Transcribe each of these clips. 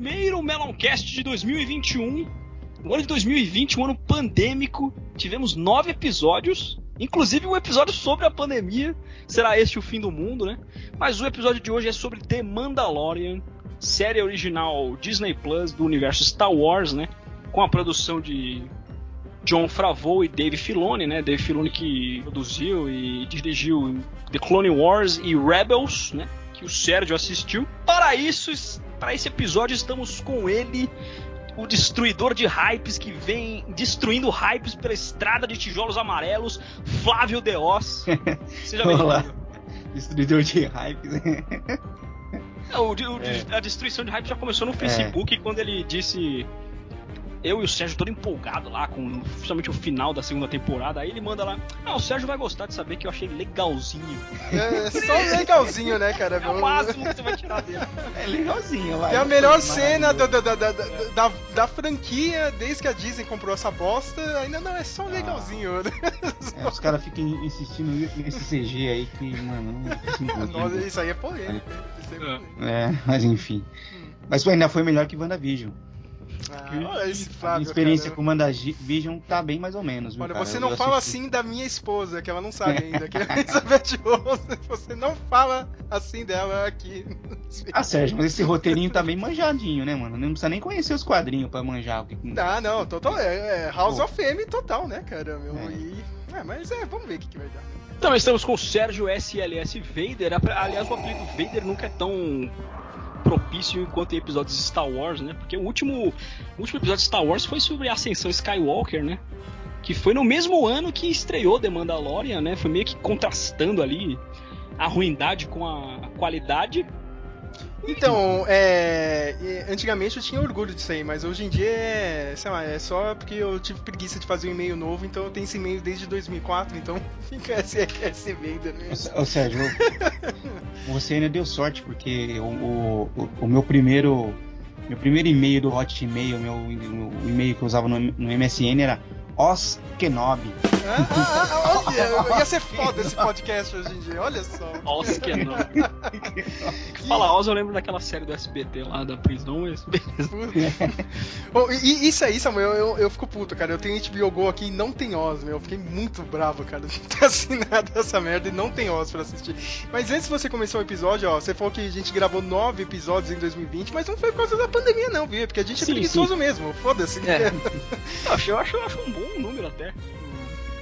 primeiro Meloncast de 2021. O ano de 2020, um ano pandêmico. Tivemos nove episódios, inclusive um episódio sobre a pandemia. Será este o fim do mundo, né? Mas o episódio de hoje é sobre The Mandalorian, série original Disney Plus do universo Star Wars, né? Com a produção de John Favreau e Dave Filoni, né? Dave Filoni que produziu e dirigiu The Clone Wars e Rebels, né? Que o Sérgio assistiu. Para isso, para esse episódio estamos com ele, o destruidor de hypes que vem destruindo hypes pela estrada de tijolos amarelos, Flávio Deos. Seja bem-vindo. Destruidor de hypes. o, o, é. A destruição de hypes já começou no é. Facebook é. quando ele disse eu e o Sérgio todo empolgado lá com justamente o final da segunda temporada. Aí ele manda lá: Ah, o Sérgio vai gostar de saber que eu achei legalzinho. É, é só legalzinho, né, cara? É o máximo que você vai tirar dele. É legalzinho, vai. É a melhor cena da, da, da, da, da, franquia desde que a Disney comprou essa bosta. Ainda não, é só ah. legalzinho. É, os caras ficam insistindo nesse CG aí que, mano, não Nossa, isso aí é polêmico. É, é, mas enfim. Hum. Mas ainda foi melhor que WandaVision. Ah, esse Fábio, a experiência cara. com Manda Vision tá bem mais ou menos. Viu, Olha, cara? você não eu fala assisti. assim da minha esposa, que ela não sabe ainda, que é a Elizabeth Olsen. Você não fala assim dela aqui. Ah, Sérgio, mas esse roteirinho tá bem manjadinho, né, mano? Não precisa nem conhecer os quadrinhos pra manjar. Ah, não, total. É, é House Pô. of Fame total, né, cara? Meu, é. E, é, mas é, vamos ver o que, que vai dar. Então, estamos com o Sérgio SLS Vader. Aliás, o apelido Vader nunca é tão propício enquanto episódios de Star Wars, né? Porque o último, o último episódio de Star Wars foi sobre a ascensão Skywalker, né? Que foi no mesmo ano que estreou The Mandalorian, né? Foi meio que contrastando ali a ruindade com a qualidade. Então, é, antigamente eu tinha orgulho disso aí, mas hoje em dia é, sei lá, é só porque eu tive preguiça de fazer um e-mail novo, então eu tenho esse e-mail desde 2004, então fica esse, esse e-mail mesmo. Ô, Sérgio, você ainda deu sorte, porque o, o, o meu primeiro meu primeiro e-mail do Hotmail, meu, o e-mail que eu usava no, no MSN era Os Kenobi. Ah, ah, olha, ia ser foda esse podcast hoje em dia, olha só. Os Kenobi. Fala Os, eu lembro daquela série do SBT lá da prisão, mas beleza. oh, e, isso aí, Samuel, eu, eu, fico puto, cara. Eu tenho HBO Go aqui e não tem Oz, meu. Eu fiquei muito bravo, cara, de ter assinado essa merda e não tem Oz pra assistir. Mas antes de você começar o episódio, ó, você falou que a gente gravou nove episódios em 2020, mas não foi por causa da pandemia, não, viu? Porque a gente é sim, preguiçoso sim. mesmo, foda-se. É. eu, acho, eu acho um bom número até.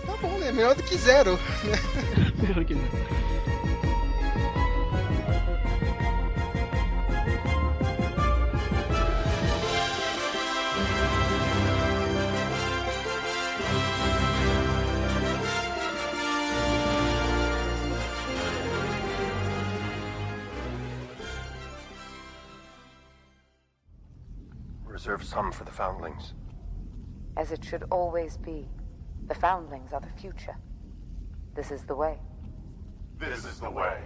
Tá bom, né? Melhor do que zero. Melhor do que zero. Reserve some for the foundlings. As it should always be. The foundlings are the future. This is the way. This is the way.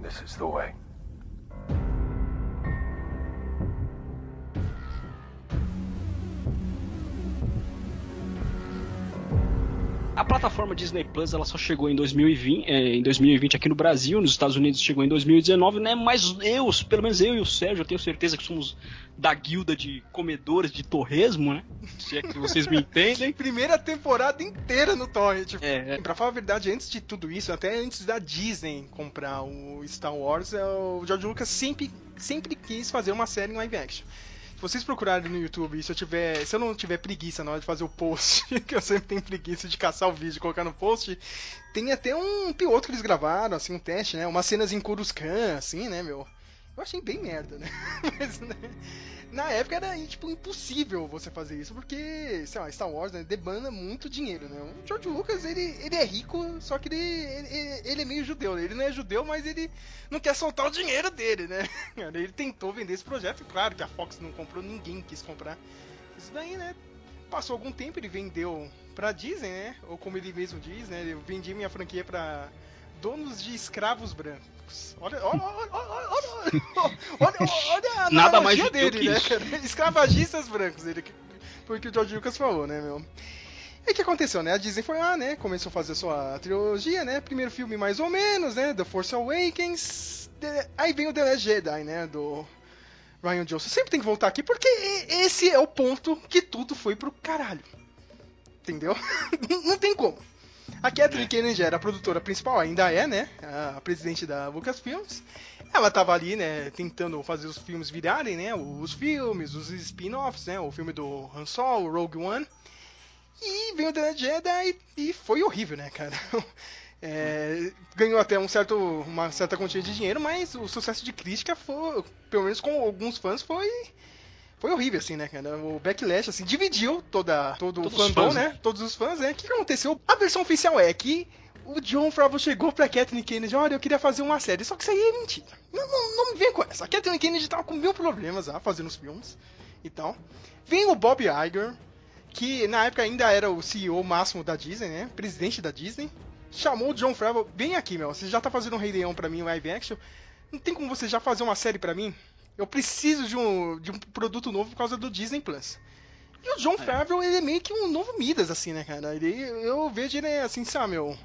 This is the way. A plataforma Disney Plus ela só chegou em 2020, é, em 2020 aqui no Brasil, nos Estados Unidos chegou em 2019, né? Mas eu, pelo menos eu e o Sérgio, eu tenho certeza que somos da guilda de comedores de torresmo, né? Se é que vocês me entendem. Primeira temporada inteira no Torrent. É, é. Pra falar a verdade, antes de tudo isso, até antes da Disney comprar o Star Wars, é, o George Lucas sempre, sempre quis fazer uma série em live action. Vocês procurarem no YouTube, se eu tiver, se eu não tiver preguiça na hora de fazer o post, que eu sempre tenho preguiça de caçar o vídeo e colocar no post, tem até um piloto que eles gravaram, assim, um teste, né? Umas cenas em Coruscant, assim, né, meu? Eu achei bem merda, né? Mas, né? na época era tipo impossível você fazer isso, porque, sei lá, Star Wars né, demanda muito dinheiro, né? O George Lucas, ele, ele é rico, só que ele, ele, ele é meio judeu, né? Ele não é judeu, mas ele não quer soltar o dinheiro dele, né? Ele tentou vender esse projeto, claro que a Fox não comprou, ninguém quis comprar. Isso daí, né? Passou algum tempo, ele vendeu pra Disney, né? Ou como ele mesmo diz, né? Eu vendi minha franquia pra donos de escravos brancos. Olha, olha, olha, olha, olha, olha a Nada mais dele, né, cara? Escravagistas brancos, ele, porque o George Lucas falou, né, meu? E o que aconteceu, né? A Disney foi lá, né? Começou a fazer sua trilogia, né? Primeiro filme mais ou menos, né? The Force Awakens. The... Aí vem o The Last Jedi, né? Do Ryan Johnson. Sempre tem que voltar aqui porque esse é o ponto que tudo foi pro caralho. Entendeu? Não tem como. A Kathleen. Kennedy era a produtora principal, ainda é, né? A presidente da Lucasfilms. Ela tava ali, né, tentando fazer os filmes virarem, né? Os filmes, os spin-offs, né? O filme do Han Solo, Rogue One. E veio The Jedi e, e foi horrível, né, cara? É, ganhou até um certo, uma certa quantia de dinheiro, mas o sucesso de crítica foi, pelo menos com alguns fãs, foi foi horrível, assim, né, cara? O backlash, assim, dividiu toda, todo Todos o fandom, né? né? Todos os fãs, né? O que, aconteceu? A versão oficial é que o John Favreau chegou pra Kathleen Kennedy, olha, eu queria fazer uma série, só que isso aí é mentira. Não, não, não me vem com essa. A Kathleen Kennedy tava com mil problemas lá, fazendo os filmes e tal. Vem o Bob Iger, que na época ainda era o CEO máximo da Disney, né? Presidente da Disney chamou o John Favreau, vem aqui, meu, você já tá fazendo um Rei Leão pra mim, live action, não tem como você já fazer uma série pra mim? Eu preciso de um, de um produto novo por causa do Disney Plus. E o John é. Favreau, ele é meio que um novo Midas, assim, né, cara? Ele, eu vejo ele assim, sabe, meu...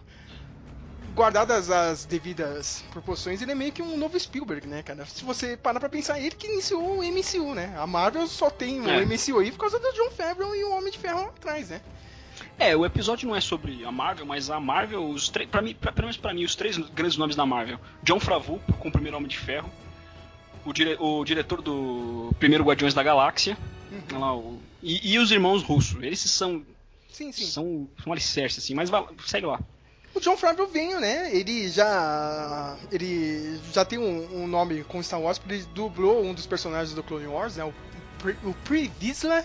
Guardadas as devidas proporções, ele é meio que um novo Spielberg, né, cara? Se você parar pra pensar, ele que iniciou o MCU, né? A Marvel só tem o é. MCU aí por causa do John Favreau e o Homem de Ferro atrás, né? É, o episódio não é sobre a Marvel, mas a Marvel, os três, para mim, pra, pelo menos para mim, os três grandes nomes da Marvel: John Favreau com o primeiro Homem de Ferro, o, dire, o diretor do primeiro Guardiões da Galáxia, uhum. lá, o, e, e, os irmãos russos. Eles são sim, sim. são um alicerce assim, mas vai, segue lá. O John Favreau veio, né? Ele já ele já tem um, um nome com Star Wars, porque ele dublou um dos personagens do Clone Wars, né? O, o Pre Vizsla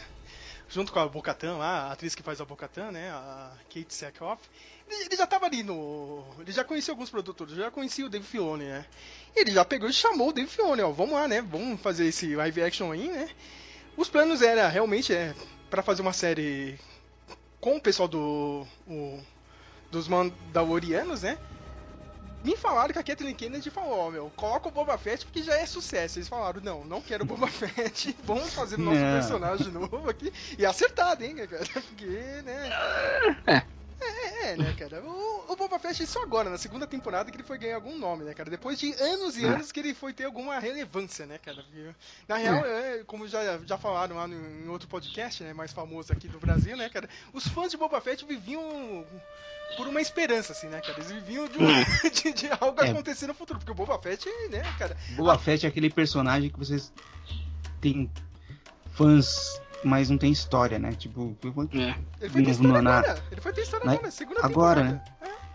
junto com a Bocatan lá, a atriz que faz a Bocatan, né, a Kate Sackhoff. Ele, ele já estava ali no. Ele já conhecia alguns produtores, já conhecia o Dave Filoni, né? Ele já pegou e chamou o Dave Filoni, ó, vamos lá, né? Vamos fazer esse live action aí, né? Os planos era realmente é para fazer uma série com o pessoal do o, dos Mandalorianos, né? me falaram que a Kathleen Kennedy falou, ó, oh, meu, coloca o Boba Fett porque já é sucesso. Eles falaram, não, não quero o Boba Fett, vamos fazer nosso não. personagem novo aqui. E acertado, hein, cara? Porque, né... É. É, é, né, cara? O, o Boba Fett só agora, na segunda temporada, que ele foi ganhar algum nome, né, cara? Depois de anos e é. anos que ele foi ter alguma relevância, né, cara? Na real, é. É, como já, já falaram lá no, em outro podcast, né, mais famoso aqui do Brasil, né, cara? Os fãs de Boba Fett viviam por uma esperança, assim, né, cara? Eles viviam de, um, de, de algo é. acontecer no futuro, porque o Boba Fett, né, cara? Boba a... Fett é aquele personagem que vocês têm fãs, mas não tem história, né? Tipo, é. ele foi ter história na, agora. Ele foi ter história na, agora, segunda agora, né?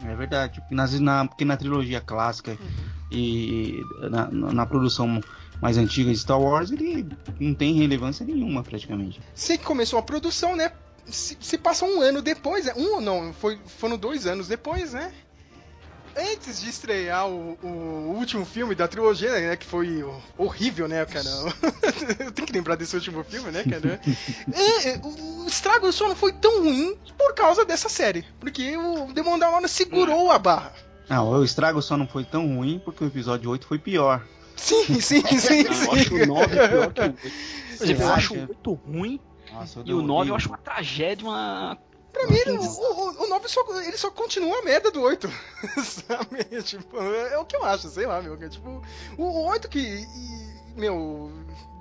É. é verdade, porque, nas, na, porque na trilogia clássica uhum. e na, na, produção mais antiga de Star Wars, ele não tem relevância nenhuma, praticamente. Sei que começou a produção, né? se, se passa um ano depois, é, um ou não, foi, foram dois anos depois, né? Antes de estrear o, o último filme da trilogia, né? Que foi horrível, né, cara? Eu tenho que lembrar desse último filme, né, cara? É, é, o estrago só não foi tão ruim por causa dessa série. Porque o The Mandalorian segurou a barra. Não, o estrago só não foi tão ruim porque o episódio 8 foi pior. Sim, sim, sim, sim. Eu acho o 9 pior que o 8. Eu acho o 8 ruim nossa, e o 9 eu acho uma tragédia, uma. Pra mim, o, o, o 9 só, ele só continua a merda do 8. Sabe? Tipo, é, é, o que eu acho, sei lá, meu. Tipo, o, o 8 que. E, meu.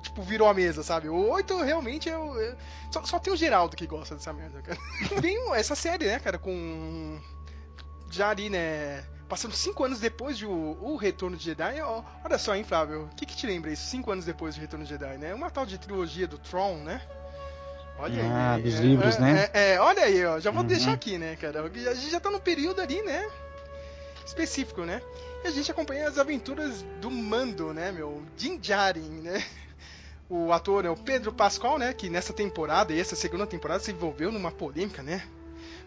Tipo, virou a mesa, sabe? O 8 realmente é. é só, só tem o Geraldo que gosta dessa merda, cara. Vem essa série, né, cara, com. Já ali, né? Passando 5 anos depois de o, o Retorno de Jedi, ó, olha só, hein, Flávio? O que, que te lembra isso? 5 anos depois de Retorno de Jedi, né? Uma tal de trilogia do Tron, né? Olha ah, aí. dos é, livros, é, né? É, é, olha aí, ó. Já vou uhum. deixar aqui, né, cara? A gente já tá no período ali, né? Específico, né? E a gente acompanha as aventuras do Mando, né, meu? Din Djarin, né? O ator é o Pedro Pascal, né? Que nessa temporada, e essa segunda temporada, se envolveu numa polêmica, né?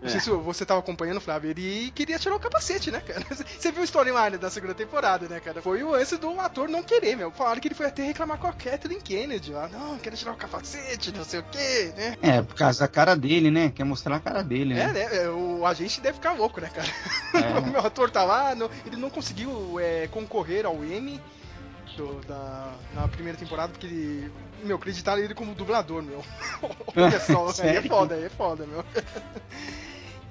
Não sei é. se você estava acompanhando, Flávio. Ele queria tirar o capacete, né, cara? Você viu o storyline da segunda temporada, né, cara? Foi o lance do ator não querer, meu. Falaram que ele foi até reclamar com a Kathleen Kennedy lá. Não, quero tirar o capacete, não sei o quê, né? É, por causa da cara dele, né? Quer mostrar a cara dele, né? É, né? É, o agente deve ficar louco, né, cara? É. o meu ator tá lá, não, ele não conseguiu é, concorrer ao Emmy. Do, da, na primeira temporada, porque ele. Meu, acreditaram ele como dublador, meu. Olha só, é foda, é foda, meu.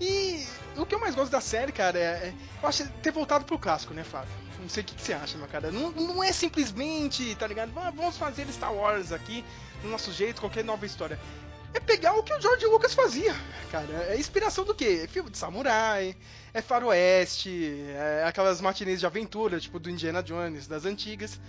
E o que eu mais gosto da série, cara, é, é eu acho ter voltado pro clássico, né, Fábio? Não sei o que, que você acha, meu cara. Não, não é simplesmente, tá ligado? Ah, vamos fazer Star Wars aqui, do nosso jeito, qualquer nova história. É pegar o que o George Lucas fazia, cara. É inspiração do quê? É filme de samurai, é faroeste, é aquelas matinês de aventura, tipo do Indiana Jones, das antigas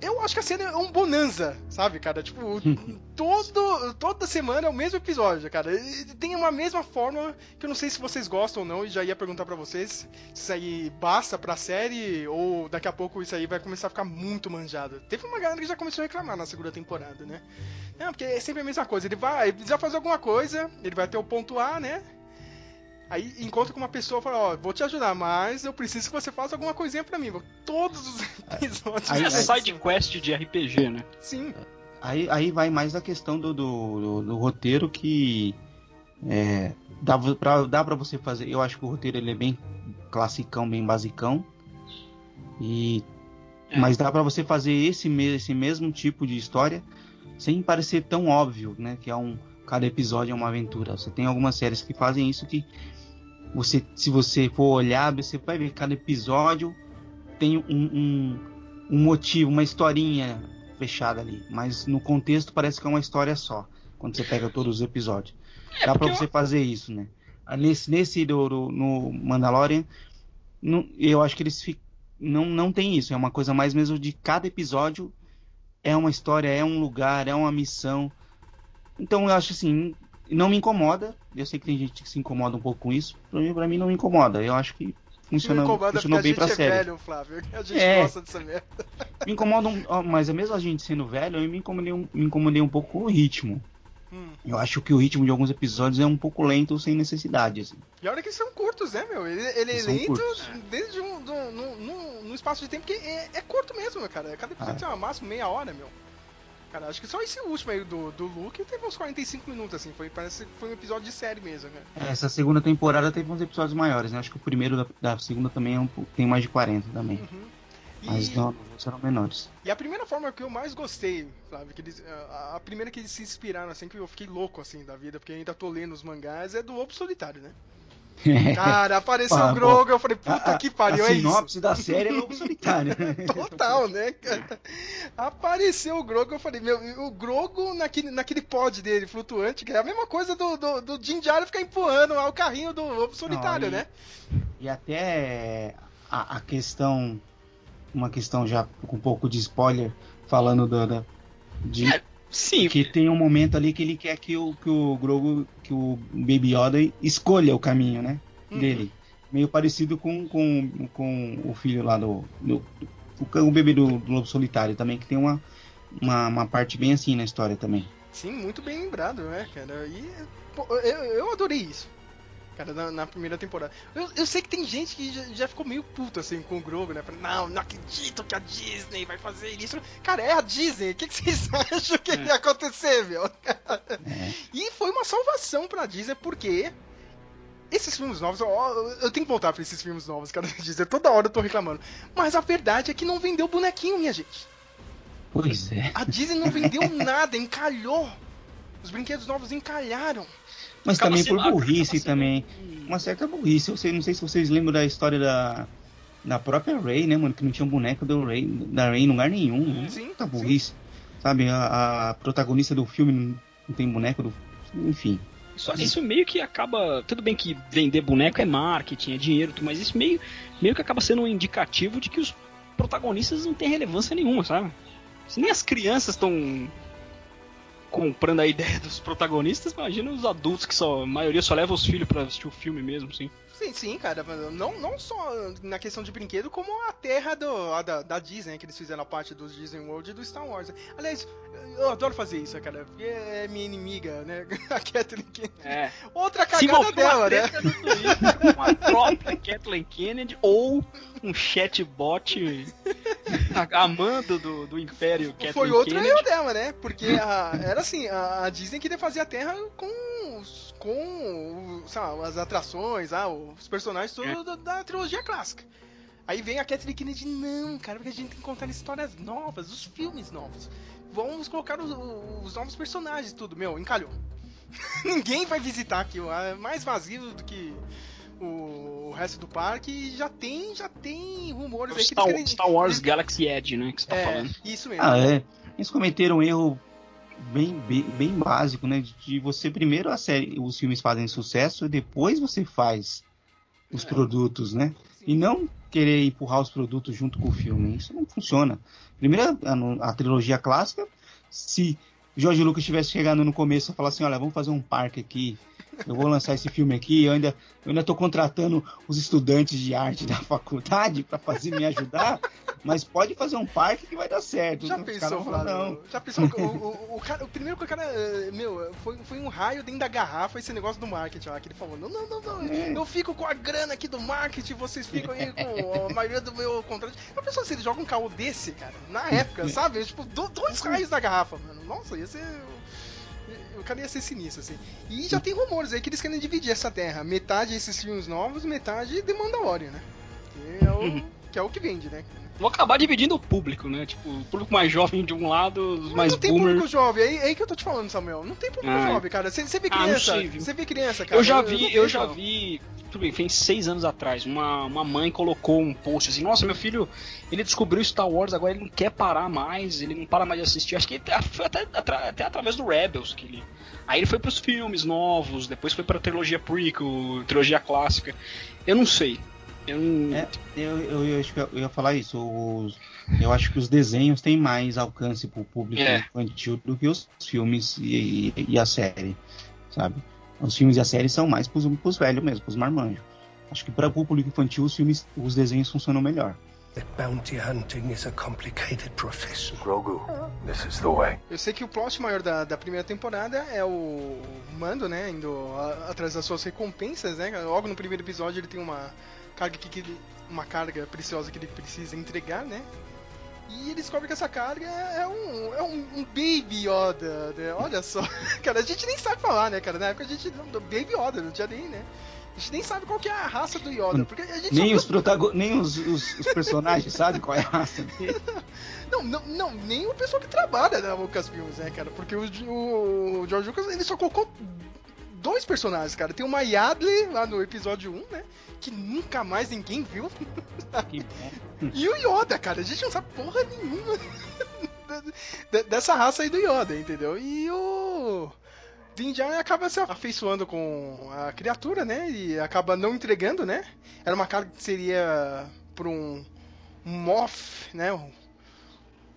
eu acho que a cena é um bonanza, sabe, cara? Tipo, todo, toda semana é o mesmo episódio, cara. Tem uma mesma forma que eu não sei se vocês gostam ou não, e já ia perguntar para vocês se isso aí basta pra série ou daqui a pouco isso aí vai começar a ficar muito manjado. Teve uma galera que já começou a reclamar na segunda temporada, né? Não, porque é sempre a mesma coisa. Ele vai, ele precisa fazer alguma coisa, ele vai ter o ponto A, né? Aí encontra com uma pessoa e fala, ó, vou te ajudar, mas eu preciso que você faça alguma coisinha para mim. Todos os episódios. Aí, é side quest de RPG, né? Sim. Aí, aí vai mais a questão do, do, do, do roteiro que é, dá, pra, dá pra você fazer. Eu acho que o roteiro ele é bem classicão, bem basicão. E, é. Mas dá para você fazer esse, esse mesmo tipo de história sem parecer tão óbvio, né? Que é um. Cada episódio é uma aventura. Você tem algumas séries que fazem isso que você, se você for olhar, você vai ver que cada episódio tem um, um, um motivo, uma historinha fechada ali. Mas no contexto parece que é uma história só. Quando você pega todos os episódios. É Dá pra você fazer isso, né? Ah, nesse, nesse do, do, no Mandalorian, não, eu acho que eles fi, não, não tem isso. É uma coisa mais mesmo de cada episódio é uma história, é um lugar, é uma missão. Então eu acho assim, não me incomoda. Eu sei que tem gente que se incomoda um pouco com isso. Pra mim, pra mim não me incomoda. Eu acho que funciona, funcionou bem pra é série. Velho, Flávio. A gente é, gosta dessa merda. Me incomoda, um, mas mesmo a gente sendo velho, eu me incomodei um, me incomodei um pouco com o ritmo. Hum. Eu acho que o ritmo de alguns episódios é um pouco lento sem necessidade. Assim. E olha que são curtos, né, meu? Ele, ele é lento curtos. desde um, do, no, no, no, espaço de tempo que é, é curto mesmo, cara. Cada episódio ah. tem uma máxima meia hora, meu. Cara, acho que só esse último aí do, do Luke teve uns 45 minutos, assim. Foi, parece que foi um episódio de série mesmo, né? Essa segunda temporada teve uns episódios maiores, né? Acho que o primeiro da, da segunda também é um, tem mais de 40 também. Uhum. Mas e... não, serão menores. E a primeira forma que eu mais gostei, Flávio, que eles, a, a, primeira que eles se inspiraram, assim, que eu fiquei louco, assim, da vida, porque ainda tô lendo os mangás, é do Lobo Solitário, né? Cara, apareceu o Grogo, eu falei, puta a, que pariu, a é isso. Sinopse da série é Lobo Solitário. Total, né, cara? Apareceu o Grogo, eu falei, meu, o Grogo naquele, naquele pod dele, flutuante, que é a mesma coisa do, do, do Jim ficar empurrando o carrinho do Lobo Solitário, Não, e, né? E até a, a, questão, uma questão já com um pouco de spoiler, falando do, da, de... É Sim. Que tem um momento ali que ele quer que o, que o Grogu, que o Baby Yoda escolha o caminho, né? Uhum. Dele. Meio parecido com, com, com o filho lá do. do o, o bebê do, do Lobo Solitário também, que tem uma, uma, uma, parte bem assim na história também. Sim, muito bem lembrado, né, cara? E pô, eu, eu adorei isso cara, na, na primeira temporada. Eu, eu, sei que tem gente que já, já, ficou meio puto assim com o Grogu, né? Não, não acredito que a Disney vai fazer isso. Cara, é a Disney. O que, que vocês acham que é. ia acontecer, meu? É. E foi uma salvação pra Disney, porque esses filmes novos, eu, eu tenho que voltar pra esses filmes novos, cara, Disney. Toda hora eu tô reclamando. Mas a verdade é que não vendeu bonequinho, minha gente. Pois é. A Disney não vendeu nada, encalhou. Os brinquedos novos encalharam. Mas também por burrice também. Uma certa burrice. Eu sei, não sei se vocês lembram da história da, da própria Ray, né, mano? Que não tinha um boneco do Ray, da Ray em lugar nenhum. Sim, tá burrice. Sim. Sabe, a, a, protagonista do filme não tem boneco do. Enfim. Isso, isso meio que acaba. Tudo bem que vender boneco é marketing, é dinheiro, mas isso meio, meio que acaba sendo um indicativo de que os protagonistas não têm relevância nenhuma, sabe? Nem as crianças estão comprando a ideia dos protagonistas, imagina os adultos que só, a maioria só leva os filhos para assistir o filme mesmo, sim. Sim, sim, cara. Não, não só na questão de brinquedo, como a terra do, a da, da Disney, que eles fizeram a parte dos Disney World e do Star Wars. Aliás, eu adoro fazer isso, cara. Porque é minha inimiga, né? A Kathleen Kennedy. É. Outra cagada dela, né? Twitter, com a própria Kathleen Kennedy ou um chatbot amando do, do Império Kathleen Foi outro erro dela, né? Porque a, era assim, a, a Disney queria fazer a Terra com com sabe, as atrações, ah, os personagens todos é. da, da, trilogia clássica. Aí vem a Kathleen Kennedy, não, cara, porque a gente tem que contar histórias novas, os filmes novos. Vamos colocar os, os novos personagens, tudo. Meu, encalhou. Ninguém vai visitar aqui, é mais vazio do que o resto do parque e já tem, já tem rumores aí que Star, querem... Star Wars Galaxy Edge, né? Que você tá é, falando. isso mesmo. Ah, é. Eles cometeram um erro bem, bem, bem básico, né? De você primeiro a série, os filmes fazem sucesso e depois você faz os É. produtos, né? E não querer empurrar os produtos junto com o filme. Isso não funciona. Primeiro, a, a trilogia clássica, se Jorge Lucas tivesse chegando no começo e falar assim, olha, vamos fazer um parque aqui, eu vou lançar esse filme aqui, eu ainda, eu ainda tô contratando os estudantes de arte da faculdade para fazer me ajudar, mas pode fazer um parque que vai dar certo. Já Os pensou, Flávio? Já pensou? o, o, o, cara, o primeiro que o cara. eh, Meu, foi, foi um raio dentro da garrafa esse negócio do marketing lá, que ele falou: Não, não, não, não. É. Eu fico com a grana aqui do marketing, vocês ficam aí com a maioria do meu contrato. Já pensou se ele joga um carro desse, cara? Na época, sabe? Tipo, do- dois raios da garrafa, mano. Nossa, ia ser. O cara ia ser sinistro, assim. E já tem rumores aí que eles querem dividir essa terra. Metade esses filmes novos, metade The Mandalorian, né? Que é o, que, é o que vende, né? Vou acabar dividindo o público, né? Tipo, o público mais jovem de um lado, os Mas mais não tem boomer. público jovem, é aí, é aí que eu tô te falando, Samuel. Não tem público Ah. jovem, cara. Você vê Ah, não criança, você vê criança, cara. Eu já vi, vejo, eu já vi. Tudo bem, seis anos atrás. Uma, uma mãe colocou um post assim: Nossa, meu filho, ele descobriu Star Wars, agora ele não quer parar mais, ele não para mais de assistir. Acho que até- foi até, atra- até através do Rebels que ele. Aí ele foi pros filmes novos, depois foi pra trilogia prequel, trilogia clássica. Eu não sei. Eu não. É, eu, eu, eu acho que eu ia falar isso. os- eu acho que os desenhos têm mais alcance pro público É. infantil do que os filmes e, e- e a série, sabe? Os filmes e a série são mais pros, pros velhos mesmo, pros marmanjos. Acho que para o público infantil os filmes, os desenhos funcionam melhor. that bounty hunting is a complicated profession. Grogu, this is the way. Eu sei que o plot maior da, da primeira temporada é o Mando, né? Indo a- atrás das suas recompensas, né? Logo no primeiro episódio ele tem uma carga que, que ele- uma carga preciosa que ele precisa entregar, né? E ele descobre que essa carga é um, é um, um Baby Yoda, né? Olha só, cara, a gente nem sabe falar, né, cara? Na época a gente. Baby Yoda, não tinha nem, né? A gente nem sabe qual que é a raça do Yoda, porque a gente Nem os, protago nem os, os, os personagens sabem qual é a raça dele. Não, não, não, nem o pessoal que trabalha na Lucasfilms, né, cara? Porque o, o George Lucas, ele só colocou dois personagens, cara. Tem o Mayadley lá no episódio 1, né? Que nunca mais ninguém viu. Que bom. E o Yoda, cara. A gente não sabe porra nenhuma de- dessa raça aí do Yoda, entendeu? E o... Din Djarin acaba se afeiçoando com a criatura, né? E acaba não entregando, né? Era uma carga que seria por um, um Moff, né? Um-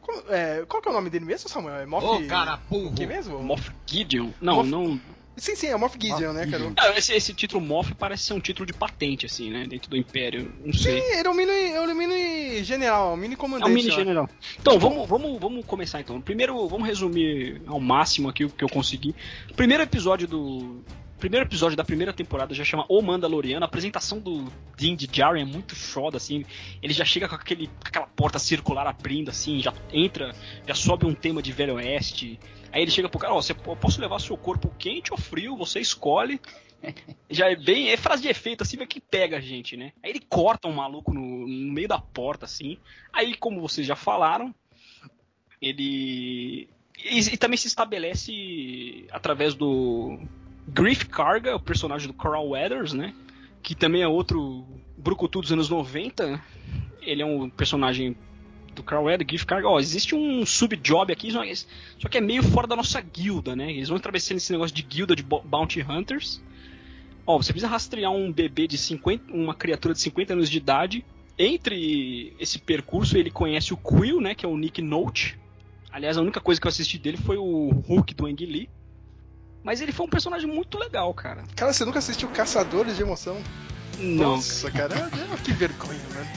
como- é, qual que é o nome dele mesmo, Samuel? É Moff... Ô, cara burro. Que mesmo? Moff Gideon? Não, Moff- não. Sim, sim, é o Moff Gideon, né, cara? Esse, esse título Moff parece ser um título de patente, assim, né? Dentro do Império. Não sei. Sim, ele é o mini, é o mini general, o mini É comandante. um mini ó. general. Então, vamos, vamos, vamos começar então. Primeiro, vamos resumir ao máximo aqui o que eu consegui. Primeiro episódio do. Primeiro episódio da primeira temporada já chama O Mandaloriano. A apresentação do Din Djarin é muito foda, assim. Ele já chega com, aquele, com aquela porta circular abrindo, assim, já entra, já sobe um tema de Velho Oeste. Aí ele chega pro cara, ó, você, eu posso levar seu corpo quente ou frio, você escolhe. Já é bem. É frase de efeito, assim, que pega a gente, né? Aí ele corta um maluco no, no meio da porta, assim. Aí, como vocês já falaram, ele. E, e também se estabelece através do Griff Karga, o personagem do Carl Weathers, né? Que também é outro brucutu dos anos 90. Ele é um personagem do Weathers, Griff Karga. Ó, existe um subjob aqui, só que é meio fora da nossa guilda, né? Eles vão estabelecendo esse negócio de guilda de bo- Bounty Hunters. Ó, você precisa rastrear um bebê de 50, uma criatura de 50 anos de idade. Entre esse percurso, ele conhece o Quill, né, que é o Nick Note. Aliás, a única coisa que eu assisti dele foi o Hulk do Ang Lee. Mas ele foi um personagem muito legal, cara. Cara, você nunca assistiu Caçadores de Emoção? Não. Nossa, cara, que vergonha, mano.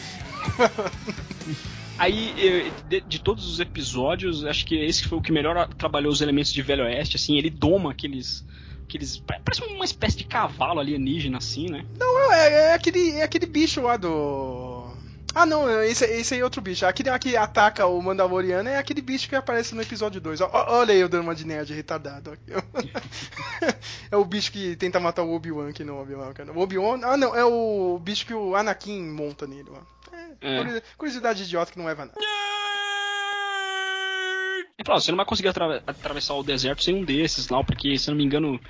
Aí, de, de todos os episódios, acho que esse foi o que melhor trabalhou os elementos de Velho Oeste, assim, ele doma aqueles. aqueles parece uma espécie de cavalo alienígena, assim, né? Não, é, é aquele, é aquele bicho lá do. Ah, não, esse, esse aí é outro bicho. Aquele que ataca o Mandaloriano é aquele bicho que aparece no episódio 2. Ó, ó, olha aí o drama de nerd retardado. é o bicho que tenta matar o Obi-Wan aqui no Obi-Wan. O Obi-Wan. Ah, não, é o bicho que o Anakin monta nele, ó. É, É. curiosidade idiota que não leva nada. falou, você não vai conseguir atra atravessar o deserto sem um desses lá, porque, se eu não me engano,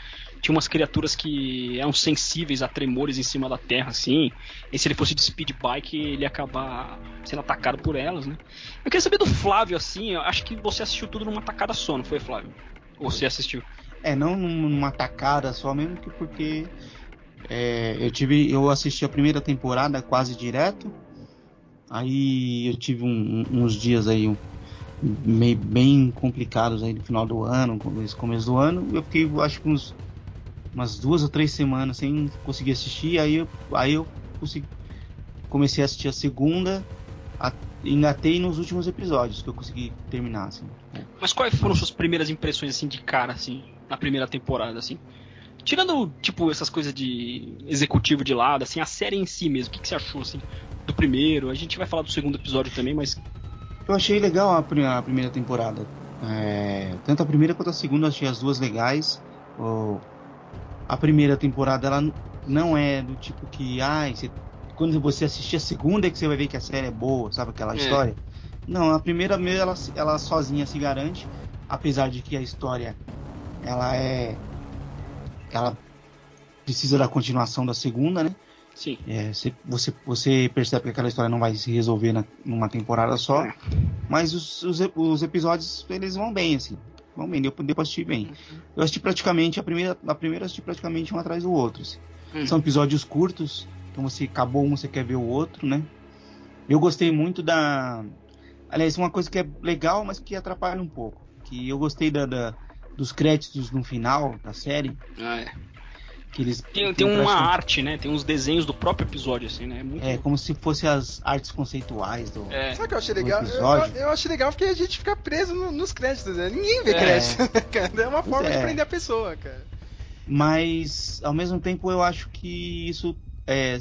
tinha umas criaturas que eram sensíveis a tremores em cima da terra, assim. E se ele fosse de speed bike, ele ia acabar sendo atacado por elas, né? Eu queria saber do Flávio, assim, eu acho que você assistiu tudo numa tacada só, não foi, Flávio? Ou você assistiu? É, não numa tacada só, mesmo que porque é, eu tive, eu assisti a primeira temporada quase direto. Aí eu tive um, uns dias aí meio, bem complicados aí no final do ano, começo, começo do ano. Eu fiquei, acho que uns, umas duas ou três semanas sem conseguir assistir. Aí eu, aí eu consegui, comecei a assistir a segunda, a, engatei nos últimos episódios que eu consegui terminar. Assim. Mas quais foram suas primeiras impressões assim de cara, assim, na primeira temporada, assim? Tirando, tipo, essas coisas de executivo de lado, assim, a série em si mesmo, o que, que você achou, assim, do primeiro? A gente vai falar do segundo episódio também, mas. Eu achei legal a, a primeira temporada. É, tanto a primeira quanto a segunda, eu achei as duas legais. O, a primeira temporada, ela não é do tipo que, ai, você, quando você assistir a segunda é que você vai ver que a série é boa, sabe aquela é. história? Não, a primeira mesmo, ela, ela sozinha se garante, apesar de que a história, ela é ela precisa da continuação da segunda, né? Sim. É, você, você percebe que aquela história não vai se resolver na, numa temporada só, é. mas os, os, os, episódios eles vão bem, assim. Vão bem, deu, deu pra assistir bem. Uhum. Eu assisti praticamente, a primeira, a primeira assisti praticamente um atrás do outro. Assim. Uhum. São episódios curtos, então você acabou um, você quer ver o outro, né? Eu gostei muito da. Aliás, uma coisa que é legal, mas que atrapalha um pouco. Que eu gostei da, da dos créditos no final da série. Ah, é. Que eles tem, tem uma arte, né? Tem uns desenhos do próprio episódio, assim, né? É, muito... é como se fossem as artes conceituais do. É. Sabe o que eu achei legal? Eu, eu, achei legal porque a gente fica preso no, nos créditos, né? Ninguém vê é. crédito, né, cara? É uma forma é. de prender a pessoa, cara. Mas, ao mesmo tempo, eu acho que isso. É,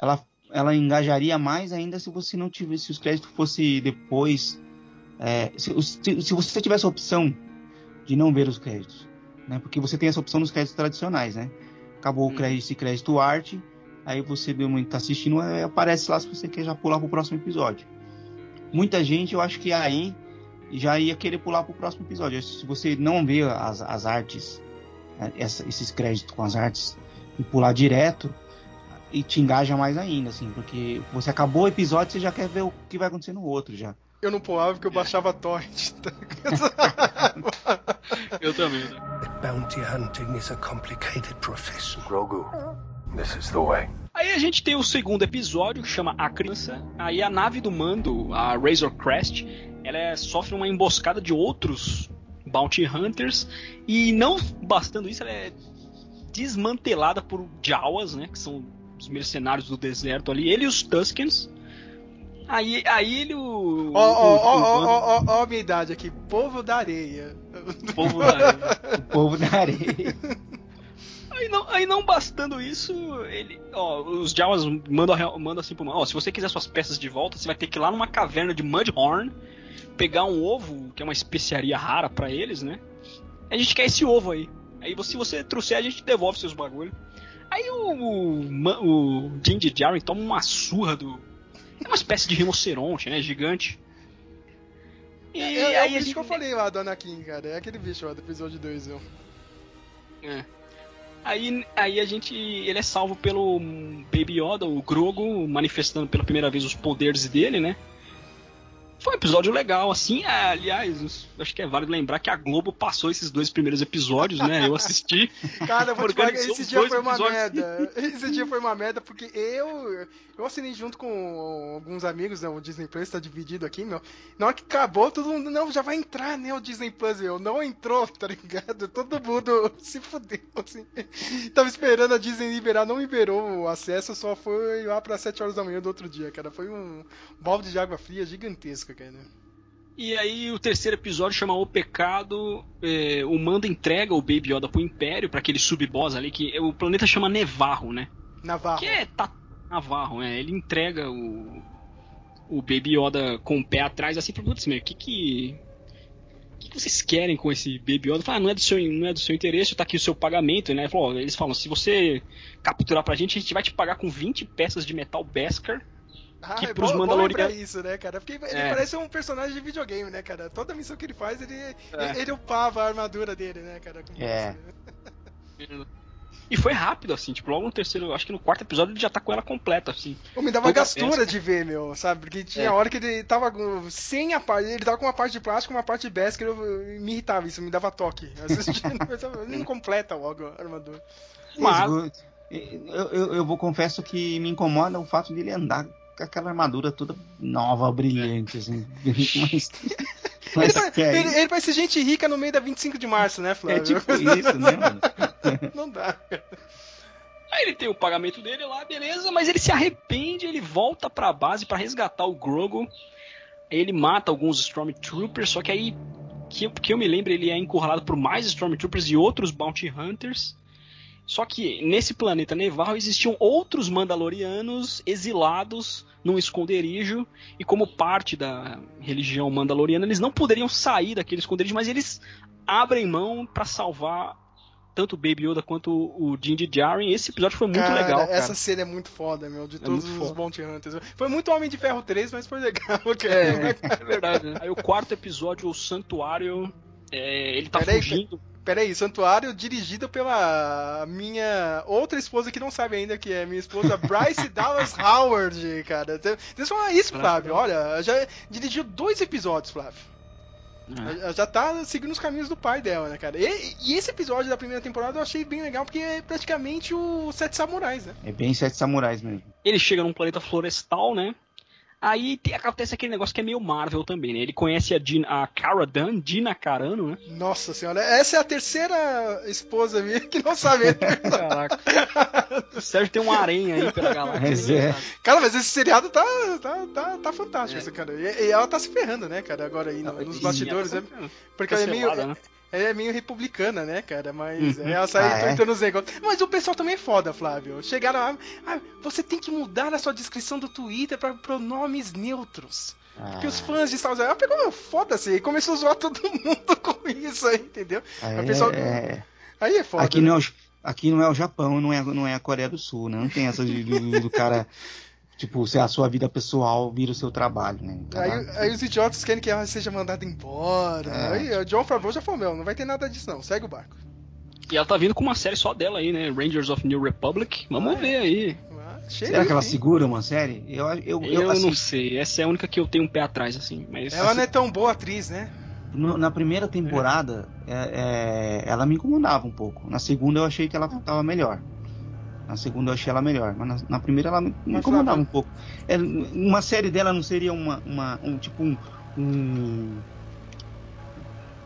ela, ela engajaria mais ainda se você não tivesse. Se os créditos fosse depois. É, se, se, se você tivesse a opção de não ver os créditos, né? Porque você tem essa opção nos créditos tradicionais, né? Acabou hum. o crédito e crédito arte, aí você deu muito tá assistindo, aparece lá se você quer já pular pro próximo episódio. Muita gente, eu acho que aí já ia querer pular pro próximo episódio. Se você não vê as, as artes, né, essa, esses créditos com as artes e pular direto, e te engaja mais ainda, assim, porque você acabou o episódio, você já quer ver o que vai acontecer no outro já. Eu não pulava porque eu baixava torrent. eu também. Né? Bounty hunting is a complicated profession. Grogu, this is the way. Aí a gente tem o segundo episódio que chama A Criança. Aí a nave do mando, a Razor Crest, ela é, sofre uma emboscada de outros Bounty Hunters. E não bastando isso, ela é desmantelada por Jawas, né? Que são os mercenários do deserto ali. Ele e os Tuskens. Aí, aí ele. Ó, ó, ó, ó, a minha idade aqui. Povo da areia. Povo da areia. o povo da areia. Aí não, aí não bastando isso, ele, ó, os Jawas mandam, mandam assim pro ó, se você quiser suas peças de volta, você vai ter que ir lá numa caverna de Mudhorn, pegar um ovo, que é uma especiaria rara para eles, né? A gente quer esse ovo aí. Aí se você trouxer, a gente devolve seus bagulho. Aí o, o, o Jaren toma uma surra do, é uma espécie de rinoceronte, né? Gigante. E é, é, aí é o bicho gente... que eu falei lá do Anakin, cara. É aquele bicho lá do episódio 2, viu? É. Aí, aí a gente. Ele é salvo pelo Baby Yoda, o Grogu, manifestando pela primeira vez os poderes dele, né? Foi um episódio legal, assim. É, aliás, acho que é válido lembrar que a Globo passou esses dois primeiros episódios, né? Eu assisti. Cara, eu vou te falar, esse dia foi uma episódios. merda. Esse dia foi uma merda porque eu. Eu assinei junto com alguns amigos, né? O Disney Plus tá dividido aqui, meu. Na hora que acabou, todo mundo. Não, já vai entrar, né? O Disney Plus. Eu não entrou, tá ligado? Todo mundo se fudeu, assim. Tava esperando a Disney liberar, não liberou o acesso, só foi lá pra 7 horas da manhã do outro dia, cara. Foi um balde de água fria cara. E aí o terceiro episódio chama O Pecado. É, o Mando entrega o Baby Yoda pro Império, para aquele sub-boss ali, que o planeta chama Nevarro, né? Navarro. Que é tá, Navarro, é. Ele entrega o, o Baby Yoda com o pé atrás, assim, pra putz, meu, o que que... O que vocês querem com esse Baby Yoda? Fala, ah, não é do seu, não é do seu interesse, tá aqui o seu pagamento, né? Eles falam, se você capturar pra gente, a gente vai te pagar com 20 peças de metal Beskar Ah, que é pros bom, bom Mandalorianos. lembrar isso, né, cara? Porque ele É. parece um personagem de videogame, né, cara? Toda missão que ele faz, ele, É. ele upava a armadura dele, né, cara? Com É. isso. E foi rápido, assim, tipo, logo no terceiro, acho que no quarto episódio ele já tá com ela completa, assim. Pô, me dava gastura peça. de ver, meu, sabe? Porque tinha É. hora que ele tava sem a parte. Ele tava com uma parte de plástico e uma parte de Beskar, eu, me irritava isso, me dava toque. Pensava, ele não completa logo a armadura. Mas, Eu, eu, eu vou confesso que me incomoda o fato dele andar com aquela armadura toda nova, brilhante, assim. Mas, Ele mas vai, que é, ele, ele vai ser gente rica no meio da 25 de março, né, é Flávio? tipo isso, né, mano? Não dá. aí ele tem o pagamento dele lá, beleza, mas ele se arrepende, ele volta pra base pra resgatar o Grogu. Aí ele mata alguns Stormtroopers, só que aí, que, eu- que eu me lembro, ele é encurralado por mais Stormtroopers e outros Bounty Hunters. Só que nesse planeta Nevarro existiam outros Mandalorianos exilados num esconderijo, e como parte da religião mandaloriana, eles não poderiam sair daquele esconderijo, mas eles abrem mão pra salvar tanto o Baby Yoda quanto o Din Djarin. Esse episódio foi muito Cara, legal, cara. Essa cena é muito foda, meu, de todos muito os foda. Bounty Hunters. Foi muito Homem de Ferro 3, mas foi legal. cara. É, é verdade. né? Aí o quarto episódio, o Santuário, é, ele tá Peraí, fugindo. Peraí, Santuário dirigido pela minha outra esposa que não sabe ainda que é minha esposa, Bryce Dallas Howard, cara. Deixa eu falar isso, Flávio. Olha, já dirigiu dois episódios, Flávio. É. Já- Já tá seguindo os caminhos do pai dela, né, cara? E, e esse episódio da primeira temporada eu achei bem legal, porque é praticamente o Sete Samurais, né? É bem Sete Samurais mesmo. Ele chega num planeta florestal, né? Aí tem- acontece aquele negócio que é meio Marvel também, né? Ele conhece a, Din, a Cara Dune, Dina Carano, né? Nossa senhora, essa é a terceira esposa minha que não sabe. Caraca. o Sérgio tem um aranha aí pela galáxia. Ninguém é. Cara, mas esse seriado tá, tá, tá, tá fantástico, É. esse cara. E, e ela tá se ferrando, né, cara, agora aí no- nos Sim, bastidores, né? tá Porque ela é meio, né? É meio republicana, né, cara? Mas ela sai Ah, é? tweetando os negócios. Mas o pessoal também é foda, Flávio. Chegaram lá, ah, você tem que mudar a sua descrição do Twitter pra pronomes neutros. Porque os fãs de Star Wars, ela pegou, foda-se, e começou a zoar todo mundo com isso aí, entendeu? Ah, o pessoal- é- Aí é foda. Aqui né? não é, o, aqui não é o Japão, não é, não é a Coreia do Sul, né? Não tem essa de- do, do cara, tipo, se a sua vida pessoal vira o seu trabalho, né? Aí, Cara, aí os idiotas querem que ela seja mandada embora. É. Aí o John Favreau já falou, meu, não vai ter nada disso não, segue o barco. E ela tá vindo com uma série só dela aí, né? Rangers of New Republic. Vamos Ah, é. ver aí. Ah, será que ela hein? segura uma série? Eu, eu, eu, Eu, assim, não sei. Essa é a única que eu tenho um pé atrás, assim. Mas. Ela não é tão boa atriz, né? no- na primeira temporada, é- é, ela me incomodava um pouco. Na segunda eu achei que ela tava melhor. Na segunda eu achei ela melhor, mas na, na primeira ela me incomodava Flávio- um pouco. É, uma série dela não seria uma, uma um tipo um, um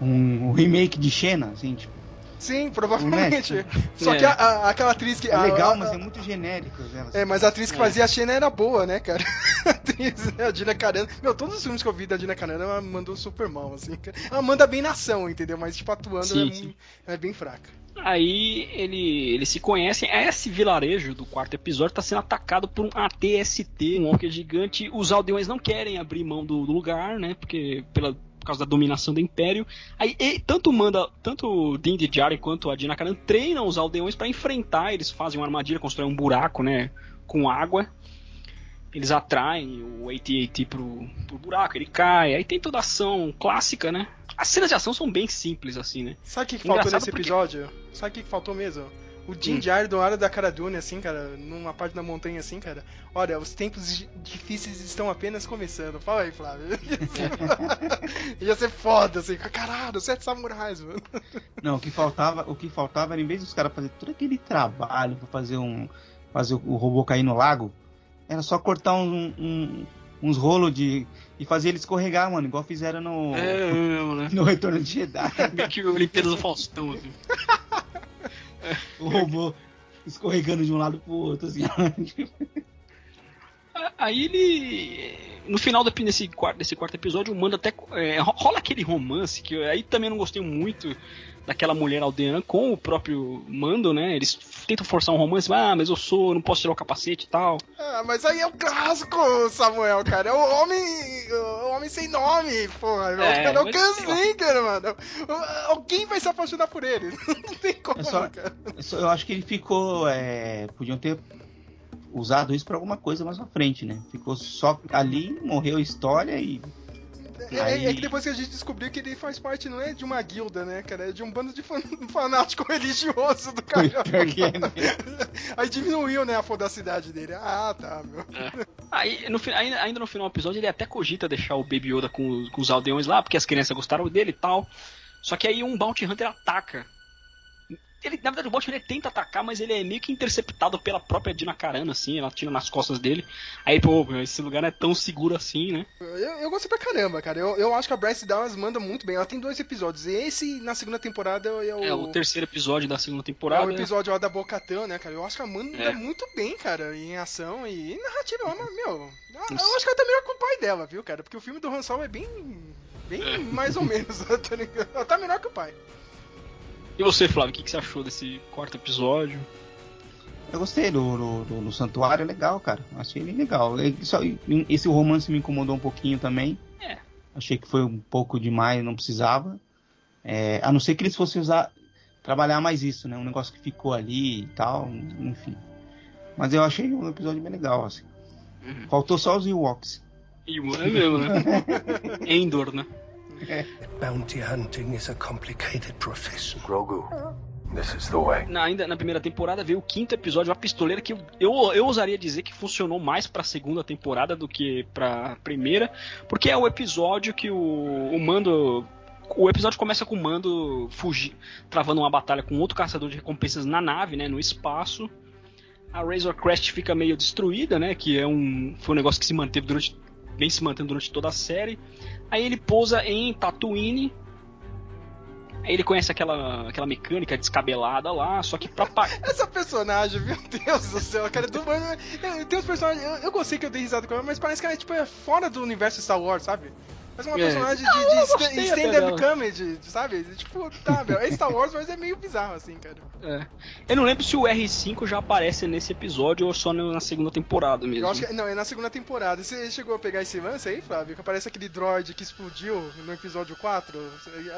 um remake de Xena, assim, tipo, Sim, provavelmente. Só É. que a- a- aquela atriz que. é legal, a- mas é muito genérico. Né? É, mas a atriz que É. fazia a Xena era boa, né, cara? A atriz, né, a Dina Carano. Meu, todos os filmes que eu vi da Dina Carano, ela mandou super mal, assim. Ela manda bem na ação, entendeu? Mas, tipo, atuando, Sim, é, sim. é bem fraca. Aí ele, eles se conhecem. Esse vilarejo do quarto episódio está sendo atacado por um ATST, um walker gigante. Os aldeões não querem abrir mão do, do lugar, né? Porque pela, por causa da dominação do Império. Aí tanto manda, tanto o Din Djarin quanto a Dina Karan treinam os aldeões para enfrentar. Eles fazem uma armadilha, constroem um buraco, né? Com água. Eles atraem o AT-AT pro, pro buraco, ele cai. Aí tem toda a ação clássica, né? As cenas de ação são bem simples, assim, né? Sabe o que, que faltou nesse porque- episódio? Sabe o que, que faltou mesmo? O Din Hum. Djarin do lado da Cara Dune, assim, cara, numa parte da montanha, assim, cara. Olha, os tempos di- difíceis estão apenas começando. Fala aí, Flávio. Ia ser foda, assim. Caralho, sete samurais, mano. Não, o que faltava, o que faltava era em vez dos caras fazer todo aquele trabalho pra fazer um fazer o robô cair no lago, era só cortar um- um- uns rolos de e fazer ele escorregar, mano, igual fizeram no É, né? no Retorno de Jedi. Meio que Olimpíadas do Faustão, assim. o robô escorregando de um lado pro outro assim. Aí ele. No final desse quarto, desse quarto episódio, o Mando até. é, ro- rola aquele romance que eu- aí também não gostei muito daquela mulher aldeana com o próprio Mando, né? Eles tentam forçar um romance, ah, mas eu sou, não posso tirar o capacete e tal. Ah, mas aí é o clássico, Samuel, cara. É o homem. O homem sem nome, porra. É, cara, eu mas- cansei, cara, mano. Alguém vai se apaixonar por ele. Não tem como, É só- cara. Eu só- Eu acho que ele ficou. é, podiam ter usado isso para alguma coisa mais pra frente, né? Ficou só ali, morreu a história e é, Aí... é, que depois que a gente descobriu que ele faz parte, não é de uma guilda, né, cara? É de um bando de fan, fanático religioso do cara. É, né? Aí diminuiu, né, a fodacidade dele. Ah, tá, meu. É. Aí, no, ainda, ainda no final do episódio, ele até cogita deixar o Baby Yoda com, com os aldeões lá, porque as crianças gostaram dele e tal. Só que aí um Bounty Hunter ataca ele, na verdade, o bot ele tenta atacar, mas ele é meio que interceptado pela própria Dina Carano, assim, ela tira nas costas dele. Aí, pô, esse lugar não é tão seguro assim, né? Eu, eu gostei pra caramba, cara. Eu, eu acho que a Bryce Dallas manda muito bem. Ela tem dois episódios. E esse, na segunda temporada, é o. É o terceiro episódio da segunda temporada. É o episódio lá da Bocatã, né, cara? Eu acho que ela manda é. muito bem, cara, em ação e em narrativa. Mas, meu, eu acho que ela tá melhor com o pai dela, viu, cara? Porque o filme do Han Solo é bem. bem é. mais ou menos, tá ligado? Ela tá melhor que o pai. E você, Flávio, o que, que você achou desse quarto episódio? Eu gostei do, do, do, do Santuário, é legal, cara. Achei ele legal. Só, esse romance me incomodou um pouquinho também. É. Achei que foi um pouco demais, não precisava. É, a não ser que eles fossem usar, trabalhar mais isso, né? Um negócio que ficou ali e tal, enfim. Mas eu achei um episódio bem legal, assim. Uhum. Faltou só os Ewoks. Ewoks é mesmo, né? Endor, né? Bounty hunting is a complicated profession. Grogu. This is the way. Na, ainda na primeira temporada veio o quinto episódio, a pistoleira que eu, eu, eu ousaria dizer que funcionou mais pra segunda temporada do que pra primeira, porque é o episódio que o, o Mando o episódio começa com o Mando fugir, travando uma batalha com outro caçador de recompensas na nave, né, no espaço. A Razor Crest fica meio destruída, né, que é um foi um negócio que se manteve durante vem se mantendo durante toda a série. Aí ele pousa em Tatooine. Aí ele conhece aquela, aquela mecânica descabelada lá, só que pra. Essa personagem, meu Deus do céu, cara, do, uns personagens. Eu, eu gostei que eu dei risada com ela, mas parece que ela é, tipo, é fora do universo Star Wars, sabe? Mas uma é. personagem de, de, de stand-up comedy, sabe? Tipo, tá, meu, é Star Wars, mas é meio bizarro, assim, cara. É. Eu não lembro se o R5 já aparece nesse episódio ou só na segunda temporada mesmo. Eu acho que, não, é na segunda temporada. Você chegou a pegar esse lance aí, Flávio? Que aparece aquele droid que explodiu no episódio 4?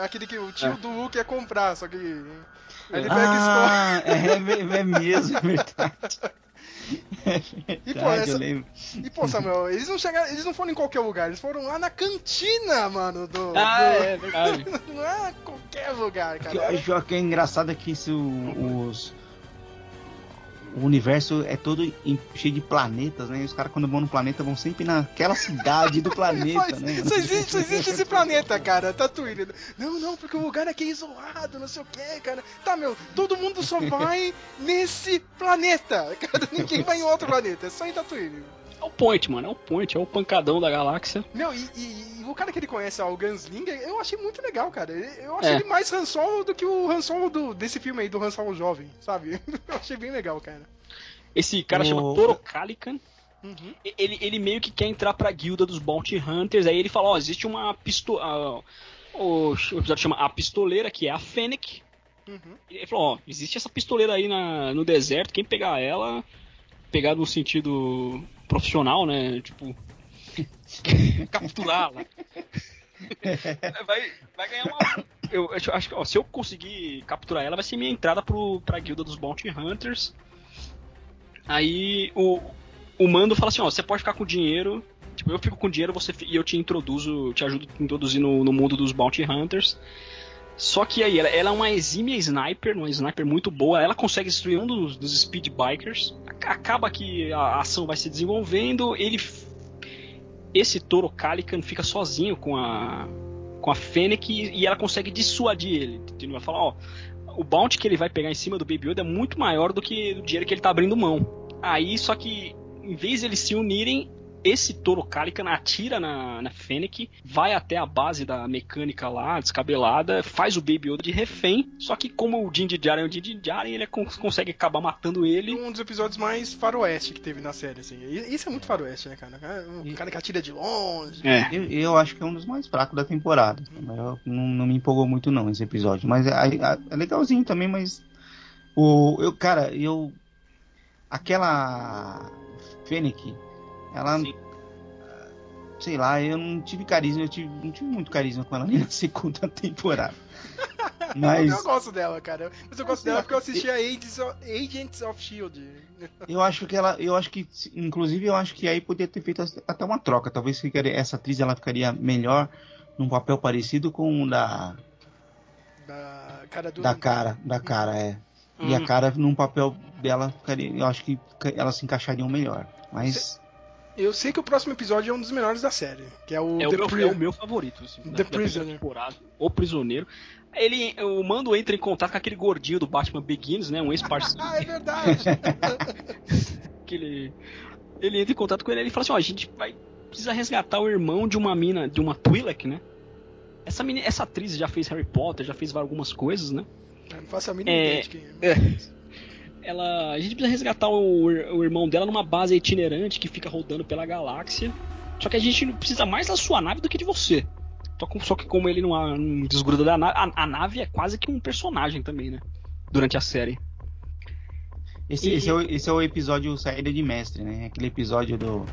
Aquele que o tio é. do Luke ia comprar, só que... Aí ele pega ah, e é, é, é mesmo, é verdade. e, pô, essa... e pô, Samuel, eles não chegaram, eles não foram em qualquer lugar, eles foram lá na cantina, mano, do. Ah, do... é verdade. não é qualquer lugar, cara. O que é engraçado é que isso, os, o universo é todo cheio de planetas, né? E os caras, quando vão no planeta, vão sempre naquela cidade do planeta, né? Só existe, só existe esse planeta, cara, Tatooine. Não, não, porque o lugar aqui é isolado, não sei o que, cara. Tá, meu, todo mundo só vai nesse planeta, cara. Ninguém vai em outro planeta, é só em Tatooine. É o point, mano, é o point, é o pancadão da galáxia. Não, e, e, e o cara que ele conhece, o Gunslinger, eu achei muito legal, cara. Eu achei é. ele mais Han Solo do que o Han Solo do, desse filme aí, do Han Solo jovem, sabe? Eu achei bem legal, cara. Esse cara o... chama Toro Calican. Uhum. Ele, ele meio que quer entrar pra guilda dos Bounty Hunters. Aí ele fala: Ó, oh, existe uma pistola. Uh, o, episódio chama A Pistoleira, que é a Fennec. Uhum. Ele falou: Ó, oh, existe essa pistoleira aí na, no deserto. Quem pegar ela, pegar no sentido profissional, né? Tipo, capturá-la. vai, vai ganhar uma. Eu, eu acho que ó, se eu conseguir capturar ela, vai ser minha entrada pro, pra guilda dos Bounty Hunters. Aí o, o mando fala assim: ó, você pode ficar com dinheiro. Tipo, eu fico com dinheiro você, e eu te introduzo, te ajudo a introduzir no, no mundo dos Bounty Hunters. Só que aí, ela, ela, é uma exímia sniper, uma sniper muito boa. Ela consegue destruir um dos, dos speed bikers. Acaba que a ação vai se desenvolvendo. Ele. Esse Toro Calican fica sozinho com a. Com a Fennec e ela consegue dissuadir ele. Ele vai falar: ó, o bounty que ele vai pegar em cima do Baby Yoda é muito maior do que o dinheiro que ele tá abrindo mão. Aí, só que em vez de eles se unirem, esse Toro Calican atira na, na Fennec, vai até a base da mecânica lá, descabelada, faz o Baby Yoda de refém, só que como o Din Djarin é o Din Djarin, ele é, consegue acabar matando ele. Um dos episódios mais faroeste que teve na série, assim. Isso é muito faroeste, né, cara? O cara que atira de longe. É. Eu, eu, acho que é um dos mais fracos da temporada. Não, não, me empolgou muito não esse episódio, mas é, é, é legalzinho também, mas... O, eu, cara, eu... Aquela... Fennec ela. Sim. Sei lá, eu não tive carisma, eu tive, não tive muito carisma com ela nem na segunda temporada. Mas Eu gosto dela, cara. Mas eu gosto dela porque eu assisti a Agents of, Agents of Shield. eu acho que ela, eu acho que, inclusive, eu acho que aí poderia ter feito até uma troca. Talvez ficaria- essa atriz ela ficaria melhor num papel parecido com o da, Da cara do. da cara, da cara é. E a Hum. cara num papel dela ficaria, eu acho que elas se encaixariam melhor. Mas Eu sei que o próximo episódio é um dos melhores da série. Que é o É o, meu, Pri- é o meu favorito. Assim, The da- Prisoner. O Prisioneiro. Ele, o Mando entra em contato com aquele gordinho do Batman Begins, né? Um ex-parceiro. Ah, é verdade. que ele, ele entra em contato com ele e ele fala assim, ó, a gente vai precisa resgatar o irmão de uma mina, de uma Twi'lek, né? Essa, menina, essa atriz já fez Harry Potter, já fez algumas coisas, né? Eu não faço a mínima É. ideia de quem é. Ela, a gente precisa resgatar o, o irmão dela numa base itinerante que fica rodando pela galáxia. Só que a gente precisa mais da sua nave do que de você. Só, que como ele não, não desgruda da nave, a, a nave é quase que um personagem também, né? Durante a série. esse, E- esse, é o, esse é o episódio Saída de Mestre, né? Aquele episódio do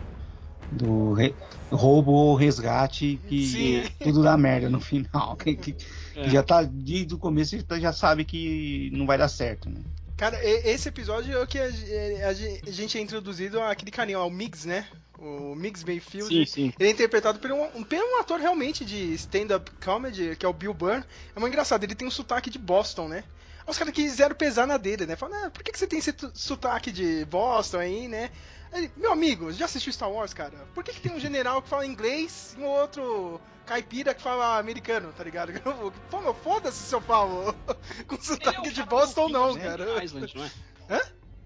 do re- roubo ou resgate que Sim. tudo dá merda no final. Que, que- que É. já tá desde o começo tá- já sabe que não vai dar certo, né? Cara, esse episódio é o que a, a gente é introduzido àquele carinha, o Miggs, né? O Miggs Mayfield. Sim, sim. Ele é interpretado por um, por um ator realmente de stand-up comedy, que é o Bill Burr. É muito engraçado, ele tem um sotaque de Boston, né? Os caras quiseram pesar na dele, né? Falaram, ah, por que, que você tem esse sotaque de Boston aí, né? Ele, meu amigo, já assistiu Star Wars, cara? Por que, que tem um general que fala inglês e um outro caipira que fala americano, tá ligado? Pô, meu, foda-se se eu falo com sotaque de Boston, não, né? cara. Island, não é? Hã?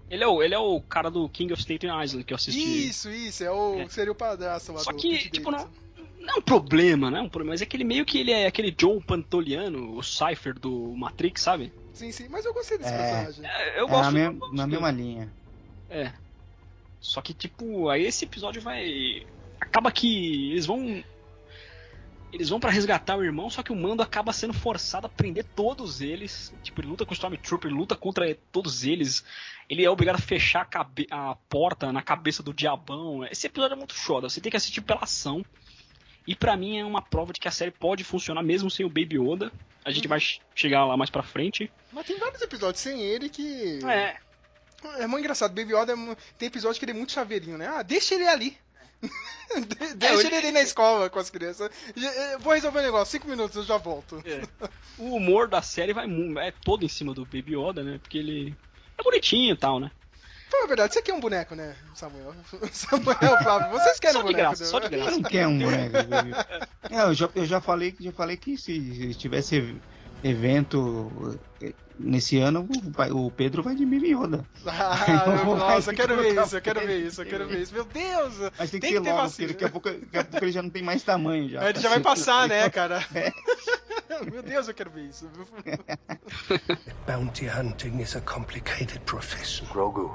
Ele é, o, ele é o cara do King of Staten Island que eu assisti. Isso, isso, é o, É. seria o padrasto lá Só do que, Pete tipo, Davidson. Não é um problema, né? Um problema, mas é que ele meio que ele é aquele John Pantoliano, o Cypher do Matrix, sabe? Sim, sim, mas eu gostei desse É. personagem. É, eu É gosto. na, eu mesma, gosto na mesma linha. É. Só que, tipo, aí esse episódio vai. Acaba que eles vão. Eles vão pra resgatar o irmão, só que o mando acaba sendo forçado a prender todos eles. Tipo, ele luta com o Stormtrooper, ele luta contra todos eles. Ele é obrigado a fechar a, a porta na cabeça do diabão. Esse episódio é muito foda, você tem que assistir pela ação. E pra mim é uma prova de que a série pode funcionar mesmo sem o Baby Yoda. A gente vai che- chegar lá mais pra frente. Mas tem vários episódios sem ele que. É, É muito engraçado. Baby Yoda é tem episódio que ele é muito chaveirinho, né? Ah, deixa ele ali. De- deixa ele- ele ali na escola com as crianças. Vou resolver o negócio, cinco minutos eu já volto. É. O humor da série vai é todo em cima do Baby Yoda, né? Porque ele é bonitinho e tal, né? Fala a verdade, você quer um boneco, né, Samuel? Samuel, Flávio, vocês querem Só um de boneco? graça, só de né? graça. Não quer um boneco. baby. É, eu, já, eu já falei que já falei que se, se tivesse ev- evento nesse ano, o, Pedro vai de Baby Yoda. Ah, Então, nossa, eu quero ver isso, eu quero ver isso, eu quero ver isso. Meu Deus! Mas tem que, Tem ser que ter logo, vacina. porque daqui a, pouco, daqui a pouco ele já não tem mais tamanho já. Ele já vai passar, né, cara? É. Meu Deus, eu quero ver isso. Bounty hunting is a complicated profession. Grogu,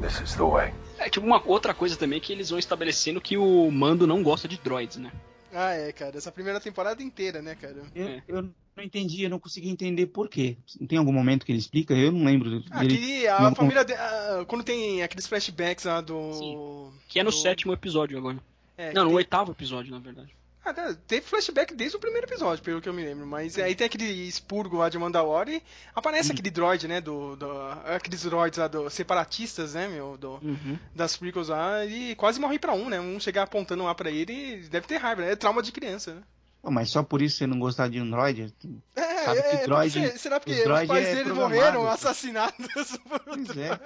this is the way. É tipo uma outra coisa também que eles vão estabelecendo que o Mando não gosta de droids, né? Ah, é, cara. Essa primeira temporada inteira, né, cara? Eu, eu não entendi, eu não consegui entender por quê. Tem algum momento que ele explica? Eu não lembro Ah, dele. Aquele, a não- família. de- ah, quando tem aqueles flashbacks lá do. Sim. Que é no do- sétimo episódio agora. É, não, no tem- oitavo episódio, na verdade. Ah, tá, teve flashback desde o primeiro episódio, pelo que eu me lembro. Mas aí tem aquele expurgo lá de Mandalore e aparece aquele droid, né? Do, do- aqueles droids lá do separatistas, né, meu? Do, Uhum. das prequels lá e quase morre pra um, né? Um chegar apontando lá pra ele e deve ter raiva, né? É trauma de criança, né? Pô, mas só por isso você não gostar de um droid? É, Sabe que é, droid- porque- será porque os os, pais é morreram assassinados por Pois é.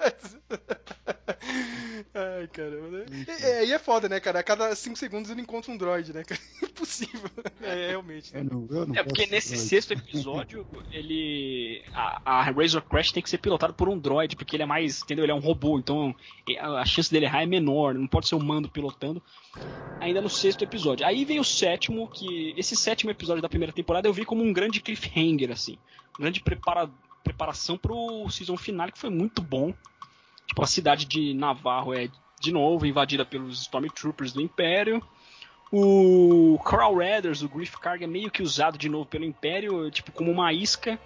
Ai, caramba. né? E, é, e é foda, né, cara? A cada 5 segundos ele encontra um droid, né, cara? Impossível. É, realmente. Eu não, eu não É porque nesse droid. sexto episódio, ele. A, a Razor Crash tem que ser pilotado por um droid, porque ele é mais. Entendeu? Ele é um robô, então a chance dele errar é menor, não pode ser o mando pilotando. Ainda no sexto episódio. Aí vem o sétimo, que. Esse sétimo episódio da primeira temporada eu vi como um grande cliffhanger, assim. Um grande prepara, preparação pro season final, que foi muito bom. Tipo, a cidade de Navarro é de novo invadida pelos Stormtroopers do Império. O Coral Raiders, o Griff Karga, é meio que usado de novo pelo Império, tipo, como uma isca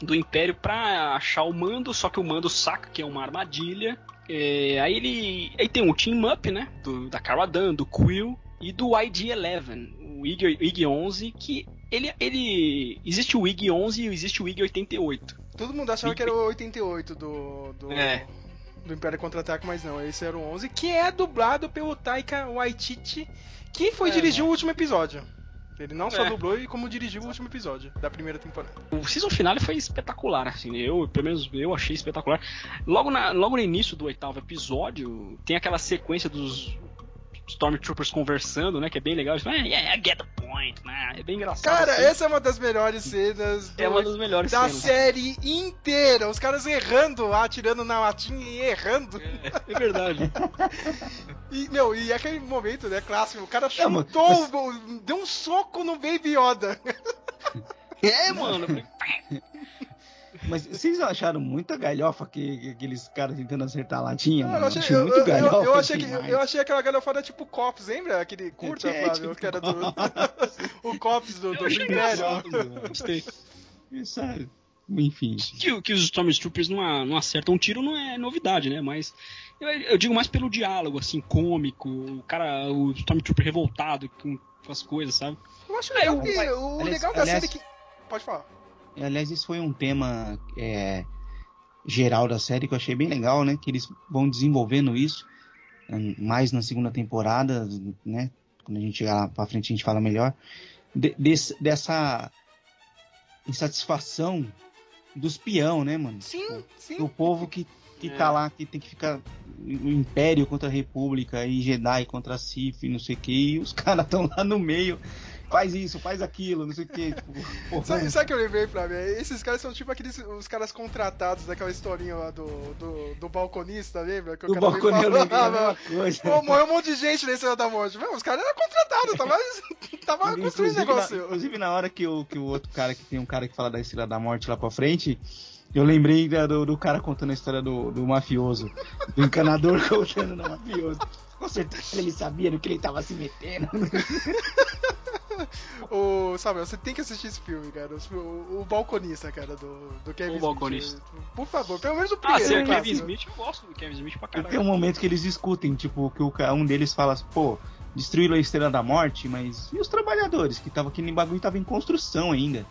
do Império pra achar o Mando, só que o Mando saca que é uma armadilha. É, aí ele. Aí tem um team up, né? Do, da Cara Dune, do Quill e do ID-11, o IG, IG-11, que ele, ele. Existe o IG 11 e existe o IG 88. Todo mundo achava que era o 88 do. do... É. Do Império Contra-Ataque, mas não, esse era o 11, que é dublado pelo Taika Waititi, que foi É, dirigir né? o último episódio. Ele não só É. dublou, e como dirigiu o último episódio da primeira temporada. O season finale foi espetacular, assim, eu, pelo menos eu achei espetacular. Logo, na, logo no início do oitavo episódio, tem aquela sequência dos Stormtroopers conversando, né, que é bem legal. Falam, "Ah, yeah, I get the point, né? É bem engraçado. Cara, assim. essa é uma das melhores cenas do- é uma das melhores da cenas. série inteira. Os caras errando, atirando na latinha e errando. É verdade. E, meu, e aquele momento, né, clássico, o cara mas- chutou, o- deu um soco no Baby Yoda. é, mano. Mas vocês acharam muita galhofa que, que aqueles caras tentando acertar a latinha? Eu mano? Eu achei, achei eu, muito eu- eu- galhofa. eu achei que, eu achei aquela galhofada tipo Cops, lembra? Aquele curta, É, Flávio, tipo que era do... o Cops do, do. Gostei. Isso é- Enfim. Que, que os Stormtroopers não, não acertam um tiro não é novidade, né? Mas eu, eu digo mais pelo diálogo, assim, cômico, o cara, o Stormtrooper revoltado com, com as coisas, sabe? Eu acho É, legal o- que o aliás- legal da aliás- série é que... Pode falar. Aliás, isso foi um tema é, geral da série que eu achei bem legal, né? Que eles vão desenvolvendo isso hum, mais na segunda temporada, né? Quando a gente chegar lá pra frente a gente fala melhor. De- desse- dessa insatisfação dos peão, né, mano? Sim, sim. Do povo que, que É. tá lá, que tem que ficar o Império contra a República e Jedi contra a Sith e não sei o que, e os caras estão lá no meio. Faz isso, faz aquilo, não sei o que. Tipo, porra, Sabe, sabe o que eu lembrei, Flávio? Esses caras são tipo aqueles os caras contratados daquela historinha lá do, do, do balconista, lembra? Que o do cara me balcão eu lembrei a falava, mesma coisa. Pô, morreu um monte de gente nesse Estrela da Morte. Meu, os caras eram contratados, tava, tava construindo negócio. Na, inclusive, na hora que o, que o outro cara, que tem um cara que fala da Estrela da Morte lá pra frente, eu lembrei do, do cara contando a história do, do mafioso, do encanador contando no mafioso. Com certeza ele sabia no que ele tava se metendo. O, sabe, você tem que assistir esse filme, cara. O, o- o balconista, cara, do, do Kevin O Smith. Balconista. Por favor, pelo menos o Ah, primeiro. se é é o clássico. Kevin Smith, eu gosto do Kevin Smith pra Tem caralho. um momento que eles discutem, tipo, que o, um deles fala assim, pô, destruíram a Estrela da Morte, mas e os trabalhadores que tava aqui no bagulho tava em construção ainda?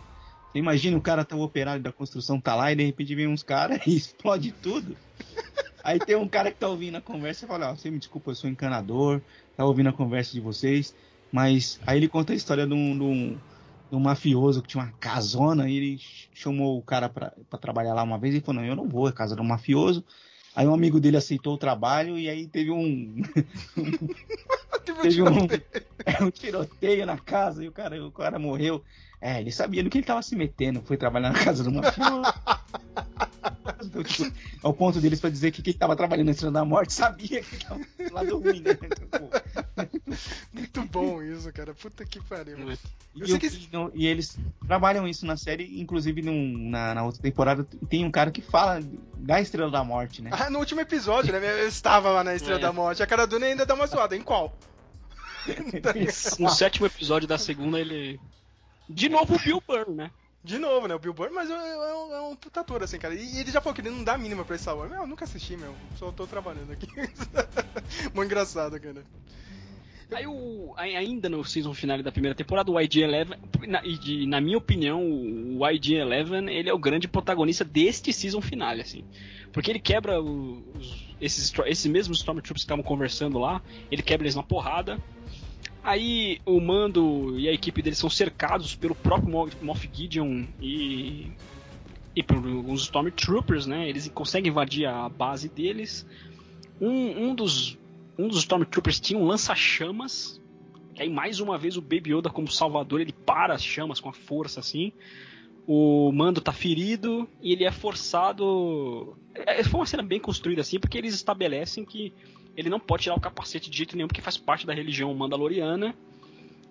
Você imagina o cara tá o operário da construção tá lá e de repente vem uns caras e explode tudo. Aí tem um cara que tá ouvindo a conversa e fala, ó, você me desculpa, eu sou encanador, tá ouvindo a conversa de vocês, mas aí ele conta a história de um, de um, de um mafioso que tinha uma casona e ele ch- chamou o cara pra trabalhar lá uma vez e falou, não, eu não vou, é casa do mafioso. Aí um amigo dele aceitou o trabalho e aí teve um, Teve um um, tiroteio. na casa e o cara, o cara morreu. É, ele sabia no que ele tava se metendo, foi trabalhar na casa do mafioso. Então, tipo, ao ponto deles pra dizer que quem tava trabalhando na Estrela da Morte sabia que tava do lado ruim, né? Então, Muito bom isso, cara. Puta que pariu. E, Eu que- e não- e eles trabalham isso na série, inclusive num- na, na outra temporada tem um cara que fala da Estrela da Morte, né? Ah, no último episódio, né? Eu estava lá na Estrela É. da Morte. A cara Duna ainda dá uma zoada. Em qual? No sétimo episódio da segunda, ele. De novo o Bill Burr, né? De novo, né? O Bill Burr, mas é, é um, é um puta ator, assim, cara. E ele já falou que ele não dá mínima pra Star Wars. Meu, eu nunca assisti, meu. Só tô trabalhando aqui. Muito engraçado, cara. Aí o, ainda no season final da primeira temporada, o IG-11, na, de- na minha opinião, o IG-11, ele é o grande protagonista deste season final, assim. Porque ele quebra os, esses, esses mesmos Stormtroopers que estavam conversando lá, ele quebra eles na porrada. Aí o Mando e a equipe dele são cercados pelo próprio Mo- Moff Gideon e, e por uns Stormtroopers, né? Eles conseguem invadir a base deles. Um, um dos um dos Stormtroopers tinha um lança-chamas. Que aí mais uma vez o Baby Yoda como salvador, ele para as chamas com a força assim. O Mando tá ferido e ele é forçado. É, foi uma cena bem construída assim, porque eles estabelecem que ele não pode tirar o capacete de jeito nenhum, porque faz parte da religião mandaloriana.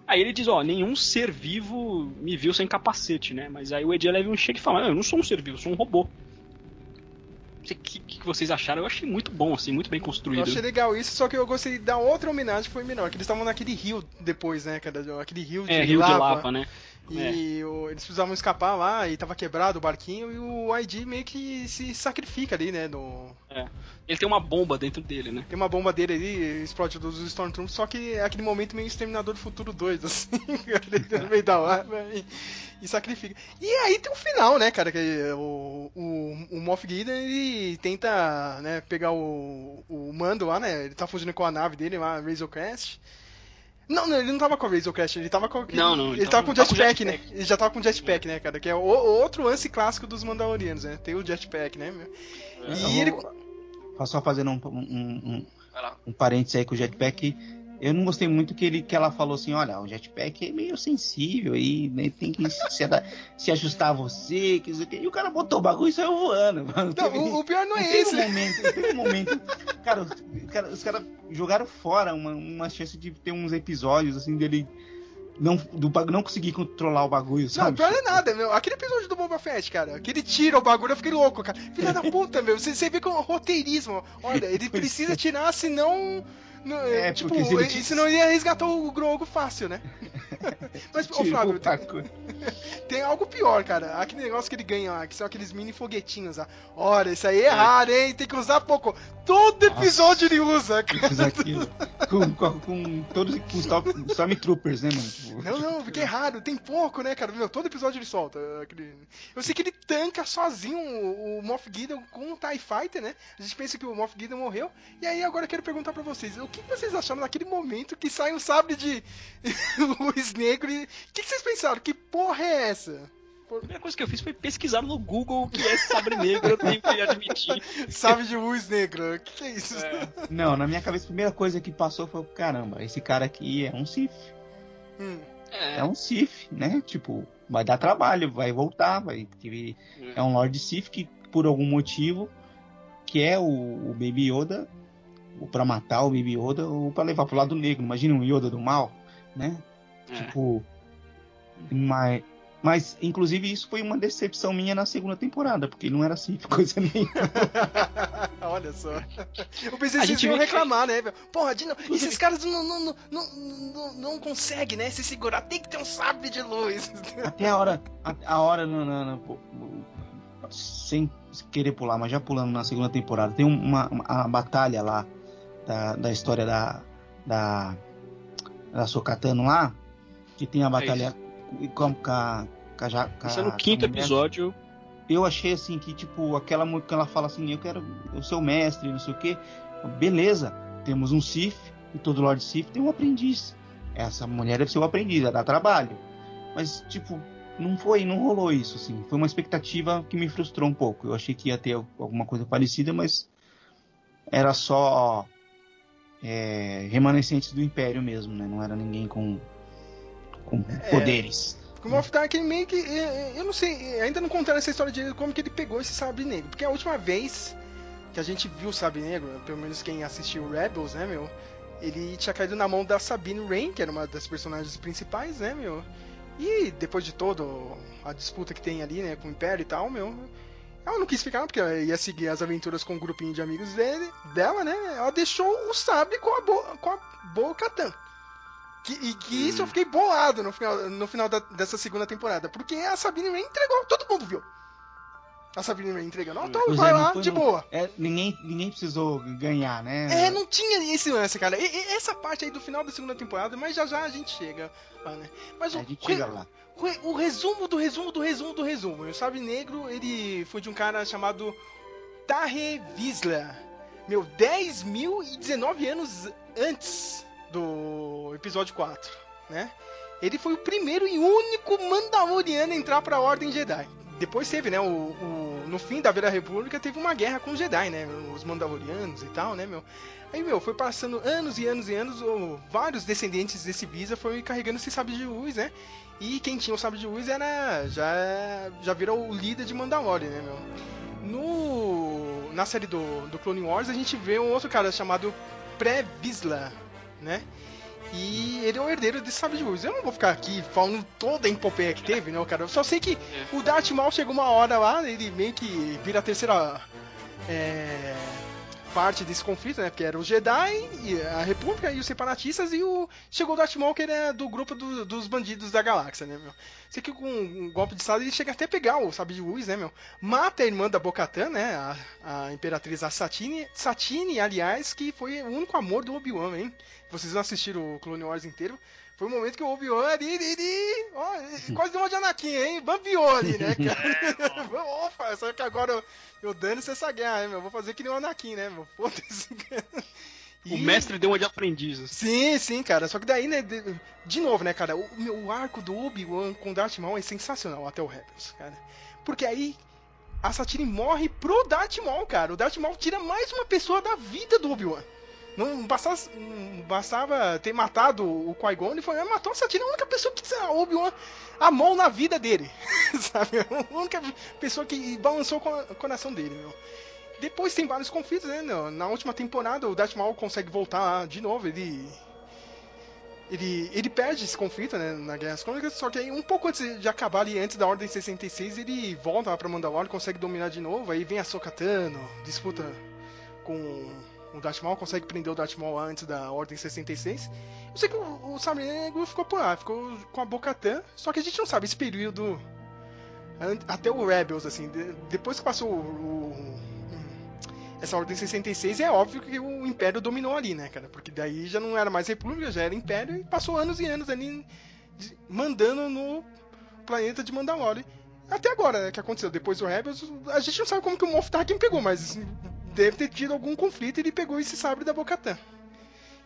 Aí ele diz, ó, nenhum ser vivo me viu sem capacete, né? Mas aí o Ed Eleven chega e fala, "Não, eu não sou um ser vivo, eu sou um robô. O que, que, vocês acharam? Eu achei muito bom, assim, muito bem Eu construído. achei legal isso, só que eu gostei da outra homenagem que foi menor, que eles estavam naquele rio depois, né, cara? Aquele rio de, É, rio lava. de lava, né? E É. o- eles precisavam escapar lá e tava quebrado o barquinho e o ID meio que se sacrifica ali, né? No... Ele tem uma bomba dentro dele, né? Tem uma bomba dele ali, explode todos os Stormtroopers, só que é aquele momento meio Exterminador do Futuro 2, assim, no meio da arma e, e sacrifica. E aí tem o final, né, cara, que o, o, o Moff Gideon, ele tenta, né, pegar o, o mando lá, né, ele tá fugindo com a nave dele lá, Razorcrest. Não, não, ele não tava com a Razorcrest, ele tava com... Não, não, Ele, ele tava tava- com o jetpack, né, jetpack. ele já tava com o jetpack, né, cara, que é o, o outro lance clássico dos Mandalorianos, né, tem o jetpack, né, meu. Eu E ele... vou- Só fazendo um, um, um, um parênteses aí com o jetpack. Eu não gostei muito que, ele, que ela falou assim, olha, o jetpack é meio sensível aí, né, tem que se, se ajustar a você, que isso aqui. E o cara botou o bagulho e saiu voando. Mano. Não, Teve- o, pior não é teve esse, um momento, teve um momento. Cara, os, cara, os caras jogaram fora uma, uma chance de ter uns episódios assim dele não, do, não conseguir controlar o bagulho, Não, sabe? pior é nada, meu. Aquele episódio do Boba Fett, cara, que ele tira o bagulho, eu fiquei louco, cara. Filha da puta, meu. Você, você vê com roteirismo. Olha, ele precisa é. tirar, senão. Não, É, tipo, porque se ele senão ele ia resgatar o Grogu fácil, né? Mas, ô Tirou Flávio, tem, taco. tem algo pior, cara. Aquele negócio que ele ganha lá, que são aqueles mini foguetinhos lá. Olha, isso aí é raro, hein? Tem que usar pouco. Todo episódio ele usa, cara. Aquilo. com, com, com todos com os Stormtroopers, né, mano? Tipo, Não, não, porque é raro, tem pouco, né, cara? Meu, todo episódio ele solta. aquele- Eu sei que ele tanca sozinho o, o Moff Gideon com o TIE Fighter, né? A gente pensa que o Moff Gideon morreu. E aí agora eu quero perguntar pra vocês, o que vocês acharam naquele momento que sai um sabre de luz negro e... O que vocês pensaram? Que porra é essa? A primeira coisa que eu fiz foi pesquisar no Google o que é esse sabre negro, eu tenho que admitir. Sabre de luz negra, o que, que é isso? Não, na minha cabeça a primeira coisa que passou foi, caramba, esse cara aqui é um Sith. Hum, É um Sith, né? Tipo, vai dar trabalho, vai voltar, vai. porque É um Lord Sith que, por algum motivo, que é o, o Baby Yoda, ou pra matar o Baby Yoda, ou pra levar pro lado negro. Imagina um Yoda do mal, né? É. Tipo. Mas, mas, inclusive, isso foi uma decepção minha na segunda temporada, porque não era Sith, coisa nenhuma. Olha só. Eu pensei que vocês iam reclamar, né? Porra, de não, esses caras não, não, não, não, não, não conseguem, né? Se segurar, tem que ter um sabre de luz. Até a hora. A, a hora. No, no- no- pô, sem querer pular, mas já pulando na segunda temporada, tem uma, uma a batalha lá da, da história da. Da. Da Sokatano lá. Que tem a batalha com, com, a- com a com a- Isso é no quinto mulher. episódio. Eu achei assim que, tipo, aquela música que ela fala assim, eu quero o seu mestre, não sei o que. Beleza, temos um Sith e todo Lord Sith tem um aprendiz. Essa mulher deve ser o aprendiz, vai dar trabalho. Mas, tipo, não foi, não rolou isso, assim. Foi uma expectativa que me frustrou um pouco. Eu achei que ia ter alguma coisa parecida, mas era só é, remanescentes do Império mesmo, né? Não era ninguém com, com poderes. O Moff Tarkin meio que. eh, Eu não sei, ainda não contaram essa história de como que ele pegou esse sabre negro. Porque a última vez que a gente viu o sabre negro, pelo menos quem assistiu Rebels, né, meu? Ele tinha caído na mão da Sabine Wren, que era uma das personagens principais, né, meu? E depois de todo a disputa que tem ali, né, com o Império e tal, meu. Ela não quis ficar, porque ela ia seguir as aventuras com um grupinho de amigos dele, dela, né? Ela deixou o sabre com a, Bo, com a. Que, e que isso eu fiquei bolado no final, no final da- dessa segunda temporada. Porque a Sabine Wren entregou, todo mundo viu. A Sabine Wren entregando. Então Pois vai é, lá, de no- boa. É, ninguém, ninguém precisou ganhar, né? É, não tinha esse lance, cara. E- e- essa parte aí do final da segunda temporada, mas já já a gente chega lá, né? Mas o, A gente chega lá. o- o resumo do resumo do resumo do resumo. O Sabre Negro, ele foi de um cara chamado Tarre Visla. Meu, 10.019 anos antes do episódio 4, né? Ele foi o primeiro e único Mandaloriano a entrar pra Ordem Jedi. Depois teve, né, o, o- no fim da Velha República teve uma guerra com os Jedi, né, os Mandalorianos e tal, né, meu. Aí, meu, foi passando anos e anos e anos, o- vários descendentes desse Visa foram carregando esse sabre de luz, né? E quem tinha o sabre de luz era já já virou o líder de Mandalorian, né, meu? No na série do, do Clone Wars a gente vê um outro cara chamado Pré-Vizsla, né? E ele é o herdeiro desse sabre de luz. Eu não vou ficar aqui falando toda a epopeia que teve, né, cara? Eu só sei que o Darth Maul chegou uma hora lá, ele meio que vira a terceira é, parte desse conflito, né? Porque era o Jedi, a República e os separatistas, e o chegou o Darth Maul, que era do grupo do, dos bandidos da galáxia, né, meu? Sei que com um golpe de estado ele chega até a pegar o sabre de luz, né, meu? Mata a irmã da Bocatan, né? A, a imperatriz a Satine, Satine, aliás, que foi o único amor do Obi-Wan, hein? Vocês não assistiram o Clone Wars inteiro. Foi o momento que o Obi-Wan ali, ali, ó, quase deu uma de Anakin, hein? Bambiou ali, né, cara? Opa, só que agora eu, eu dane-se essa guerra, hein, meu? Vou fazer que nem o Anakin, né, meu? Foda-se, O mestre deu uma de aprendiz. Sim, sim, cara. Só que daí, né, de, de novo, né, cara, o, o arco do Obi-Wan com Darth Maul é sensacional até o Rebels, cara. Porque aí a Satine morre pro Darth Maul, cara. O Darth Maul tira mais uma pessoa da vida do Obi-Wan. Não bastava, ter matado o Qui-Gon, e foi matou a Satine, a única pessoa que Obi-Wan a mão na vida dele, sabe? A única pessoa que balançou o coração dele, meu. Depois tem vários conflitos, né? Na última temporada o Darth Maul consegue voltar de novo, ele ele, ele perde esse conflito, né, na Guerra Crônicas, só que aí um pouco antes de acabar ali, antes da Ordem 66, ele volta lá pra Mandalore, consegue dominar de novo, aí vem a Sokatano, disputa com o Darth Maul, consegue prender o Darth Maul antes da Ordem 66. Eu sei que o, o Negro ficou por lá, ficou com a Bo-Katan, só que a gente não sabe esse período até o Rebels, assim, depois que passou o, o, essa Ordem 66, é óbvio que o Império dominou ali, né, cara? Porque daí já não era mais República, já era Império e passou anos e anos ali mandando no planeta de Mandalore. Até agora, né, que aconteceu depois do Rebels, a gente não sabe como que o Moff Tarkin pegou, mas deve ter tido algum conflito e ele pegou esse sabre da Bocatã.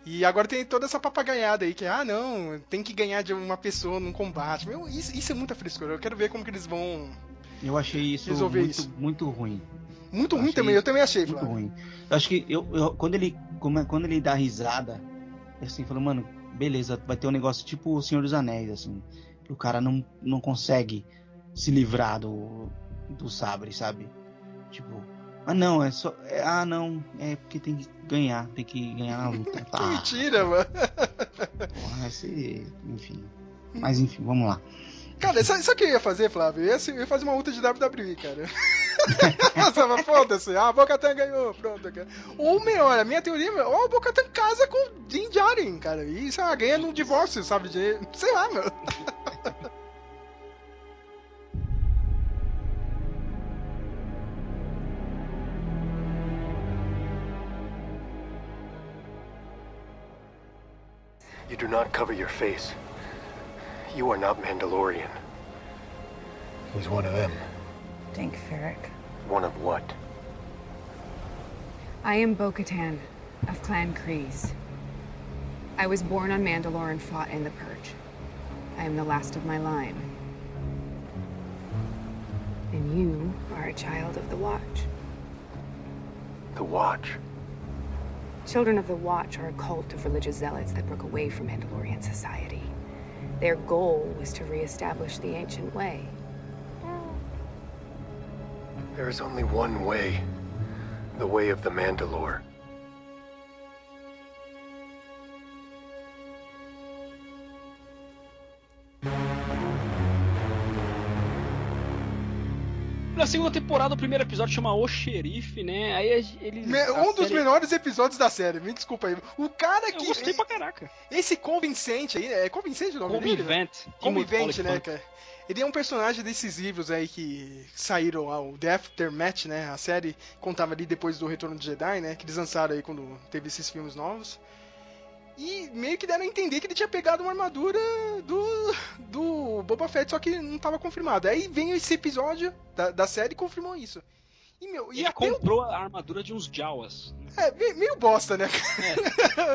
E agora tem toda essa papagaiada aí, que ah não, tem que ganhar de uma pessoa num combate. Meu, isso, isso é muita frescura. Eu quero ver como que eles vão. Eu achei isso resolver muito, isso. muito ruim. Muito ruim também, eu também achei, Muito ruim. Eu acho que eu, eu, quando, ele, quando ele dá risada, assim, falou, mano, beleza, vai ter um negócio tipo o Senhor dos Anéis, assim. Que o cara não, não consegue se livrar do, do sabre, sabe? Tipo, ah não, é só. É, ah não, é porque tem que ganhar, tem que ganhar na luta. Tá. que mentira, mano. Porra, esse. Enfim. Mas enfim, vamos lá. Cara, sabe o que eu ia fazer, Flávio? Eu ia, fazer uma luta de WWE, cara. Nossa, foda-se. Ah, a Bocatan ganhou, pronto, cara. Ou melhor, a minha teoria, ou a Bocatan casa com o Din Djarin, cara. E, sei lá, ganha num divórcio, sabe? De, sei lá, meu. You do not cover your face. You are not Mandalorian. He's one of them. Dink Ferrick. One of what? I am Bo-Katan, of Clan Kryze. I was born on Mandalore and fought in the Purge. I am the last of my line. And you are a child of the Watch. The Watch? Children of the Watch are a cult of religious zealots that broke away from Mandalorian society. Their goal was to reestablish the ancient way. There is only one way. The way of the Mandalore. Segunda temporada, o primeiro episódio chama O Xerife, né? Aí eles. Me, um dos menores episódios da série, me desculpa aí. O cara que. Eu gostei pra caraca. Esse convincente aí, é convincente o nome Convivent. dele? Convivente. né, cara? Ele é um personagem desses livros aí que saíram lá, o The Aftermath, né? A série contava ali depois do Retorno de Jedi, né? Que eles lançaram aí quando teve esses filmes novos. E meio que deram a entender que ele tinha pegado uma armadura do, do Boba Fett, só que não estava confirmado. Aí vem esse episódio da, da série e confirmou isso. E, meu, e ele comprou o... a armadura de uns Jawas. É, meio bosta, né?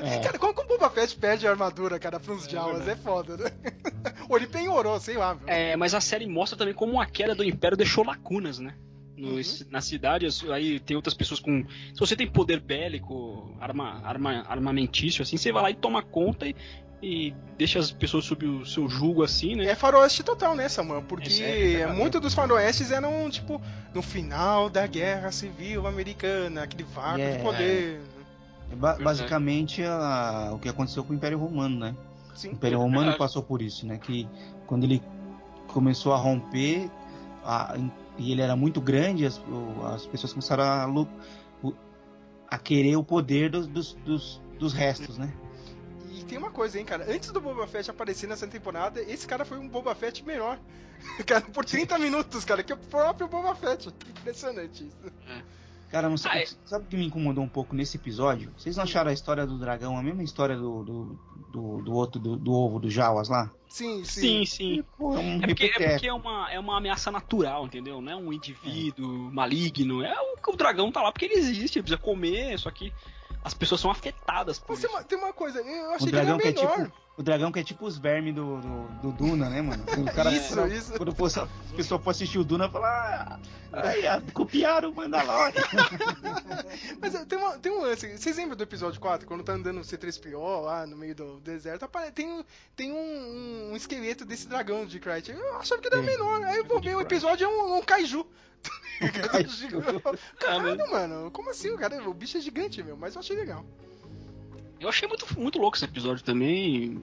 É. cara, como o Boba Fett perde a armadura, cara, pra uns é, Jawas? É, é foda, né? Ou ele penhorou, sei lá. Meu. É, mas a série mostra também como a queda do Império deixou lacunas, né? No, uhum. na cidade, aí tem outras pessoas com. Se você tem poder bélico, arma, arma, armamentício, assim, você vai lá e toma conta e, e deixa as pessoas sob o seu jugo, assim, né? É faroeste total, né, Samuel? Porque é, é muitos dos faroestes eram, tipo, no final da Guerra Civil Americana, aquele vácuo yeah. de poder. É, ba basicamente a, o que aconteceu com o Império Romano, né? Sim. O Império Romano passou por isso, né? Que quando ele começou a romper, a, e ele era muito grande, as, as pessoas começaram a, a querer o poder dos, dos, dos, dos restos, né? E tem uma coisa, hein, cara. Antes do Boba Fett aparecer nessa temporada, esse cara foi um Boba Fett melhor. cara, por 30 minutos, cara, que é o próprio Boba Fett. Impressionante isso. Cara, não sabe, sabe o que me incomodou um pouco nesse episódio? Vocês não acharam a história do dragão a mesma história do, do, do, do outro, do, do, ovo do Jawas lá? Sim, sim. Sim, sim. Pô, é, um é, porque, é, porque, é, uma, é uma ameaça natural, entendeu? Não é um indivíduo é. maligno. É o, o dragão tá lá porque ele existe, ele precisa comer, só que as pessoas são afetadas por Você, isso. Tem uma coisa, eu achei o dragão que, era menor. Que é tipo, o dragão que é tipo os vermes do, do, do Duna, né, mano? O cara, isso, quando, isso. Quando fosse, a pessoa for assistir o Duna, falar, ah, aí, copiaram o Mandalorian. Mas tem, uma, tem um lance, vocês lembram do episódio 4, quando tá andando o C3PO lá no meio do deserto, tem, tem um, um esqueleto desse dragão de Kryt. Eu achava que era menor, aí eu vou ver o episódio é um, um kaiju. Caralho, mano, como assim? O, cara, o bicho é gigante, meu, mas eu achei legal. Eu achei muito, muito louco esse episódio também.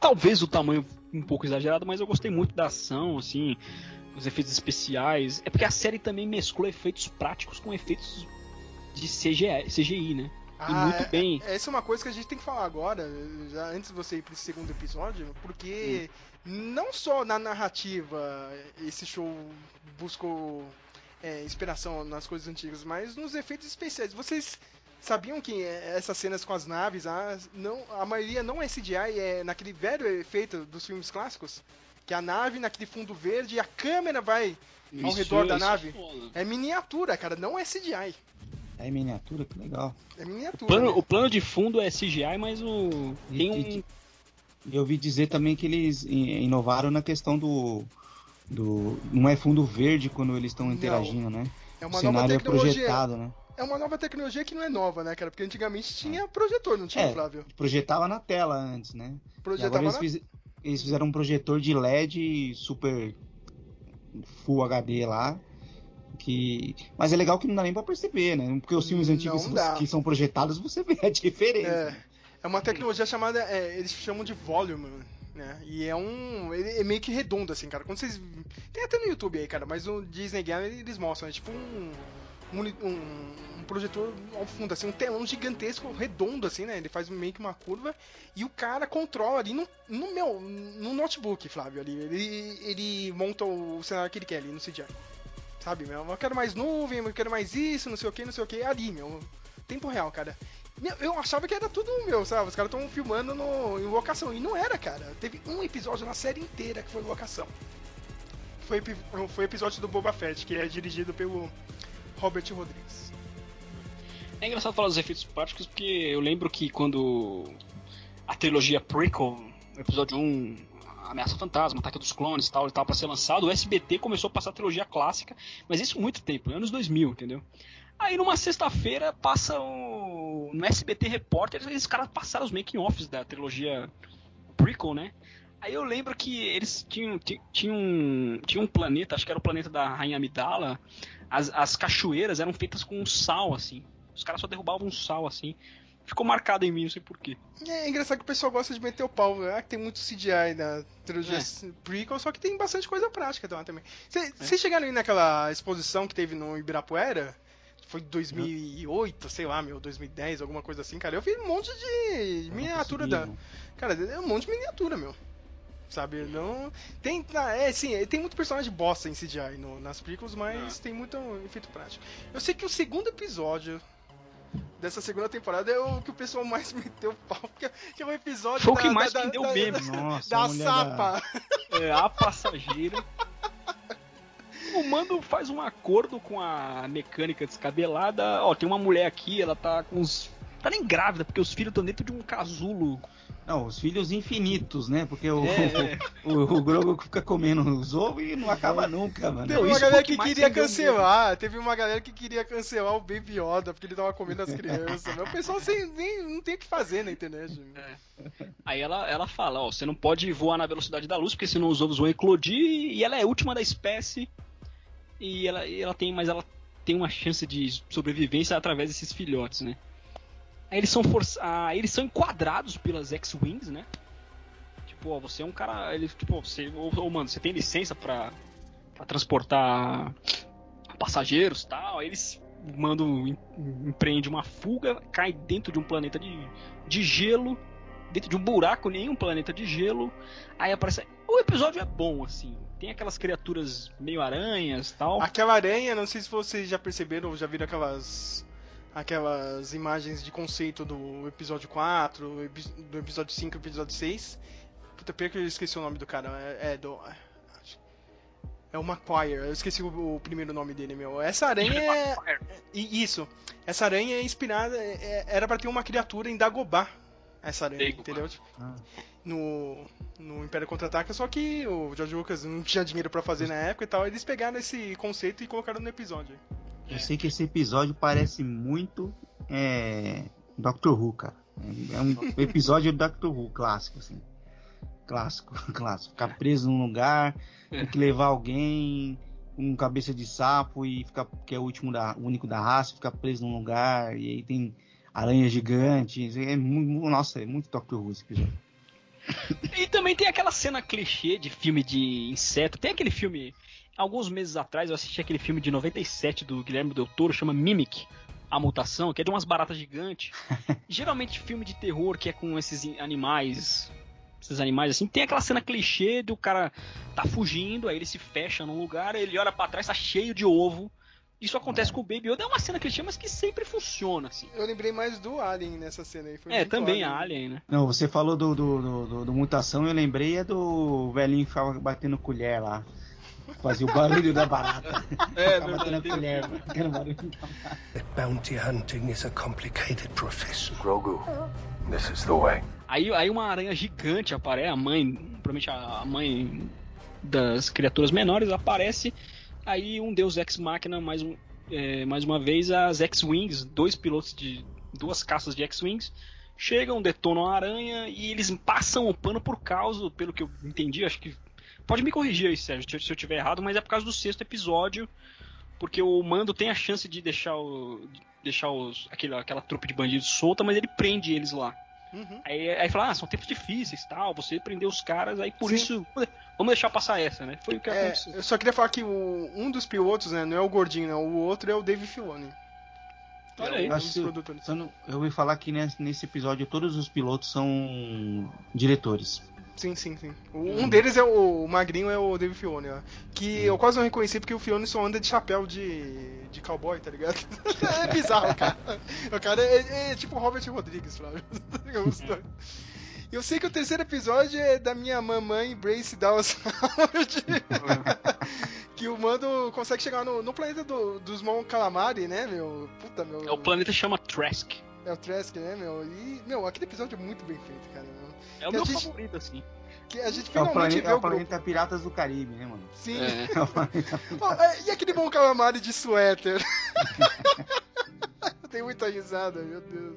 Talvez o tamanho um pouco exagerado, mas eu gostei muito da ação, assim, os efeitos especiais. É porque a série também mesclou efeitos práticos com efeitos de CGI, CGI né? Ah, e muito é, bem. É, essa é uma coisa que a gente tem que falar agora, já antes de você ir pro segundo episódio, porque hum. não só na narrativa esse show buscou é, inspiração nas coisas antigas, mas nos efeitos especiais. Vocês Sabiam que essas cenas com as naves, a, não, a maioria não é CGI, é naquele velho efeito dos filmes clássicos? Que a nave naquele fundo verde e a câmera vai ao isso, redor da nave. É, é miniatura, cara, não é CGI. É miniatura? Que legal. É miniatura. O plano, né? o plano de fundo é CGI, mas o. E, tem um. Eu ouvi dizer também que eles inovaram na questão do. do não é fundo verde quando eles estão interagindo, né? É uma o cenário nova tecnologia. é projetado, né? É uma nova tecnologia que não é nova, né, cara? Porque antigamente tinha projetor, não tinha, é, Flávio? Projetava na tela antes, né? Projetava agora eles, na... fiz, eles fizeram um projetor de LED super Full HD lá. Que... Mas é legal que não dá nem pra perceber, né? Porque os filmes antigos que são projetados, você vê a diferença. É, é uma tecnologia chamada. É, eles chamam de volume, né? E é um. Ele é meio que redondo, assim, cara. Quando vocês. Tem até no YouTube aí, cara, mas no Disney Game eles mostram, é tipo um um, um, um, projetor ao fundo, assim, um telão gigantesco, redondo, assim, né? Ele faz meio que uma curva e o cara controla ali no, no meu, no notebook, Flávio, ali. Ele, ele monta o cenário que ele quer ali no CGI. Sabe, meu? Eu quero mais nuvem, eu quero mais isso, não sei o que, não sei o que. Ali, meu. Tempo real, cara. Eu achava que era tudo meu, sabe? Os caras estão filmando no, em locação. E não era, cara. Teve um episódio na série inteira que foi locação. Foi, foi o episódio do Boba Fett, que é dirigido pelo Robert Rodrigues. É engraçado falar dos efeitos práticos porque eu lembro que quando a trilogia prequel, episódio 1, Ameaça Fantasma, Ataque dos Clones tal, e tal para ser lançado, o SBT começou a passar a trilogia clássica, mas isso muito tempo, anos 2000, entendeu? Aí numa sexta-feira passa o... no SBT Repórter, esses caras passaram os making-offs da trilogia prequel, né? Aí eu lembro que eles tinham, tinham, tinham um planeta, acho que era o planeta da Rainha Amidala, as, as cachoeiras eram feitas com sal, assim. Os caras só derrubavam sal, assim. Ficou marcado em mim, não sei porquê. É, é engraçado que o pessoal gosta de meter o pau. Ah, tem muito CGI na trilogia é. prequel, só que tem bastante coisa prática também. Vocês é. chegaram aí naquela exposição que teve no Ibirapuera? Foi 2008, sei lá, meu, 2010, alguma coisa assim, cara. Eu vi um monte de miniatura da. Cara, é um monte de miniatura, meu sabe? Não tem, é sim, tem muito personagem bosta em CGI no, nas prequels, mas ah. tem muito efeito prático. Eu sei que o segundo episódio dessa segunda temporada é o que o pessoal mais meteu pau, que, é o episódio Foi o que mais da, vendeu da, meme, da, Nossa, da sapa. Da... É, a passageira. o Mando faz um acordo com a mecânica descabelada. Ó, tem uma mulher aqui, ela tá com os. Tá nem grávida, porque os filhos estão dentro de um casulo não, os filhos infinitos, né? Porque o, é, o, o, o Grogu fica comendo os ovos e não acaba nunca, mano. Teve uma galera que, que queria cancelar, teve uma galera que queria cancelar o Baby Yoda porque ele tava comendo as crianças. o pessoal sem, nem, não tem o que fazer na internet. É. Aí ela, ela fala, ó, você não pode voar na velocidade da luz porque senão os ovos vão eclodir e ela é a última da espécie e ela, e ela tem, mas ela tem uma chance de sobrevivência através desses filhotes, né? Eles são força... ah, eles são enquadrados pelas X-Wings, né? Tipo, ó, você é um cara. Ele, tipo, você. Ou, ou mano, você tem licença pra transportar passageiros tal. Aí eles em- empreende uma fuga, cai dentro de um planeta de, de gelo, dentro de um buraco em um planeta de gelo. Aí aparece. O episódio é bom, assim. Tem aquelas criaturas meio aranhas tal. Aquela aranha, não sei se vocês já perceberam ou já viram aquelas aquelas imagens de conceito do episódio 4, epi- do episódio 5 e episódio 6. Puta, pior que eu esqueci o nome do cara. É, é do. É o Maguire, eu esqueci o, o primeiro nome dele, meu. Essa aranha é. e- Isso. Essa aranha é inspirada. é- é- era pra ter uma criatura em Dagobah. Essa aranha, Dagobah. entendeu? Ah. No, no Império Contra-Ataca, só que o George Lucas não tinha dinheiro pra fazer na época e tal. Eles pegaram esse conceito e colocaram no episódio. Eu sei que esse episódio parece muito é, Doctor Who, cara. É um episódio do Doctor Who clássico, assim. Clássico, clássico. Ficar preso num lugar, tem que levar alguém com cabeça de sapo e ficar que é o último da, o único da raça, ficar preso num lugar e aí tem aranhas gigantes. É muito, nossa, é muito Doctor Who esse episódio. E também tem aquela cena clichê de filme de inseto. Tem aquele filme. Alguns meses atrás eu assisti aquele filme de 97 do Guilherme Del Toro, chama Mimic. A mutação, que é de umas baratas gigantes. Geralmente filme de terror que é com esses animais. Esses animais assim. Tem aquela cena clichê do cara tá fugindo, aí ele se fecha num lugar, ele olha pra trás, tá cheio de ovo. Isso acontece com o Baby Yoda. É uma cena clichê, mas que sempre funciona, assim. Eu lembrei mais do Alien nessa cena aí. Foi É, também a Alien, né? Não, você falou do, do, do, do- do mutação, eu lembrei é do velhinho que ficava batendo colher lá. Fazia o barulho da barata. É, Ficava batendo a colher, aquele barulho. Bounty hunting is a complicated profession. Grogu, this is the way. Aí, aí uma aranha gigante aparece, a mãe, provavelmente a mãe das criaturas menores aparece. Aí um deus ex machina mais um, é, mais uma vez as X-wings, dois pilotos de duas caças de X-wings chegam, detonam a aranha e eles passam o pano por causa, pelo que eu entendi, acho que pode me corrigir aí, Sérgio, se eu tiver errado, mas é por causa do sexto episódio, porque o Mando tem a chance de deixar o de deixar os, aquele, aquela trupe de bandidos solta, mas ele prende eles lá. Uhum. Aí, aí fala, ah, são tempos difíceis tal, você prendeu os caras, aí por Sim. isso vamos deixar passar essa, né? Foi o que É, aconteceu. eu só queria falar que o- um dos pilotos, né, não é o gordinho, né, o outro é o Dave Filoni. Olha aí. É um Acho produtores. Eu, não- eu ouvi falar que nesse episódio todos os pilotos são diretores. Sim, sim, sim. Um deles é o, o magrinho, é o Dave Filoni, ó. Que eu quase não reconheci porque o Filoni só anda de chapéu de, de cowboy, tá ligado? é bizarro, cara. O cara é, é tipo Robert Rodrigues, Flávio. Eu gosto. Eu sei que o terceiro episódio é da minha mamãe Brace Dallas Howard. que o Mando consegue chegar no, no planeta do- dos Mon Calamari, né, meu? Puta, meu. É, o planeta chama Trask. É o Trask, né, meu? E, meu, aquele episódio é muito bem feito, cara. É o Que meu a gente- favorito, assim. Que a gente É o, finalmente planeta, vê é o o grupo. planeta Piratas do Caribe, né, mano? Sim. É. É o planeta é, e aquele bom calamari de suéter? Tem muita risada, meu Deus.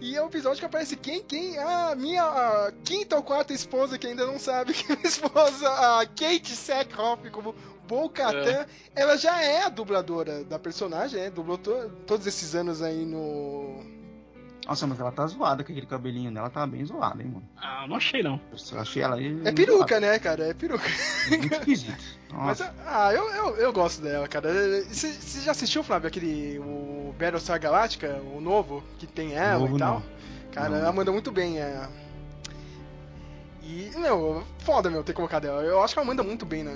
E é um episódio que aparece quem? Quem? A minha a quinta ou quarta esposa, que ainda não sabe que é minha esposa, a Kate Sackhoff, como Bo Katan, ela já é a dubladora da personagem, né? Dublou to- todos esses anos aí no. Nossa, mas ela tá zoada com aquele cabelinho dela, tá bem zoada, hein, mano. Ah, não achei não. Eu achei ela. É peruca, né, cara? É peruca. Muito esquisito. Mas, Nossa. ah, eu, eu, eu gosto dela, cara. Você já assistiu, Flávio, aquele. O Battlestar Galactica, o novo, que tem ela Novo, e tal? não. Cara, Não. ela manda muito bem, é. E, meu, foda, meu, ter colocado ela. Eu acho que ela manda muito bem, né?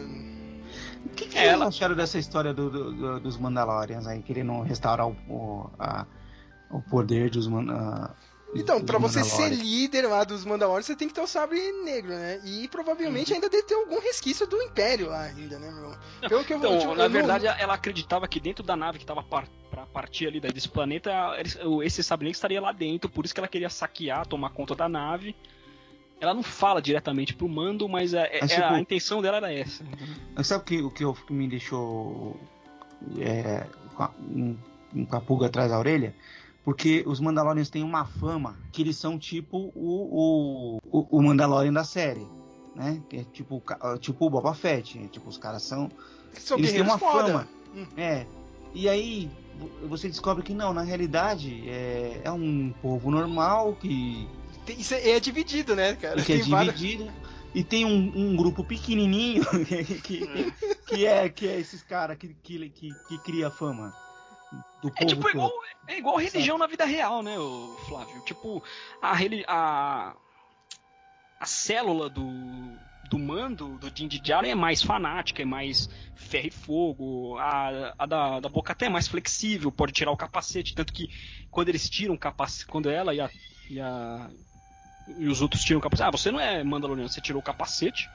O que, que É, ela- acharam dessa história do- do- do- dos Mandalorians aí, querendo restaurar o, o, a- o poder dos man, a- Então, pra você ser líder lá dos Mandalorians, você tem que ter o sabre negro, né? E provavelmente ainda deve ter algum resquício do Império lá ainda, né, meu? Pelo que eu Então, tipo, na eu não- verdade, ela acreditava que dentro da nave que tava par pra partir ali desse planeta, eles- o- esse Sabinete estaria lá dentro, por isso que ela queria saquear, tomar conta da nave. Ela não fala diretamente pro mando, mas é- é- Mas, é- tipo- a intenção dela era essa. Sabe o que, o que, eu- que me deixou é, com, a, um, um capuga atrás da orelha? Porque os Mandalorians têm uma fama que eles são tipo o, o, o, Mandalorian da série. Né? Que é tipo, o ca- tipo o Boba Fett. né? Tipo, os caras são. São eles têm uma foda. fama. Hum. É. E aí vo- você descobre que não, na realidade é, é um povo normal que, Isso é, é dividido, né, cara? que é várias- dividido. E tem um, um grupo pequenininho que, que, que é, que é esses caras que, que, que, que cria fama. Do É povo tipo todo. igual, é igual religião na vida real, né, Flávio? Tipo, a, a, a célula do, do mando do Din Djarin é mais fanática, é mais ferro e fogo. A, a da, da Boca até é mais flexível, pode tirar o capacete. Tanto que quando eles tiram o capacete, quando ela e a, e a e os outros tiram o capacete. Ah, você não é Mandaloriano, você tirou o capacete.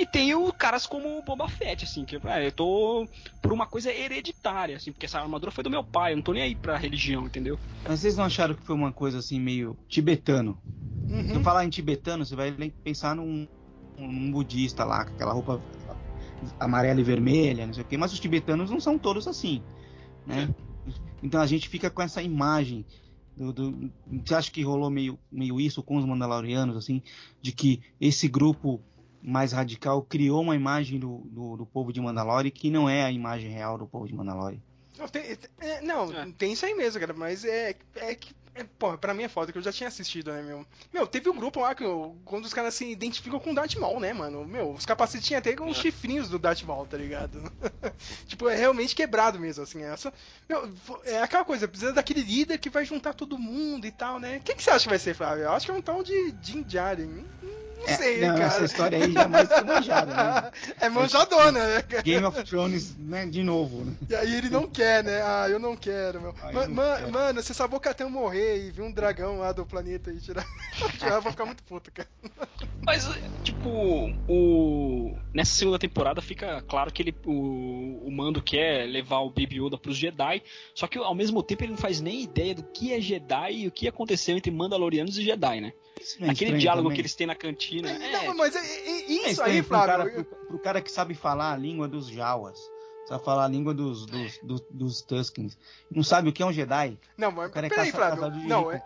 E tem o caras como o Boba Fett, assim, que ah, eu tô por uma coisa hereditária, assim, porque essa armadura foi do meu pai, eu não tô nem aí pra religião, entendeu? Mas vocês não acharam que foi uma coisa assim meio tibetano? Se eu falar em tibetano, você vai pensar num, num budista lá, com aquela roupa amarela e vermelha, não sei o quê, mas os tibetanos não são todos assim, né? Então a gente fica com essa imagem do, do- você acha que rolou meio, meio isso com os Mandalorianos, assim, de que esse grupo mais radical criou uma imagem do, do, do povo de Mandalore que não é a imagem real do povo de Mandalore. Não, tem, é, não, tem isso aí mesmo, cara, mas é, é que. É, porra, pra mim é foda, que eu já tinha assistido, né, meu? Meu, teve um grupo lá que eu, quando os caras se identificam com o Darth Maul, né, mano? Meu, os capacetes tinham até com os chifrinhos do Darth Maul, tá ligado? tipo, é realmente quebrado mesmo, assim. É, só, meu, é aquela coisa, precisa daquele líder que vai juntar todo mundo e tal, né? Quem que você acha que vai ser, Flávio? Eu acho que é um tal de Din Djarin. Não É, sei, não, cara. essa história aí já é mais que manjada, né? É manjadona, né? Game of Thrones, né, de novo, né? E aí ele não quer, né? Ah, eu não quero, meu. Ah, Ma- eu não ma- quero. Mano, se Bocatão morrer e vir um dragão lá do planeta e tirar, tirar eu vou ficar muito puto, cara. Mas, tipo, o... nessa segunda temporada fica claro que ele, o, o Mando quer levar o Baby Yoda pros Jedi, só que ao mesmo tempo ele não faz nem ideia do que é Jedi e o que aconteceu entre Mandalorianos e Jedi, né? É Aquele diálogo também? que eles têm na cantina. É, não, mas é- é- é É isso estranho aí, pro cara, Flávio. pro, pro cara que sabe falar a língua dos Jawas. Sabe falar a língua dos, dos, dos, dos Tuskens. Não sabe o que é um Jedi. Não, mas O cara é peraí, caça- Flávio. Não, é.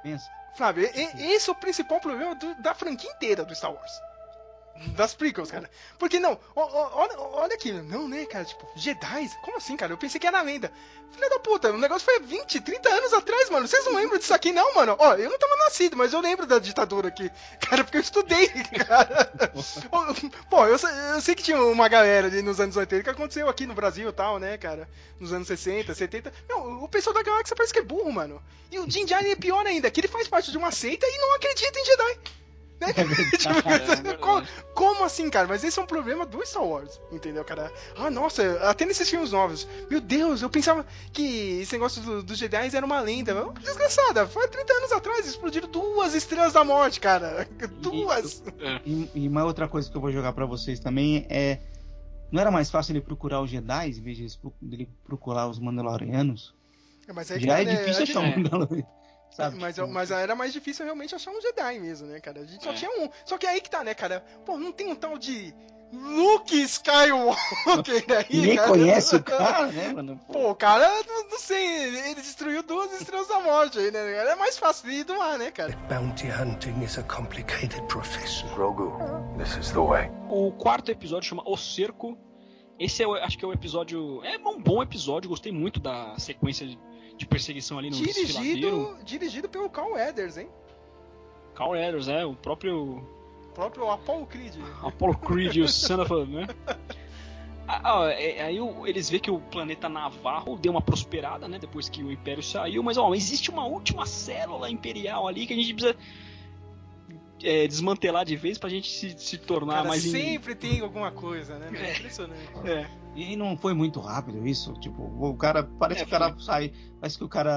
Flávio, e- esse é o principal problema do- da franquia inteira do Star Wars. Das prequels, cara. Porque não, olha, olha aqui, não, né, cara? Tipo, Jedi? Como assim, cara? Eu pensei que era lenda. Filha da puta, o negócio foi 20, 30 anos atrás, mano. Vocês não lembram disso aqui, não, mano? Ó, eu não tava nascido, mas eu lembro da ditadura aqui. Cara, porque eu estudei, cara. Pô, eu, sei- eu sei que tinha uma galera ali nos anos 80 que aconteceu aqui no Brasil e tal, né, cara? Nos anos 60, 70. Não, o pessoal da galáxia parece que é burro, mano. E o Din Djarin é pior ainda, que ele faz parte de uma seita e não acredita em Jedi. Né? Tipo, verdade. como, como assim, cara? Mas esse é um problema do Star Wars, entendeu, cara? Ah, nossa, até nesses filmes novos. Meu Deus, eu pensava que esse negócio do- dos Jedi era uma lenda. Desgraçada, foi há 30 anos atrás, explodiram duas estrelas da morte, cara. Duas. E, e uma outra coisa que eu vou jogar pra vocês também é. Não era mais fácil ele procurar os Jedi em vez de dele procurar os Mandalorianos? Mas aí que Já é né? difícil achar um É. Mandaloriano. Sabe? Mas, Tipo, mas era mais difícil realmente achar um Jedi mesmo, né, cara? A gente só É. tinha um. Só que aí que tá, né, cara? Pô, não tem um tal de Luke Skywalker aí, Ninguém cara. conhece o cara, né, mano? Pô, o cara, não, não sei, ele destruiu duas estrelas da morte aí, né? cara? É mais fácil de doar, né, cara? Bounty hunting is a complicated profession. Grogu, this is the way. O quarto episódio chama O Cerco. Esse é, o- acho que é o episódio. É um bom episódio, gostei muito da sequência de, perseguição ali no. Dirigido, dirigido pelo Carl Weathers, hein? Carl Weathers, é, o próprio O próprio Apollo Creed. Apollo Creed, o son of a, né? Ah, é- Aí eles vê que o planeta Navarro deu uma prosperada, né? Depois que o Império saiu, mas ó, existe uma última célula imperial ali que a gente precisa é, desmantelar de vez pra gente se, se tornar Cara, mais in- sempre tem alguma coisa, né? É impressionante. É. E não foi muito rápido isso, tipo, o cara, parece É, que o cara sai, parece que o cara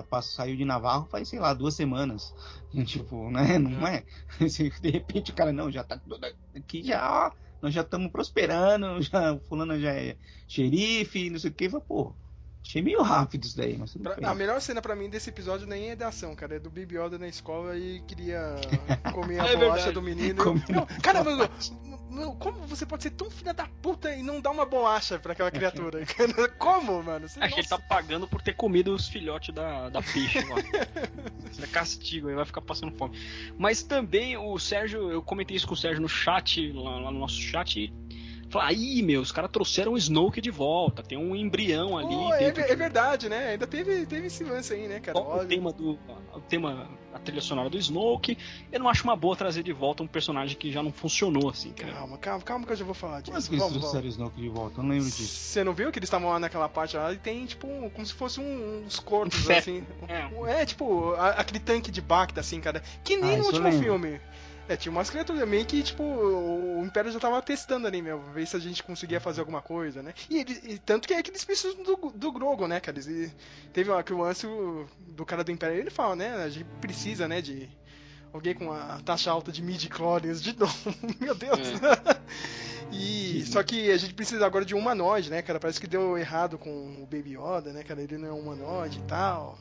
ah, passa- saiu de Navarro faz, sei lá, duas semanas, tipo, né, não é, Assim, de repente o cara, não, já tá tudo aqui já, ó, nós já estamos prosperando, já, o fulano já é xerife, não sei o que, pô, achei meio rápido isso daí, mas tudo Pra- bem. a melhor cena pra mim desse episódio nem é da ação, cara. É do Baby Yoda na escola e queria comer a É bolacha verdade. do menino. Meu, cara, meu, meu, como você pode ser tão filha da puta e não dar uma bolacha pra aquela criatura? como, mano? Você, Acho que ele tá pagando por ter comido os filhotes da, da peixe lá. É castigo, ele vai ficar passando fome. Mas também o Sérgio, eu comentei isso com o Sérgio no chat, lá, lá no nosso chat, e Falar, aí, meu, os caras trouxeram o Snoke de volta, tem um embrião ali. Pô, é, dentro é de- verdade, né? Ainda teve, teve esse lance aí, né, cara? o Olha. tema do o tema a trilha sonora do Snoke. Eu não acho uma boa trazer de volta um personagem que já não funcionou assim, cara. Calma, calma, calma que eu já vou falar disso. Mas que eles trouxeram o Snoke de volta? Eu não lembro disso. Você não viu que eles estavam lá naquela parte lá e tem, tipo, um- como se fosse um- uns corpos, Um feto. assim. É. É, tipo, a- aquele tanque de Bacta, assim, cara. Que nem Ah, no último filme. É, tinha umas criaturas meio que, tipo, o Império já tava testando ali, meu, ver se a gente conseguia fazer alguma coisa, né? E, ele- e tanto que é aqueles bichos do, do Grogo, né, cara? E teve uma, que o lance o- do cara do Império, ele fala, né? A gente precisa, né, de alguém com uma taxa alta de midi-chlorians de dom. Meu Deus. E só que a gente precisa agora de um humanoide, né, cara? Parece que deu errado com o Baby Yoda, né, cara? Ele não é um humanoide e tal.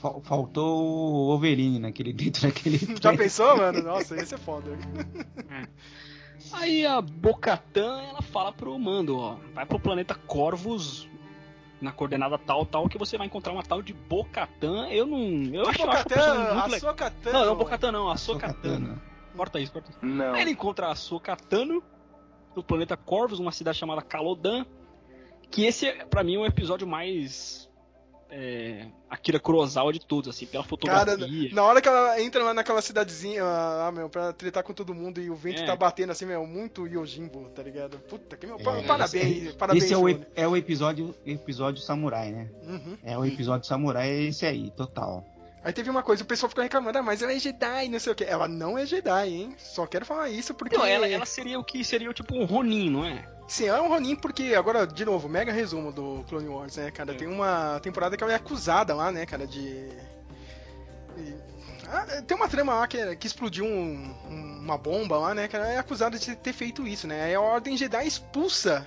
Fal- Faltou o Wolverine naquele dentro daquele. Já pensou, mano? Nossa, esse é foda. Aí a Bocatan, ela fala pro Mando, ó, vai pro planeta Corvus na coordenada tal, tal, que você vai encontrar uma tal de Bocatan. Eu não, eu acho, eu acho muito a Katana. Não, não Bocatan não, a. Sokatano. Corta isso, corta isso. Não. Aí ele encontra a Sokatano no planeta Corvus, uma cidade chamada Calodan. Que esse, é, pra mim, é o episódio mais. É, Akira Kurosawa de todos, assim, pela Cara, fotografia. na hora que ela entra lá naquela cidadezinha, ah, meu, pra tretar com todo mundo e o vento É. tá batendo assim, meu, muito Yojimbo, tá ligado? Puta que meu. É, parabéns, esse, parabéns. Esse é o, é o episódio, episódio samurai, né? Uhum. É o episódio samurai, é esse aí, total. Aí teve uma coisa, o pessoal ficou reclamando, ah, mas ela é Jedi, não sei o que. Ela não é Jedi, hein? Só quero falar isso porque. Não, ela, ela seria o que seria tipo um Ronin, não é? Sim, ela é um Ronin porque, agora, de novo, mega resumo do Clone Wars, né, cara? Tem uma temporada que ela é acusada lá, né, cara, de. Ah, tem uma trama lá que, que explodiu um- um- uma bomba lá, né, cara? Ela é acusada de ter feito isso, né? Aí a Ordem Jedi expulsa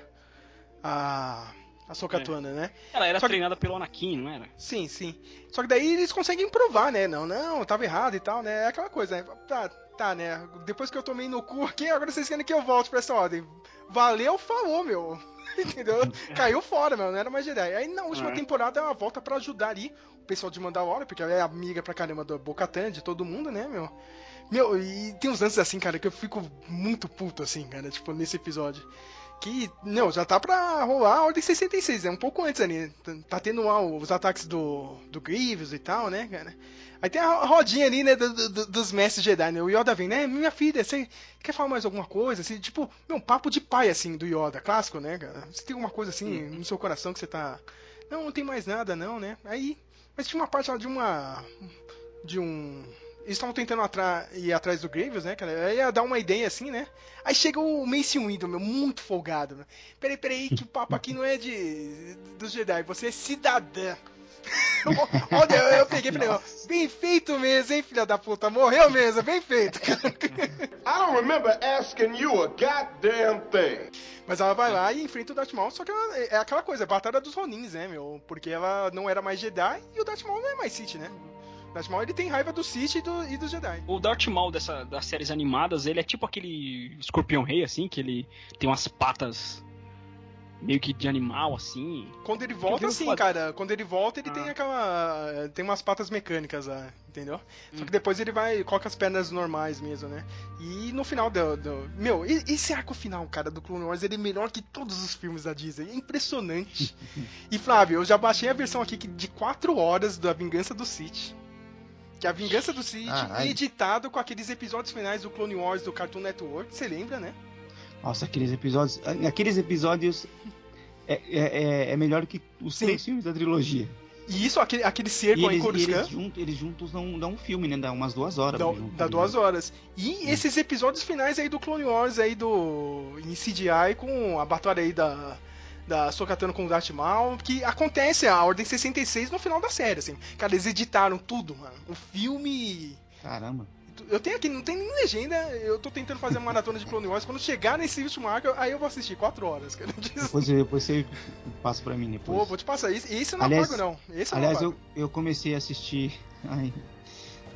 a. A Sokatana, né? Ela era Só que- treinada pelo Anakin, não era? Sim, sim. Só que daí eles conseguem provar, né? Não, não, tava errado e tal, né? É aquela coisa, né? Tá, tá, né? Depois que eu tomei no cu aqui, agora vocês querem que eu volte pra essa ordem. Valeu, falou, meu. Entendeu? Caiu fora, meu. Não era mais Jedi. Aí na última É. temporada ela volta pra ajudar ali o pessoal de Mandalorian, porque ela é amiga pra caramba do Bocatan, de todo mundo, né, meu? Meu, e tem uns lances assim, cara, que eu fico muito puto, assim, cara, tipo, nesse episódio. Que, não, já tá pra rolar a Ordem 66, é um pouco antes ali. Tá- Tá tendo lá os ataques do, do Grievous e tal, né, cara? Aí tem a rodinha ali, né, do- do- dos mestres Jedi, né? O Yoda vem, né? Minha filha, você quer falar mais alguma coisa? Assim, tipo, meu, papo de pai, assim, do Yoda, clássico, né, cara? Você tem alguma coisa assim no seu coração que você tá. Não, não tem mais nada, não, né? Aí. Mas tinha uma parte lá de uma. De um. Eles estavam tentando atra- ir atrás do Graves, né, cara? Aí ia dar uma ideia assim, né? Aí chega o Mace Windu, meu, muito folgado. Peraí, peraí, que o papo aqui não é de dos Jedi, você é cidadã. Olha, eu, eu peguei e falei, ó, bem feito mesmo, hein, filha da puta, morreu mesmo, bem feito. I don't remember asking you a goddamn thing. Mas ela vai lá e enfrenta o Darth Maul, só que ela- é aquela coisa, é a batalha dos Ronins, né, meu? Porque ela não era mais Jedi e o Darth Maul não é mais Sith, né? O Darth Maul ele tem raiva do Sith e, do, e dos Jedi. O Darth Maul dessa, das séries animadas, ele é tipo aquele escorpião rei, assim, que ele tem umas patas meio que de animal, assim. Quando ele volta, vi um sim, quadro- cara. Quando ele volta, ele Ah. tem aquela. Tem umas patas mecânicas lá, entendeu? Só que depois ele vai. coloca as pernas normais mesmo, né? E no final do. do- meu, e- esse arco final, cara, do Clone Wars, ele é melhor que todos os filmes da Disney. É impressionante. e Flávio, eu já baixei a versão aqui de 4 horas da Vingança do Sith. Que é a Vingança do Sith, Caralho. editado com aqueles episódios finais do Clone Wars do Cartoon Network. Você lembra, né? Nossa, aqueles episódios. Aqueles episódios é, é, é- é melhor que os Sim. três filmes da trilogia. E isso, aquele, aquele cerco aí em eles, eles, juntos, dão, dão um filme, né? Dá umas duas horas. Dá, junto, dá né? duas horas. E esses episódios finais aí do Clone Wars aí do em CGI com a batalha aí da da Sokatano com o Darth Maul, que acontece a Ordem 66 no final da série, assim. Cara, eles editaram tudo, mano. O filme Caramba. Eu tenho aqui, não tem nem legenda, eu tô tentando fazer uma maratona de Clone Wars. Quando chegar nesse último arco, aí eu vou assistir quatro horas, cara. Depois, depois você passa pra mim depois. Pô, vou te passar isso. Esse eu não Aliás- apago, não. Esse Aliás, eu, eu comecei a assistir. Ai,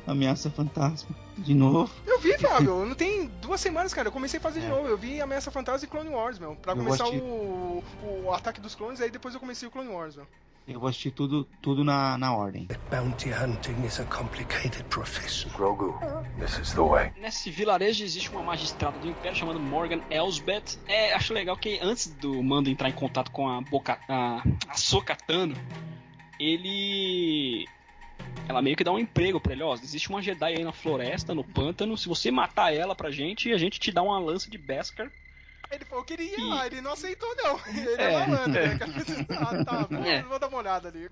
Ameaça Fantasma. De novo. Eu vi, Fábio. Não tem duas semanas, cara. Eu comecei a fazer de É. novo. Eu vi Ameaça Fantasma e Clone Wars, meu. Pra Eu começar de- o, o ataque dos clones, aí depois eu comecei o Clone Wars, meu. Eu vou assistir tudo, tudo na, na ordem. Bounty hunting is a complicated profession. Grogu, this is the way. Nesse vilarejo existe uma magistrada do Império chamada Morgan Elsbeth. É, acho legal que antes do Mando entrar em contato com a Boca, a, a Sokatano, ele ela meio que dá um emprego pra ele, ó, existe uma Jedi aí na floresta, no pântano, se você matar ela pra gente, a gente te dá uma lança de Beskar. Ele falou que ele ia lá, ele não aceitou não. Ele é, É. malandro, né? Ah, tá, vou, É. vou dar uma olhada ali.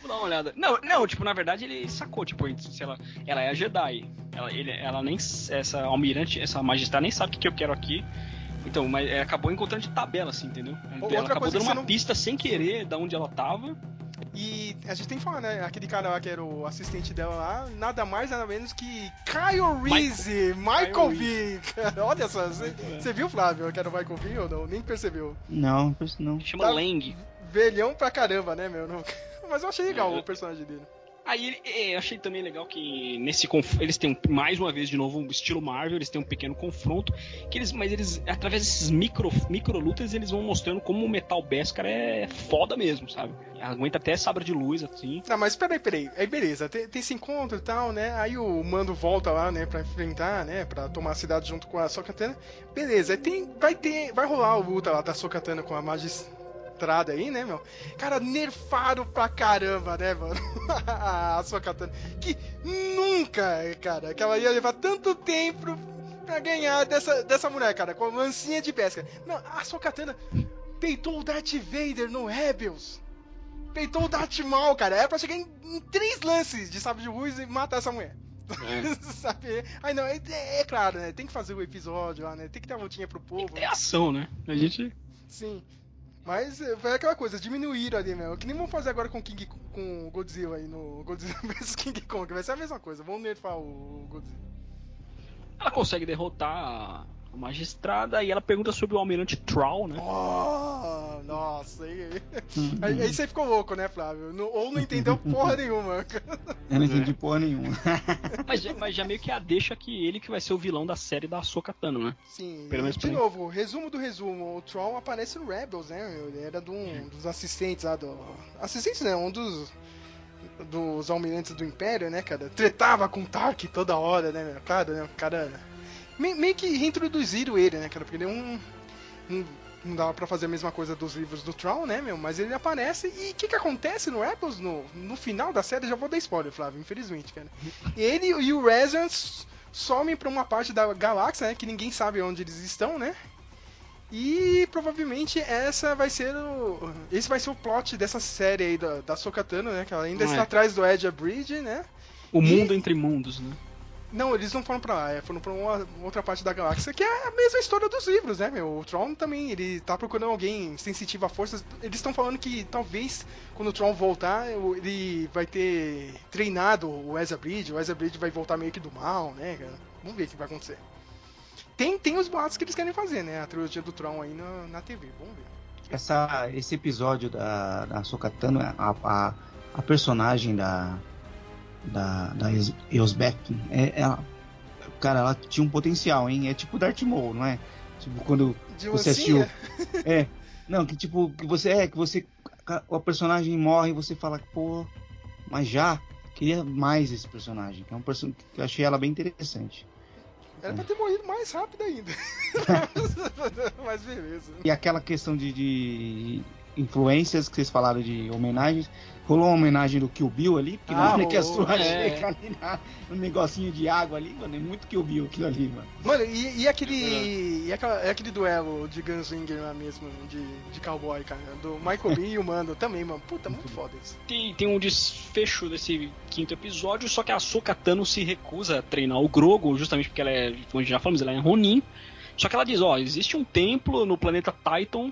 Vou dar uma olhada. Não, não, tipo, na verdade ele sacou, tipo, se ela, ela é a Jedi. Ela, ele, ela nem. Essa almirante, essa magistrada nem sabe o que, que eu quero aqui. Então, mas é, acabou encontrando de tabela, assim, entendeu? Outra ela acabou coisa dando uma não- pista sem querer da onde ela tava. E a gente tem que falar, né? Aquele cara lá que era o assistente dela lá, nada mais, nada menos que Kyle Reese, Michael, V. Cara, olha só, você viu, Flávio, que era o Michael V ou não? Nem percebeu. Não, não. Chama Tá. Lang. Velhão pra caramba, né, meu? Não- Mas eu achei legal É. o personagem dele. Aí é, achei também legal que nesse eles têm um- mais uma vez de novo um estilo Marvel, eles têm um pequeno confronto, que eles, mas eles através desses micro micro lutas eles vão mostrando como o Metal Beskar é foda mesmo, sabe? Aguenta até sabre de luz assim. Não, mas peraí, peraí. Aí beleza, tem, tem esse encontro e tal, né? Aí o Mando volta lá, né, pra enfrentar, né, pra tomar a cidade junto com a Sokatana. Beleza, tem, vai ter, vai rolar o luta lá da Sokatana com a magistrada aí, né, meu? Cara, nerfaram pra caramba, né, mano? a Sokatana. Que nunca, cara, que ela ia levar tanto tempo pra ganhar dessa, dessa mulher, cara, com a lancinha de pesca. Não, a Sokatana peitou o Darth Vader no Rebels peitou o Darth Maul, cara. Era pra chegar em, em três lances de sabre de luz e matar essa mulher. Sabe? Aí não, é, é claro, né? Tem que fazer o episódio lá, né? Tem que dar uma voltinha pro povo. É ação, né? A gente Sim. Mas é, foi aquela coisa, diminuíram ali, meu. Que nem vão fazer agora com King com Godzilla aí no Godzilla vs King Kong. Vai ser a mesma coisa. Vão nerfar o Godzilla. ela consegue derrotar magistrada e ela pergunta sobre o almirante Troll, né? Oh, nossa, aí, Uhum. aí, aí você ficou louco, né, Flávio? Não- ou não entendeu porra nenhuma. Eu não entendi porra nenhuma. Mas, já- mas já meio que a deixa que ele que vai ser o vilão da série da Sokatano, né? Sim, Pelo menos de mim. novo, resumo do resumo, o Tron aparece no Rebels, né? Ele era de um dos assistentes lá do. Assistentes não, um dos. Dos almirantes do Império, né, cara? Tretava com o Tark toda hora, né, meu? Cara, né? Cara. Me- meio que reintroduziram ele, né, cara? Porque ele é um. um não dava pra fazer a mesma coisa dos livros do Tron, né, meu? Mas ele aparece e o que que acontece no Rebels? No, no final da série, já vou dar spoiler, Flávio, infelizmente, cara. Ele e o Resonance somem pra uma parte da galáxia, né? Que ninguém sabe onde eles estão, né? E provavelmente essa vai ser o. Esse vai ser o plot dessa série aí da, da Sokatano, né? Que ela ainda Não está é. atrás do Edge Bridge, né? O E- mundo entre mundos, né? Não, eles não foram pra lá, é, foram pra uma outra parte da galáxia, que é a mesma história dos livros, né, meu? O Tron também, ele tá procurando alguém sensitivo a forças. Eles estão falando que talvez quando o Tron voltar, ele vai ter treinado o Ezra Bridge, o Ezra Bridge vai voltar meio que do mal, né, cara? Vamos ver o que vai acontecer. Tem, tem os boatos que eles querem fazer, né? A trilogia do Tron aí na, na TV, vamos ver. Essa, esse episódio da, da Sokatano, a, a, a personagem da, da, da Eusbeth, é, ela, cara, ela tinha um potencial, hein? É tipo Darth Maul, não é? Tipo, quando De você assistiu. É, não, que tipo, que você é, que você. O personagem morre e você fala, pô, mas já queria mais esse personagem. Que é um personagem que eu achei ela bem interessante. Era pra ter morrido mais rápido ainda. Mas beleza. E aquela questão de, de influências que vocês falaram de homenagens, rolou uma homenagem do Kill Bill ali, porque Ah, na hora que a sua é. chega ali na, no negocinho de água ali, mano, é muito Kill Bill aquilo ali, mano. Mano, e, e aquele. E aquela, é aquele duelo de Gunslinger lá mesmo, de, de cowboy, cara. Do Michael B e o Mando também, mano. Puta, muito foda isso. Tem, tem um desfecho desse quinto episódio, só que a Sokatano se recusa a treinar o Grogo, justamente porque ela é, como a gente já falamos, ela é Ronin. Só que ela diz, ó, existe um templo no planeta Titan,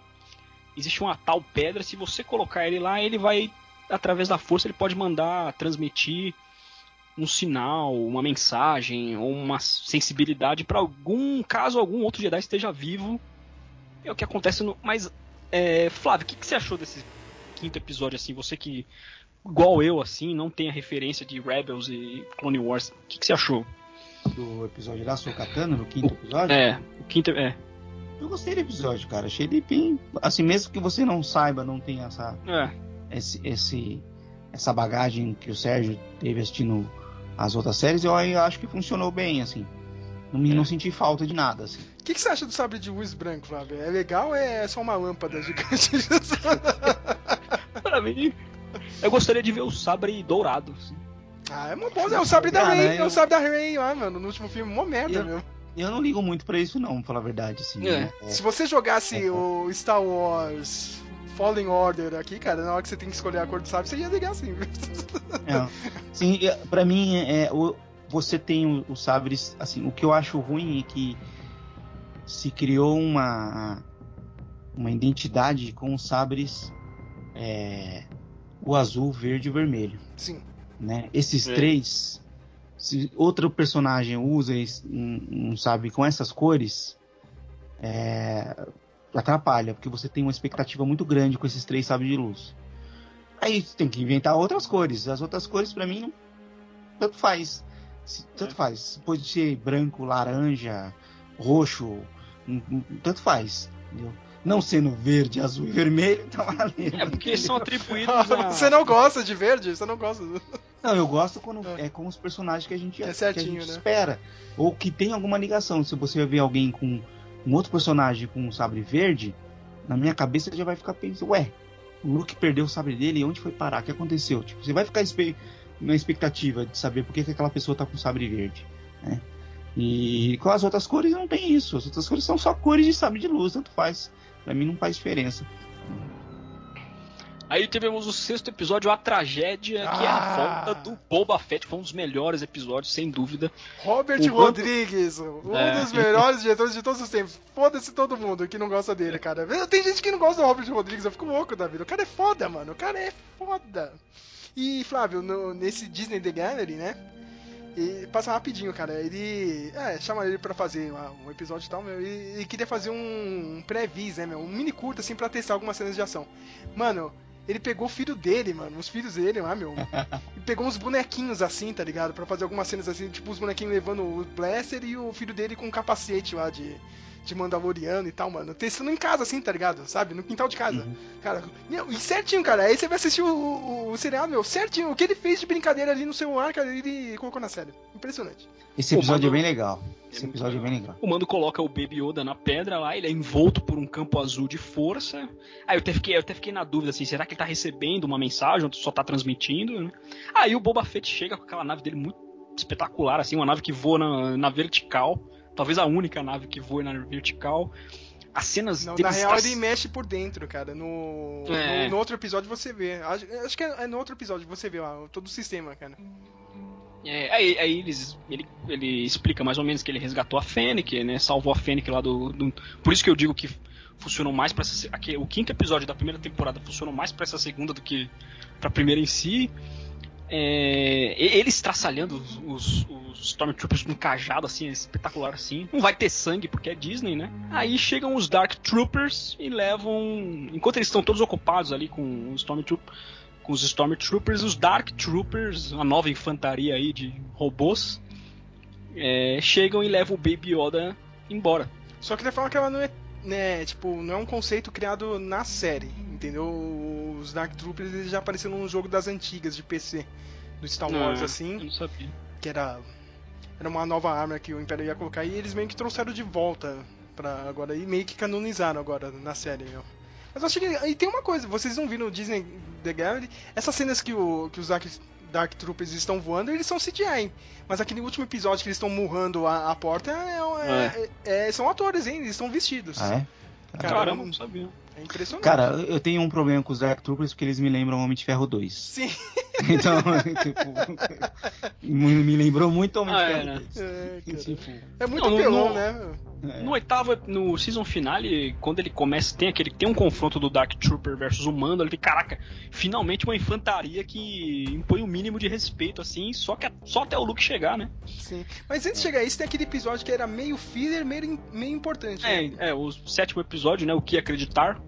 existe uma tal pedra, se você colocar ele lá, ele vai, através da força, ele pode mandar transmitir um sinal, uma mensagem, ou uma sensibilidade pra algum, caso algum outro Jedi esteja vivo. É o que acontece no... Mas, é, Flávio, o que, que você achou desse quinto episódio, assim, você que, igual eu, assim, não tem a referência de Rebels e Clone Wars, o que, que você achou? Do episódio da Sokatano, no quinto episódio. É, o quinto, é, Eu gostei do episódio, cara. Achei ele bem. Assim, mesmo que você não saiba, não tenha essa. é, esse, esse, essa bagagem que o Sérgio teve assistindo as outras séries, eu acho que funcionou bem, assim. Não, me, é. não senti falta de nada, assim. O que, que, você acha do sabre de luz branco, Flávio? É legal ou é só uma lâmpada gigante? pra mim, eu gostaria de ver o sabre dourado. Assim. Ah, é uma boa, é o sabre da Rey, é o sabre da Rey lá, mano, no último filme, mó merda, eu, meu. Eu não ligo muito pra isso não, pra falar a verdade, assim. É. Né? Se você jogasse é. o Star Wars Fallen Order aqui, cara, na hora que você tem que escolher a cor do sabre, você ia ligar assim. É. Sim, pra mim, é, o, você tem os sabres, assim, o que eu acho ruim é que se criou uma uma identidade com os sabres é, o azul, verde e o vermelho. Sim. Né? Esses é. três, se outro personagem usa um, um sabre com essas cores, é, atrapalha, porque você tem uma expectativa muito grande com esses três sabres de luz. Aí você tem que inventar outras cores. As outras cores, para mim, não, tanto faz. Tanto é. faz. Pode ser branco, laranja, roxo, tanto faz. Entendeu? Não sendo verde, azul e vermelho, tá valendo. É porque são atribuídos a... Você não gosta de verde? Você não gosta. Não, eu gosto quando é, é com os personagens que a gente, é certinho, que a gente né? espera. Ou que tem alguma ligação. Se você ver alguém com um outro personagem com um sabre verde, na minha cabeça já vai ficar pensando, ué, o Luke perdeu o sabre dele e onde foi parar? O que aconteceu? Tipo, você vai ficar na expectativa de saber por que, que aquela pessoa tá com sabre verde, né? E com as outras cores não tem isso. As outras cores são só cores de sabre de luz, tanto faz. Pra mim não faz diferença. Aí tivemos o sexto episódio, A Tragédia, ah. que é a ah. volta do Boba Fett. Foi um dos melhores episódios, sem dúvida. Robert o Rodrigues, um é. dos melhores diretores de todos os tempos. Foda-se todo mundo que não gosta dele, cara. Tem gente que não gosta do Robert Rodrigues, eu fico louco da vida. O cara é foda, mano. O cara é foda. E, Flávio, no, nesse Disney The Gallery, né? E passa rapidinho, cara. Ele. É, chama ele pra fazer um episódio e tal, meu. E, e queria fazer um, um pré-vis, né, meu? Um mini curto, assim, pra testar algumas cenas de ação. Mano, ele pegou o filho dele, mano, os filhos dele lá, meu. e pegou uns bonequinhos assim, tá ligado? Pra fazer algumas cenas assim, tipo os bonequinhos levando o Blaster e o filho dele com um capacete lá de de Mandaloriano e tal, mano. Testando em casa, assim, tá ligado? Sabe? No quintal de casa. Uhum. Cara, meu, e certinho, cara. Aí você vai assistir o, o, o, seriado, meu, certinho. O que ele fez de brincadeira ali no celular, cara, ele colocou na série. Impressionante. Esse episódio Mando... é bem legal. Esse episódio é bem legal. O Mando coloca o Baby Yoda na pedra lá, ele é envolto por um campo azul de força. Aí eu até fiquei, eu até fiquei na dúvida, assim, será que ele tá recebendo uma mensagem ou só tá transmitindo? Né? Aí o Boba Fett chega com aquela nave dele muito espetacular, assim, uma nave que voa na, na vertical talvez a única nave que voa na vertical. As cenas Não, na real ele mexe por dentro, cara. No, é. no, no, outro episódio você vê. Acho, acho, que é no outro episódio você vê ó, todo o sistema, cara. É, aí, aí eles, ele, ele explica mais ou menos que ele resgatou a Fennec, né? Salvou a Fennec lá do, do Por isso que eu digo que funcionou mais para o quinto episódio da primeira temporada funcionou mais para essa segunda do que para a primeira em si. É, eles traçalhando os, os, os, Stormtroopers com cajado assim, espetacular assim. Não vai ter sangue porque é Disney, né? Aí chegam os Dark Troopers e levam. Enquanto eles estão todos ocupados ali com os Stormtroopers. Com os Stormtroopers, os Dark Troopers, a nova infantaria aí de robôs, é, chegam e levam o Baby Yoda embora. Só que da forma que ela não é, né, tipo, não é um conceito criado na série entendeu? Os Dark Troopers eles já apareceram num jogo das antigas de PC, do Star Wars, não, assim. Eu não sabia. Que era, era uma nova arma que o Império ia colocar e eles meio que trouxeram de volta para agora e meio que canonizaram agora na série, meu. Mas eu achei que. E tem uma coisa, vocês não viram o Disney The Gallery? Essas cenas que, o, que os Dark, Dark Troopers estão voando, eles são CGI. Mas aquele último episódio que eles estão murrando a, a porta é, é, é. é, são atores, hein? Eles estão vestidos. Ah, é? Caramba, não sabia. É impressionante. Cara, eu tenho um problema com os Dark Troopers porque eles me lembram Homem de Ferro 2. Sim. Então, tipo, me lembrou muito Homem ah, de Ferro é, 2. É, tipo, é muito não, pelão, no, né? É. No oitavo, no season finale, quando ele começa, tem aquele tem um confronto do Dark Trooper versus o Mando, ele tem, caraca, finalmente uma infantaria que impõe o um mínimo de respeito, assim, só, que, só até o Luke chegar, né? Sim. Mas antes de chegar a isso, tem aquele episódio que era meio filler, meio, meio importante. É, né? é, o sétimo episódio, né? O que acreditar.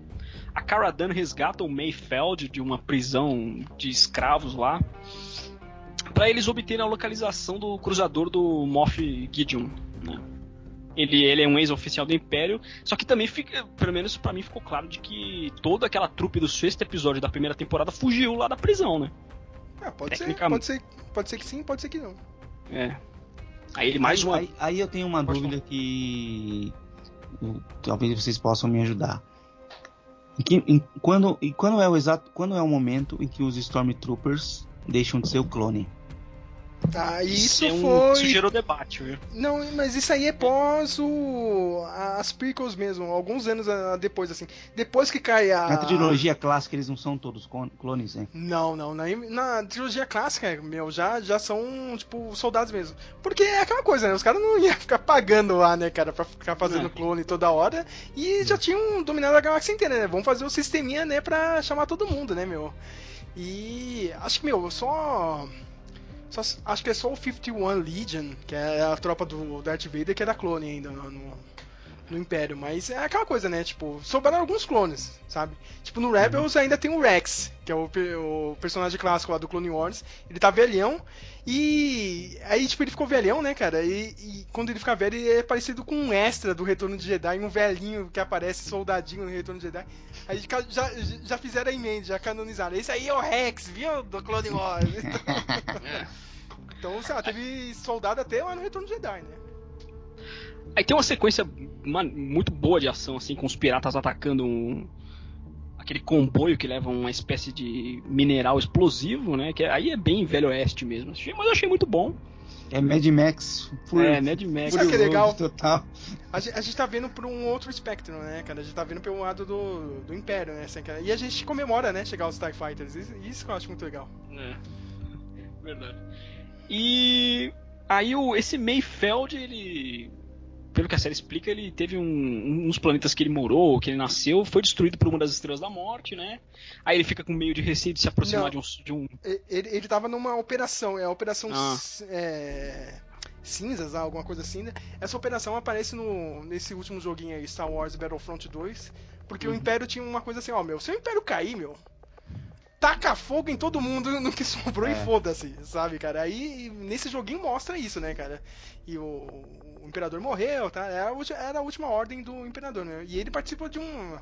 A Cara Dune resgata o Mayfeld de uma prisão de escravos lá para eles obterem a localização do cruzador do Moff Gideon, né? Ele, ele é um ex-oficial do Império, só que também fica, pelo menos para mim ficou claro de que toda aquela trupe do sexto episódio da primeira temporada fugiu lá da prisão, né? É, pode ser, pode ser, pode ser que sim, pode ser que não. É. Aí ele mais aí, uma. Aí, aí eu tenho uma Pode dúvida que eu- talvez vocês possam me ajudar. Em que- em- quando, e quando é o exato, quando é o momento em que os Stormtroopers deixam de ser o clone? Ah, e isso é um, foi. Isso gerou debate, viu? Não, mas isso aí é pós o. as prequels mesmo, alguns anos depois, assim. Depois que cai a. Na trilogia clássica eles não são todos clones, né? Não, não. Na, na trilogia clássica, meu, já, já são, tipo, soldados mesmo. Porque é aquela coisa, né? Os caras não iam ficar pagando lá, né, cara, pra ficar fazendo É. clone toda hora. E já tinham dominado a galáxia inteira, né? Vamos fazer o sisteminha, né, pra chamar todo mundo, né, meu? E acho que, meu, só. Só acho que é só o 51 Legion, que é a tropa do Darth Vader, que era clone ainda no, no, no Império. Mas é aquela coisa, né? Tipo, sobraram alguns clones, sabe? Tipo, no Rebels ainda tem o Rex, que é o, o personagem clássico lá do Clone Wars. Ele tá velhão. E aí, tipo, ele ficou velhão, né, cara? E, e quando ele fica velho, ele é parecido com um extra do Retorno de Jedi, um velhinho que aparece soldadinho no Retorno de Jedi. Aí já, já fizeram a emenda, já canonizaram. Esse aí é o Rex, viu? Do Clone Wars. então, sei lá, teve soldado até lá no Retorno de Jedi, né? Aí tem uma sequência muito boa de ação, assim, com os piratas atacando um. aquele comboio que leva uma espécie de mineral explosivo, né? Que aí é bem velho oeste mesmo. Mas eu achei muito bom. É Mad Max. Fur- É, Mad Max. Sabe o que é legal? Total. A gente, a gente tá vendo por um outro espectro, né, cara? A gente tá vendo pelo lado do, do Império, né? assim? E a gente comemora, né, chegar aos TIE Fighters. Isso, isso que eu acho muito legal. É. Verdade. E aí o, esse Mayfeld, ele. Pelo que a série explica, ele teve um, uns planetas que ele morou, que ele nasceu, foi destruído por uma das estrelas da morte, né? Aí ele fica com meio de receio de se aproximar Não. de um, de um. Ele, ele tava numa operação, é a Operação Ah. É, Cinzas, ah, alguma coisa assim, né? Essa operação aparece no, nesse último joguinho aí, Star Wars Battlefront 2, porque o Império tinha uma coisa assim, ó, meu, se o Império cair, meu, taca fogo em todo mundo no que sobrou e É. foda-se, sabe, cara? Aí nesse joguinho mostra isso, né, cara? E o, o Imperador morreu, tá? Era a, ulti- era a última ordem do Imperador, né? E ele participou de um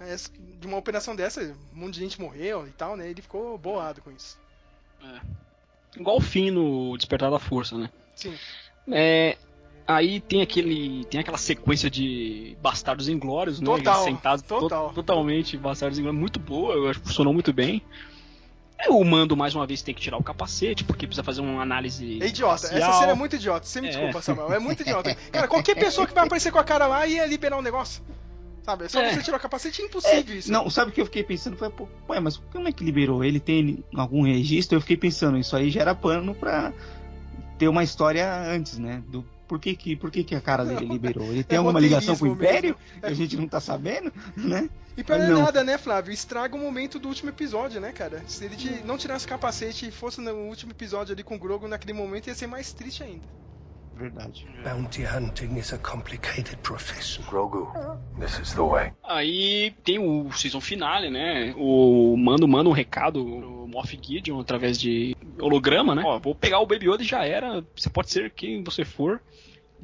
é, de uma operação dessa, um monte de gente morreu e tal, né? Ele ficou boado com isso. Igual o fim no Despertar da Força, né? Sim. É, aí tem aquele tem aquela sequência de bastardos inglórios, né? Total, Sentados to- total. totalmente bastardos inglórios, muito boa, eu acho que funcionou muito bem. É, O Mando mais uma vez tem que tirar o capacete porque precisa fazer uma análise É idiota. Essa cena é muito idiota. Você me É. desculpa, Samuel. É muito idiota. Cara, qualquer pessoa que vai aparecer com a cara lá ia liberar um negócio. Sabe? É só É. você tirar o capacete, é impossível isso. Não, sabe o que eu fiquei pensando? Foi, pô, ué, mas como é que liberou? Ele tem algum registro? Eu fiquei pensando, isso aí já era pano pra ter uma história antes, né? Do por que que, por que, que a cara dele liberou? Ele tem É alguma ligação com o Império? Que a gente não tá sabendo, né? E pior é Não. nada, né, Flávio? Estraga o momento do último episódio, né, cara? Se ele não tirasse o capacete e fosse no último episódio ali com o Grogu naquele momento, ia ser mais triste ainda. Verdade. Bounty hunting is a complicated profession. Grogu, this is the way. Aí tem o season finale, né? O Mando manda um recado pro Moff Gideon através de holograma, né? Ó, vou pegar o Baby Yoda e já era. Você pode ser quem você for.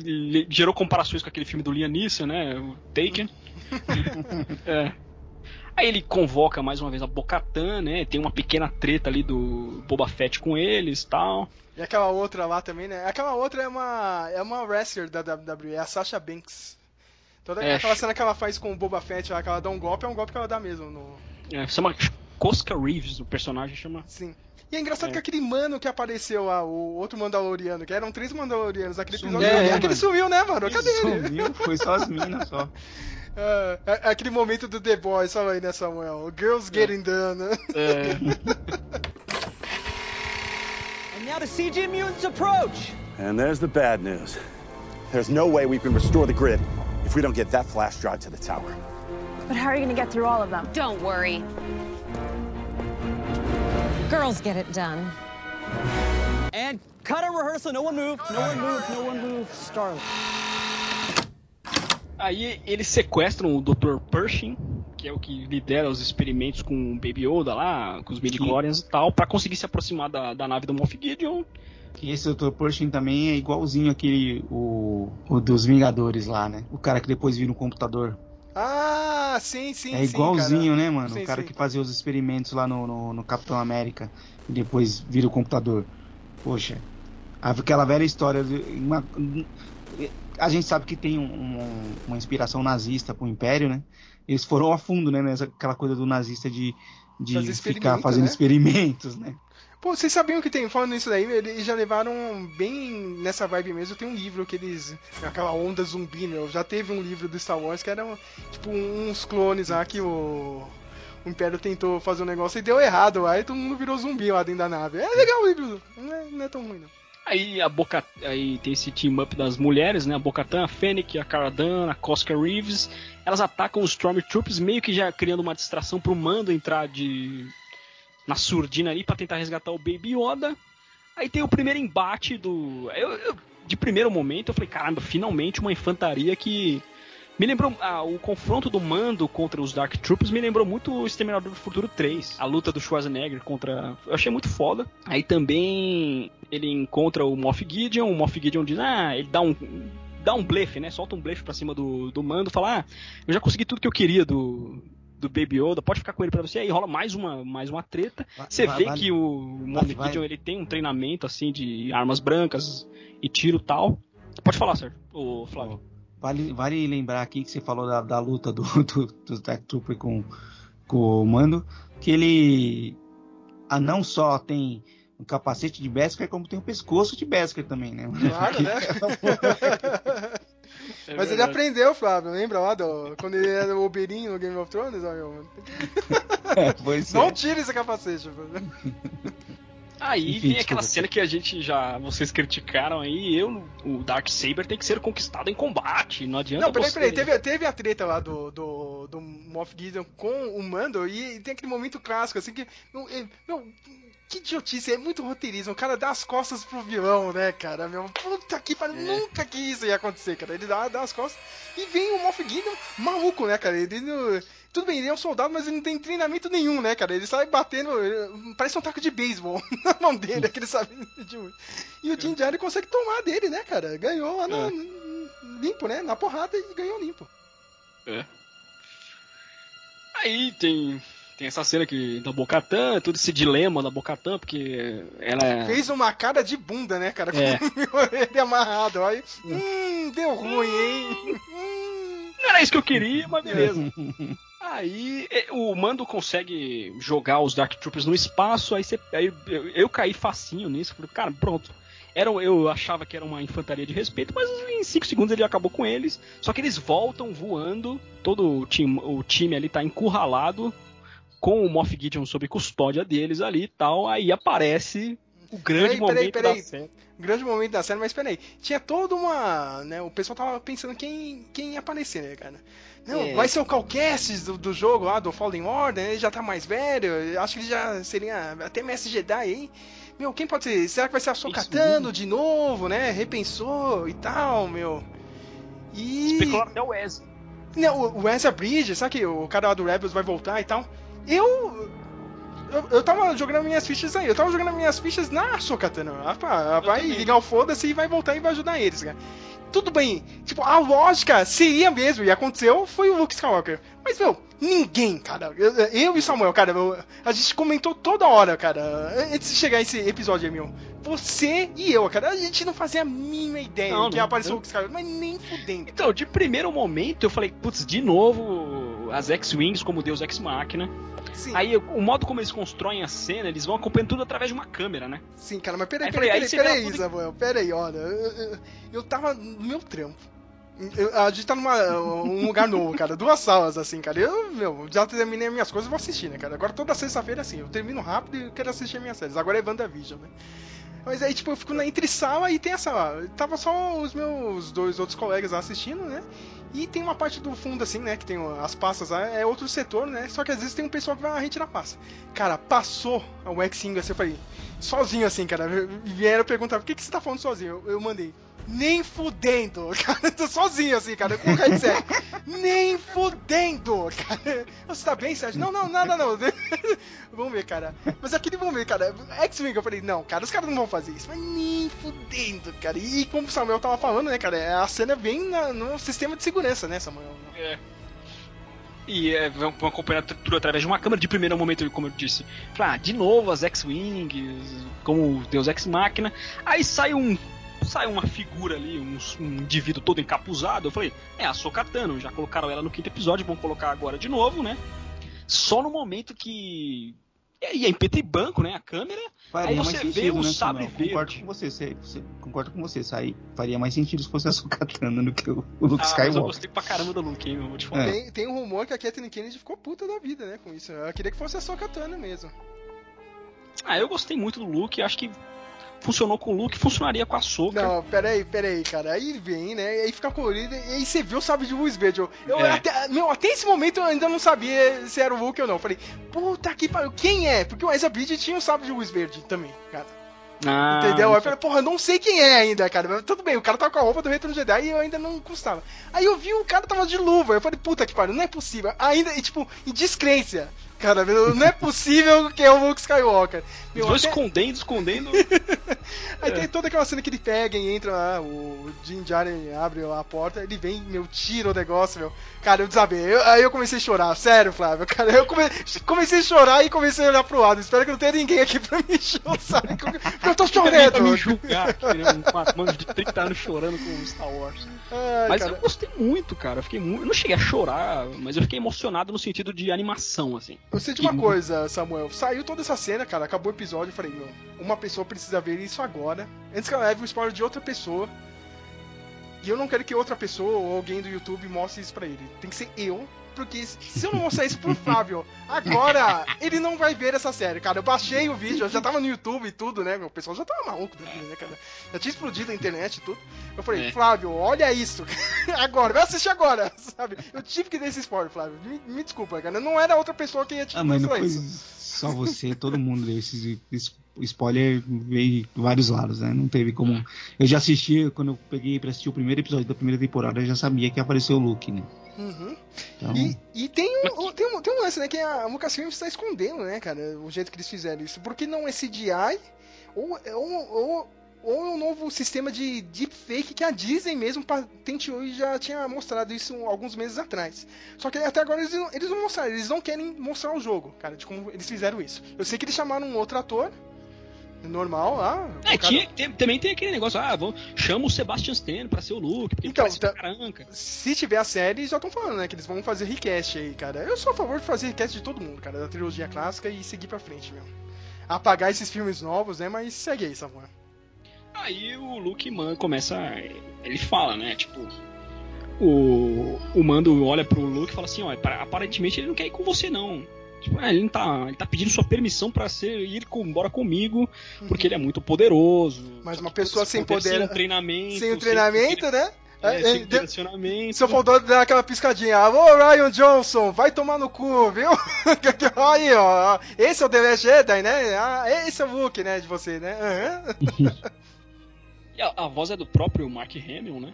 Ele gerou comparações com aquele filme do Liam Neeson, né? O Taken. é. Aí ele convoca mais uma vez a Bocatan, né? Tem uma pequena treta ali do Boba Fett com eles tal. E aquela outra lá também, né? Aquela outra é uma, é uma wrestler da WWE, é a Sasha Banks. Toda É. aquela cena que ela faz com o Boba Fett lá, que ela dá um golpe, é um golpe que ela dá mesmo no, É, chama Cosca Reeves, o personagem chama. Sim. E é engraçado É. que aquele mano que apareceu lá, o outro Mandaloriano, que eram três Mandalorianos naquele Sumiu, episódio, né, aquele mano? sumiu, né, mano? Cadê ele? Sumiu, foi só as minas só. É, é- aquele momento do The Boys, fala aí, né, Samuel? Girls Getting Done. É, now the CG mutants approach. And there's the bad news. There's no way we can restore the grid if we don't get that flash drive to the tower. But how are you going to get through all of them? Don't worry. Girls get it done. And cut a rehearsal. No one move. No one move. No one move. Starlight. Aí eles sequestram o Dr. Pershing, que é o que lidera os experimentos com o Baby Yoda lá, com os midi-chlorians e tal, pra conseguir se aproximar da, da nave do Moff Gideon. Que esse Dr. Pershing também é igualzinho aquele, o, o dos Vingadores lá, né? O cara que depois vira um computador. Ah, sim, sim, É igualzinho, sim, né, mano? Sim, o cara sim. que fazia os experimentos lá no, no, no Capitão América e depois vira o computador. Poxa, aquela velha história. De uma- a gente sabe que tem um- um- uma inspiração nazista pro Império, né? Eles foram a fundo, né? Nessa, aquela coisa do nazista de, de Fazer ficar fazendo né? experimentos, né? Pô, vocês sabiam que tem, falando nisso daí, eles já levaram bem nessa vibe mesmo. Tem um livro que eles. aquela onda zumbi, meu. Já teve um livro do Star Wars que eram, tipo, uns clones lá que o. O Império tentou fazer um negócio e deu errado, aí todo mundo virou zumbi lá dentro da nave. É legal o livro, não é, não é tão ruim, não. Aí a Boca, aí tem esse team up das mulheres, né? A Bocatan, a Fennec, a Cara a Cosca Reeves. Elas atacam os Stormtroopers, meio que já criando uma distração pro Mando entrar de na surdina ali pra tentar resgatar o Baby Yoda. Aí tem o primeiro embate do eu, eu- de primeiro momento eu falei, caramba, finalmente uma infantaria que me lembrou ah, o confronto do Mando contra os Dark Troopers me lembrou muito o Exterminador do Futuro 3, a luta do Schwarzenegger contra, eu achei muito foda. Aí também ele encontra o Moff Gideon, o Moff Gideon diz: "Ah, ele dá um dá um blefe, né? Solta um blefe pra cima do, do Mando, fala: "Ah, eu já consegui tudo que eu queria do do Baby Yoda, pode ficar com ele pra você. Aí rola mais uma, mais uma treta. Você vê vale- que o Moff vai- Gideon ele tem um treinamento assim de armas brancas e tiro e tal. Pode falar, Sérgio. Ô, Flávio. Vale, vale lembrar aqui que você falou da, da luta do, do, do Dark Trooper com, com o Mando, que ele ah, não só tem um capacete de Beskar, como tem um pescoço de Beskar também, né? Claro, né? Mas ele aprendeu, Flávio, lembra lá do, quando ele era o Oberyn no Game of Thrones? Ó, meu? É, pois Não é. tire esse capacete. Flávio. Aí Enfim, vem aquela cena que a gente já. Vocês criticaram aí. Eu, o Dark Saber tem que ser conquistado em combate. Não adianta Não, peraí, você- peraí, teve, teve a treta lá do, do, do Moff Gideon com o Mando e tem aquele momento clássico, assim, que. Meu, é- meu, que idiotice, é muito roteirismo. O cara dá as costas pro vilão, né, cara? Meu, puta que pariu, nunca que isso ia acontecer, cara. Ele dá, dá as costas e vem o Moff Gideon maluco, né, cara? Ele não- Tudo bem, ele é um soldado, mas ele não tem treinamento nenhum, né, cara? Ele sai batendo, ele- parece um taco de beisebol na mão dele, aquele sabe de E o Jim Jarry consegue tomar dele, né, cara? Ganhou lá no, limpo, né? Na porrada e ganhou limpo. É. Aí tem. Tem essa cena que da Bocatã, todo esse dilema da Bocatã, porque ela é. Fez uma cara de bunda, né, cara? É. Com ele amarrado. Aí, hum, deu ruim, hein? Não era isso que eu queria, mas beleza. Aí é, o Mando consegue jogar os Dark Troopers no espaço, aí, você, aí eu, eu caí facinho nisso, falei, cara, pronto. Era, eu achava que era uma infantaria de respeito, mas em 5 segundos ele acabou com eles. Só que eles voltam voando, todo o time, o time ali tá encurralado, com o Moff Gideon sob custódia deles ali e tal. Aí aparece o grande Peraí, momento peraí, peraí. da série. Grande momento da série, mas peraí. Tinha toda uma. Né, o pessoal tava pensando quem, quem ia aparecer, né, cara? Não, É. vai ser o Calcastes do, do jogo lá, do Fallen Order, né? ele já tá mais velho. Acho que ele já seria até Mestre Jedi aí. Meu, quem pode ser? Será que vai ser a Sokatano de novo, né? Repensou e tal, meu. E. Especularam até o Wesley. Não, o Ezra Bridges, sabe que o cara lá do Rebels vai voltar e tal? Eu. Eu, eu tava jogando minhas fichas aí, eu tava jogando minhas fichas na Sokatana. Ela, fa- ela vai ligar o foda-se e vai voltar e vai ajudar eles, cara. Tudo bem, tipo, a lógica seria mesmo, e aconteceu, foi o Luke Skywalker. Mas, meu, ninguém, cara. Eu, eu e Samuel, cara, eu- a gente comentou toda hora, cara, antes de chegar esse episódio meu. Você e eu, cara, a gente não fazia a mínima ideia Não, que não, apareceu o. Luke Skywalker, mas nem fudendo. Então, de primeiro momento, eu falei, putz, de novo as X-Wings como Deus Ex Machina. Sim. Aí, o modo como eles constroem a cena, eles vão acompanhando tudo através de uma câmera, né? Sim, cara, mas peraí, Aí peraí, peraí, peraí, tudo- Samuel, peraí, olha, eu, eu, eu tava no meu trampo. Eu- a gente tá numa um lugar novo, cara, duas salas assim, cara. Eu, meu, já terminei as minhas coisas, vou assistir, né, cara? Agora toda sexta-feira assim, eu termino rápido e quero assistir minhas séries. Agora é WandaVision, né? Mas aí, tipo, eu fico na entre sala e tem essa. Tava só os meus dois outros colegas lá assistindo, né? E tem uma parte do fundo, assim, né? Que tem as passas lá, é outro setor, né? Só que às vezes tem um pessoal que vai retirar passa. Cara, passou o X-Wing assim, eu falei, sozinho assim, cara. Vieram perguntar, por que, que você tá falando sozinho? Eu, eu mandei. Nem fudendo, cara. Tô sozinho assim, cara, com o headset. nem fudendo, cara. Você tá bem, Sérgio? Não, não, nada não. vamos ver, cara. Mas aquele, ver, cara. X-Wing, eu falei, não, cara, os caras não vão fazer isso. Mas nem fudendo, cara. E como o Samuel tava falando, né, cara, a cena vem na, no sistema de segurança, né, Samuel? É. E é, vamos acompanhar tudo através de uma câmera de primeiro momento, como eu disse. Ah, de novo as X-Wings, como Deus Ex Máquina. Aí sai um. Sai uma figura ali, um, um indivíduo todo encapuzado. Eu falei, é a Sokatano, já colocaram ela no quinto episódio, vão colocar agora de novo, né? Só no momento que e é em preto e branco, né? A câmera. Faria aí você sentido, vê o né, sabre verde. Concordo com você, você, você, concordo com você. Isso aí faria mais sentido se fosse a Sokatana do que o, o Luke ah, Skywalker. Mas eu gostei pra caramba do Luke, hein? Vou te falar. É. Tem, tem um rumor que a Kathleen Kennedy ficou puta da vida, né? Com isso. Eu queria que fosse a Sokatana mesmo. Ah, eu gostei muito do Luke. Acho que funcionou com o Luke, funcionaria com a Soca. Não, peraí, peraí, cara. Aí vem, né? Aí fica colorido, e aí você vê o sabre de luz verde. Eu, é. até, meu, até esse momento eu ainda não sabia se era o Luke ou não. Falei, puta que pariu, quem é? Porque o Ezra Bridger tinha o sabre de luz verde também, cara. Ah, Entendeu? Aí eu falei, porra, não sei quem é ainda, cara. Mas tudo bem, o cara tava com a roupa do Retorno Jedi e eu ainda não custava. Aí eu vi o cara tava de luva. Eu falei, puta que pariu, não é possível. Ainda, e, tipo, em descrência. Cara, não é possível que é o Luke Skywalker. Meu, Os até... escondendo, escondendo. Aí é. tem toda aquela cena que ele pega e entra lá, o Jim Jaren abre a porta, ele vem, meu, tira o negócio, meu. Cara, eu desabei. Eu, aí eu comecei a chorar, sério, Flávio. Cara, eu come... comecei a chorar e comecei a olhar pro lado. Espero que não tenha ninguém aqui pra me chorar, sabe? Eu tô chorando. Pra me julgar aqui, né? Um de 30 anos chorando com Star Wars. Ai, mas cara. eu gostei muito, cara. Eu fiquei muito. Eu não cheguei a chorar, mas eu fiquei emocionado no sentido de animação, assim. Eu sei de uma coisa, Samuel. Saiu toda essa cena, cara, acabou o episódio. Eu falei, meu, uma pessoa precisa ver isso agora. Antes que ela leve o spoiler de outra pessoa. E eu não quero que outra pessoa ou alguém do YouTube mostre isso pra ele. Tem que ser eu porque se eu não mostrar isso pro Flávio agora, ele não vai ver essa série, cara. Eu baixei o vídeo, eu já tava no YouTube e tudo, né? O pessoal já tava maluco né, cara? Já tinha explodido a internet e tudo. Eu falei, é. Flávio, olha isso. agora, vai assistir agora, sabe? Eu tive que dar esse spoiler, Flávio. Me, me desculpa, cara. Não era outra pessoa que ia te ah, mas não foi isso. Só você, todo mundo deu esse, esse spoiler veio de vários lados, né? Não teve como. Eu já assisti, quando eu peguei pra assistir o primeiro episódio da primeira temporada, eu já sabia que apareceu o Luke, né? Uhum. Então... E, e tem, um, tem, um, tem um lance, né? Que a Lucasfilm está escondendo, né, cara? O jeito que eles fizeram isso. Porque não é CGI ou, ou, ou, ou é um novo sistema de deepfake que a Disney mesmo patenteou e já tinha mostrado isso alguns meses atrás. Só que até agora eles não, eles não mostraram, eles não querem mostrar o jogo, cara, de como eles fizeram isso. Eu sei que eles chamaram um outro ator, normal lá. É, tinha, tem, também tem aquele negócio, ah, vamos, chama o Sebastian Stan pra ser o Luke, porque então, tá, se tiver a série, já estão falando, né, que eles vão fazer request aí, cara. Eu sou a favor de fazer request de todo mundo, cara, da trilogia clássica e seguir pra frente, meu. Apagar esses filmes novos, né, mas segue aí, Samuel. Aí o Luke man, começa, ele fala, né, tipo, o, o Mando olha pro Luke e fala assim, ó, aparentemente ele não quer ir com você não. Tipo, é, ele tá. Ele tá pedindo sua permissão para ser ir com, embora comigo, porque ele é muito poderoso. Mas uma pessoa sem poder. Sem um treinamento. Sem um treinamento, sem, né? É, é, sem direcionamento. Só faltou dar aquela piscadinha. Alô, Ryan Johnson, vai tomar no cu, viu? Aí, ó. Esse é o The Jedi, né? Ah, esse é o Luke, né, de você, né? Uhum. e a, a, voz é do próprio Mark Hamill, né?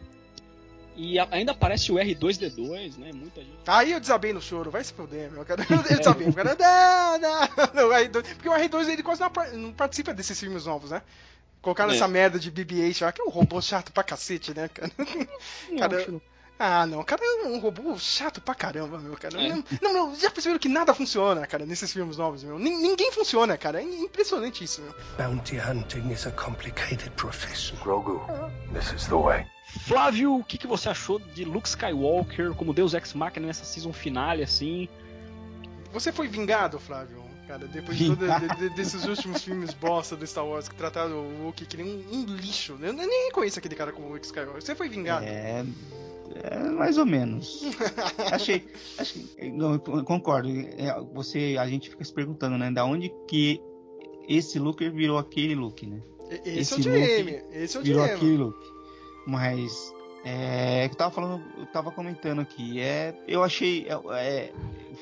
E ainda aparece o R2D2, né? Muita gente. Aí eu desabei no choro, vai se foder, meu cara. Eu desabei, o cara. Não, não, não, R2, porque o R2 ele quase não, participa desses filmes novos, né? Colocaram é. essa merda de BB-8 lá, que é um robô chato pra cacete, né, cara? Não, cara ah, não, cara é um robô chato pra caramba, meu, cara. É. Não, não, meu, já perceberam que nada funciona, cara, nesses filmes novos, meu. ninguém funciona, cara. É impressionante isso, meu. Bounty hunting is a complicated profession. Grogu, this is the way. Flávio, o que, que você achou de Luke Skywalker como Deus Ex Machina nessa season finale, assim? Você foi vingado, Flávio? Cara, depois de, todo, de, de, desses últimos filmes bosta do Star Wars que trataram o Luke que nem um, um lixo. Eu nem conheço aquele cara como Luke Skywalker. Você foi vingado? É. É, mais ou menos. achei, achei não, concordo. É, você, a gente fica se perguntando, né, da onde que esse Luke virou aquele Luke, né? Esse, esse é o DM, esse é o virou aquele Luke. Mas É, que eu tava falando, eu tava comentando aqui. É, eu achei. É, é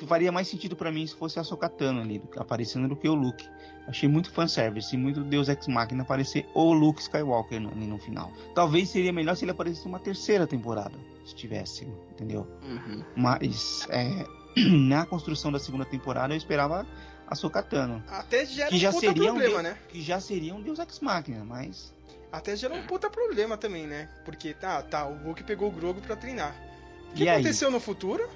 faria mais sentido para mim se fosse a Sokatano ali, aparecendo do que o Luke. Achei muito fanservice, muito Deus Ex Machina aparecer o Luke Skywalker no, ali no final. Talvez seria melhor se ele aparecesse uma terceira temporada, se tivesse, entendeu? Uhum. Mas é, na construção da segunda temporada eu esperava a Sokatano. Até já que já seria problema, um Deus, né? Que já seria um Deus Ex Machina, mas até gera um puta problema também, né? Porque tá, tá, o Luke pegou o Grogo pra treinar. O que E aí? aconteceu no futuro?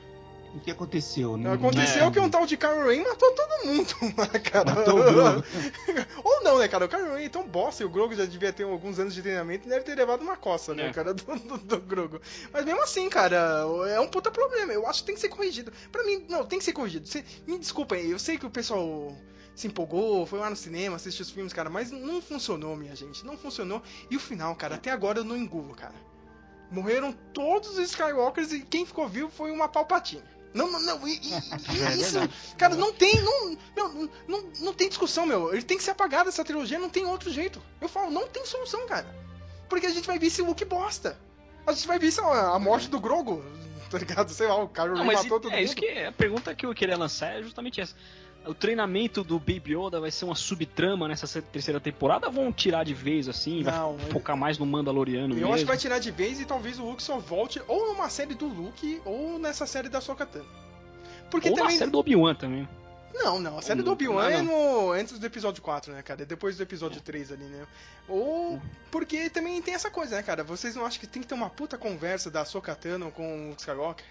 o que aconteceu? Não- Aconteceu não- que um tal de Kylo Ren matou todo mundo cara. Matou o Grogu. Ou não, né, cara? O Kylo Ren é tão bosta e o Grogu já devia ter alguns anos de treinamento e deve ter levado uma coça, né, É. cara, do, do, do Grogu. Mas mesmo assim, cara, é um puta problema. Eu acho que tem que ser corrigido. Pra mim, não, tem que ser corrigido. Cê- me desculpa aí, eu sei que o pessoal se empolgou, foi lá no cinema, assistiu os filmes, cara, mas não funcionou, minha gente. Não funcionou. E o final, cara, até agora eu não engulo, cara. Morreram todos os Skywalkers e quem ficou vivo foi uma Palpatine. Não, não, não, e- e- e É isso, cara, não tem, não, meu, não, não tem discussão, meu. Ele tem que ser apagado essa trilogia, não tem outro jeito. Eu falo, não tem solução, cara. Porque a gente vai ver esse Luke bosta. A gente vai ver a morte do Grogo, tá ligado? Sei lá, o Não, mas matou todo é mundo. isso que a pergunta que eu queria lançar é justamente essa. O treinamento do Baby Yoda vai ser uma subtrama nessa terceira temporada vão tirar de vez assim? Não, vai focar mais no Mandaloriano Eu mesmo? acho que vai tirar de vez e talvez o Luke só volte ou numa série do Luke ou nessa série da Sokatano. Porque ou também. na série do Obi-Wan também. Não, não, a série Ou do Obi-Wan é no... antes do episódio 4, né, cara? É depois do episódio 3 ali, né? Ou porque também tem essa coisa, né, cara? Vocês não acham que tem que ter uma puta conversa da Sokatano com o Skywalker?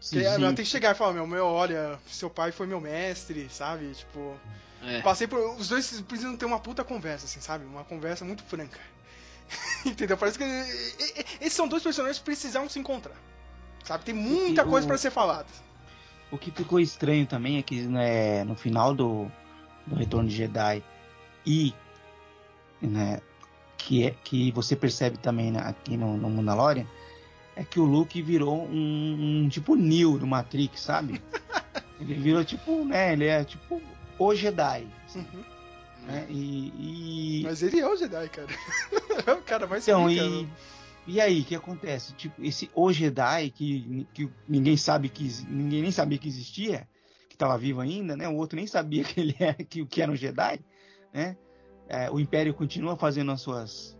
Sim, Que ela sim. tem que chegar e falar, meu, meu, olha, seu pai foi meu mestre, sabe? Tipo, É. passei por. Os dois precisam ter uma puta conversa, assim, sabe? Uma conversa muito franca. Entendeu? Parece que. Esses são dois personagens que precisavam se encontrar. Sabe? Tem muita E o- coisa pra ser falada. O que ficou estranho também é que né, no final do, do Retorno de Jedi e né, que, é, que você percebe também né, aqui no, no Mandalorian é que o Luke virou um, um tipo Neo do Matrix, sabe? ele virou tipo, né? Ele é tipo o Jedi. assim, né? E, e- Mas ele é o Jedi, cara. é o cara mais então, e, né? e aí, o que acontece? Tipo, esse O Jedi, que, que ninguém sabe que ninguém nem sabia que existia, que estava vivo ainda, né? O outro nem sabia que ele era, que, que era um Jedi, né? É, o Império continua fazendo as suas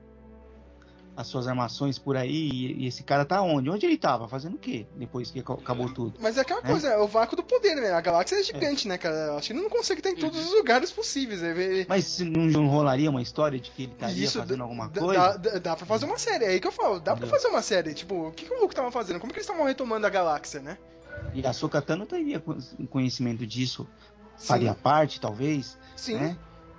as suas armações por aí e, e esse cara tá onde? Onde ele tava? Fazendo o quê? Depois que aca- acabou tudo. Mas é aquela né? coisa, é o vácuo do poder, né? A galáxia é gigante, né, cara? Acho que ele não consegue estar em todos os lugares possíveis. né? Ele- Mas se não, não rolaria uma história de que ele estaria Isso fazendo alguma dá- coisa? Dá, dá pra fazer uma série, é aí que eu falo, dá pra fazer uma série. Tipo, o que, que o Luke tava fazendo? Como que eles estavam retomando a galáxia, né? E a Sokatano teria con- conhecimento disso, faria parte, talvez. Sim. né?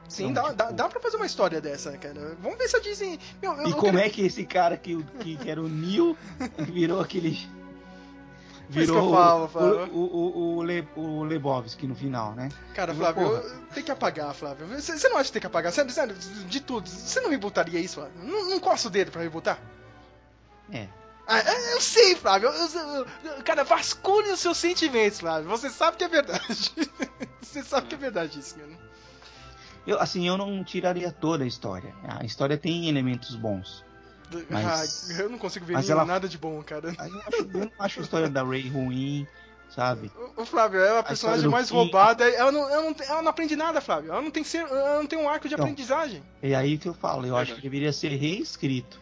Sim, Então, dá, tipo, dá, dá pra fazer uma história dessa, cara. Vamos ver se a Disney. Meu, eu, E eu como quero- é que esse cara que, que, que era o Neil virou aquele. Virou que eu falo, o, Flávio. o, o, o, Le, o Lebowski no final, né? Cara, Flávio, eu- tem que apagar, Flávio. Você você não acha que tem que apagar? Sério, sério, de tudo. Você não rebutaria isso, Flávio? Não, não coça o dedo pra rebutar? É. Ah, é, eu sei, Flávio. Eu- eu- cara, vasculhe os seus sentimentos, Flávio. Você sabe que é verdade. Você sabe que é verdade isso, cara. Eu, assim, eu não tiraria toda a história. A história tem elementos bons. Mas- Ah, eu não consigo ver mas ela- nada de bom, cara. Eu, acho, eu não acho a história da Ray ruim, sabe? O Flávio, ela é a A personagem mais roubada. Ela não, ela, não, ela não aprende nada, Flávio. Ela não tem, ser, ela não tem um arco de Então, aprendizagem. É aí que eu falo. Eu acho que deveria ser reescrito.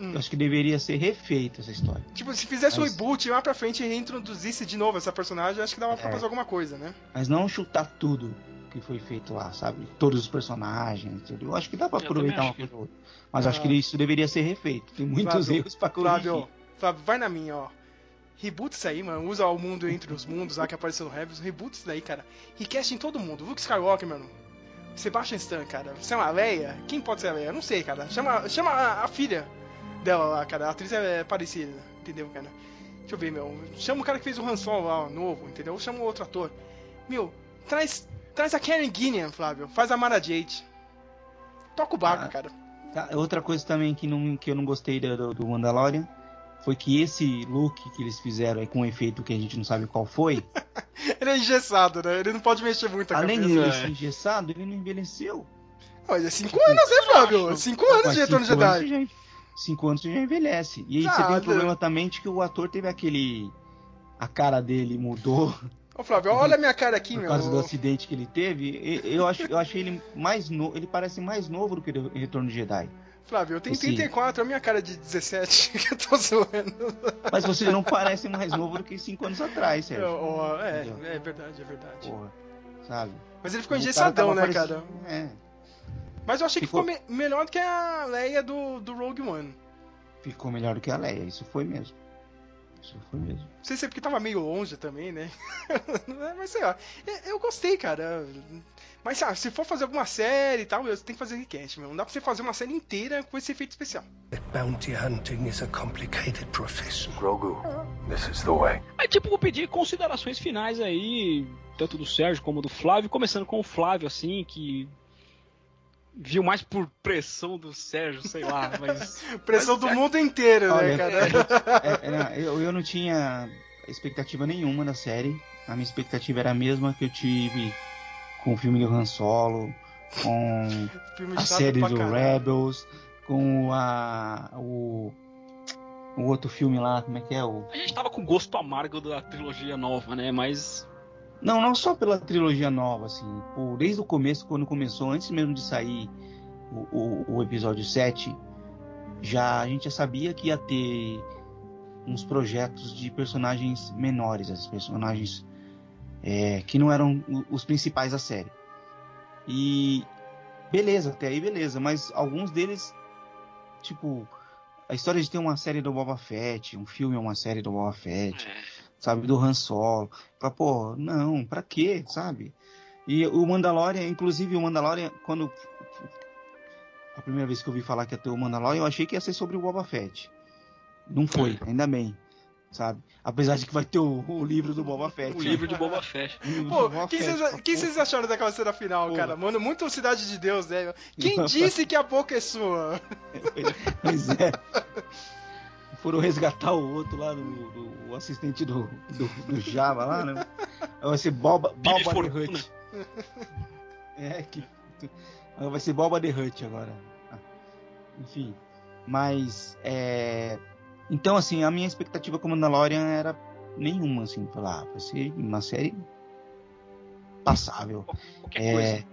Hum. Eu acho que deveria ser refeito essa história. Tipo, se fizesse um Mas- reboot lá pra frente e reintroduzisse de novo essa personagem, acho que dava pra É. fazer alguma coisa, né? Mas não chutar tudo que foi feito lá, sabe? Todos os personagens, tudo. Eu acho que dá pra Eu aproveitar uma coisa ou outra. Mas eu acho Ah. que isso deveria ser refeito. Tem muitos Flávio, erros pra corrigir. Flávio, Flávio, vai na minha, ó. Reboot isso aí, mano. Usa o mundo entre os mundos lá que apareceu no Rebels. Reboot isso daí, cara. Recast em todo mundo. Luke Skywalker, mano. Sebastian Stan, cara. Você é uma Leia? Quem pode ser a Leia? Não sei, cara. Chama, chama a, a filha dela lá, cara. A atriz é parecida, entendeu, cara? Deixa eu ver, meu. Chama o cara que fez o Han Solo lá, ó, novo, entendeu? Chama o outro ator. Meu, traz, traz a Karen Guinan, Flávio. Faz a Mara Jade. Toca o barco, Ah. cara. Tá, Outra coisa também que, não, que eu não gostei do, do Mandalorian foi que esse look que eles fizeram aí com um efeito que a gente não sabe qual foi, Ele é engessado, né? Ele não pode mexer muito a além de cabeça. ele ser engessado, ele não envelheceu. Mas é 5 anos, né, Flávio? 5 anos de Retorno cinco anos, Jedi. gente. cinco anos você já envelhece. E aí Ah, você tem o de- problema também de que o ator teve aquele. A cara dele mudou Ô, Flávio, olha a minha cara aqui, por meu. causa do acidente que ele teve. Eu, acho, eu achei ele mais novo. Ele parece mais novo do que o Retorno de Jedi. Flávio, eu tenho Esse- 34, olha a minha cara de 17 que eu tô zoando. Mas você não parece mais novo do que cinco anos atrás, Sérgio. É, é verdade, é verdade. Porra, sabe? Mas ele ficou engessadão, né, parecendo- cara? É, Mas eu achei que ficou, Ficou- me- melhor do que a Leia do, do Rogue One. ficou melhor do que a Leia. Isso foi mesmo. Isso foi mesmo. Não sei se é porque tava meio longe também, né? Mas sei lá. Eu, gostei, cara. Mas sabe, se for fazer alguma série e tal, você tem que fazer request, meu. Não dá pra você fazer uma série inteira com esse efeito especial. Bounty hunting is a complicated profession. Grogu, this is the way. Aí, tipo, vou pedir considerações finais aí, tanto do Sérgio como do Flávio, começando com o Flávio, assim, que viu mais por pressão do Sérgio, sei lá, mas. Pressão do mundo inteiro, né, Olha, cara? É, é, não, eu, eu não tinha expectativa nenhuma da série. A minha expectativa era a mesma que eu tive com o filme do Han Solo, com a série do caralho. Rebels, com a o, o outro filme lá, como é que é o A gente tava com gosto amargo da trilogia nova, né? Mas. Não, não só pela trilogia nova, assim. Pô, desde o começo, quando começou, antes mesmo de sair o, o, o episódio 7, já, a gente já sabia que ia ter uns projetos de personagens menores, esses personagens é, que não eram os principais da série. E beleza, até aí beleza, mas alguns deles, tipo, a história de ter uma série do Boba Fett, um filme é uma série do Boba Fett, sabe, do Han Solo. Pra, pô, não, pra quê, sabe? E o Mandalorian, inclusive o Mandalorian, quando. A primeira vez que eu ouvi falar que ia ter o Mandalorian, eu achei que ia ser sobre o Boba Fett. Não foi, ainda bem, sabe? Apesar de que vai ter o, o livro do Boba Fett. O livro de Boba Fett. Do Pô, Boba quem Fett, vocês, pô. quem vocês acharam daquela cena final, cara? Mano, muito Cidade de Deus, né? Quem disse que a boca é sua? Pois é. Foram resgatar o outro lá, do, do- o assistente do, do, do Java lá, né? Vai ser Boba, Bibi Boba the. Hutt. É, que. Vai ser Boba the Hutt agora. Ah, Enfim. Mas. É... Então, assim, a minha expectativa com Mandalorian era nenhuma, assim. Falar, ah, vai ser uma série passável. Qualquer É, coisa.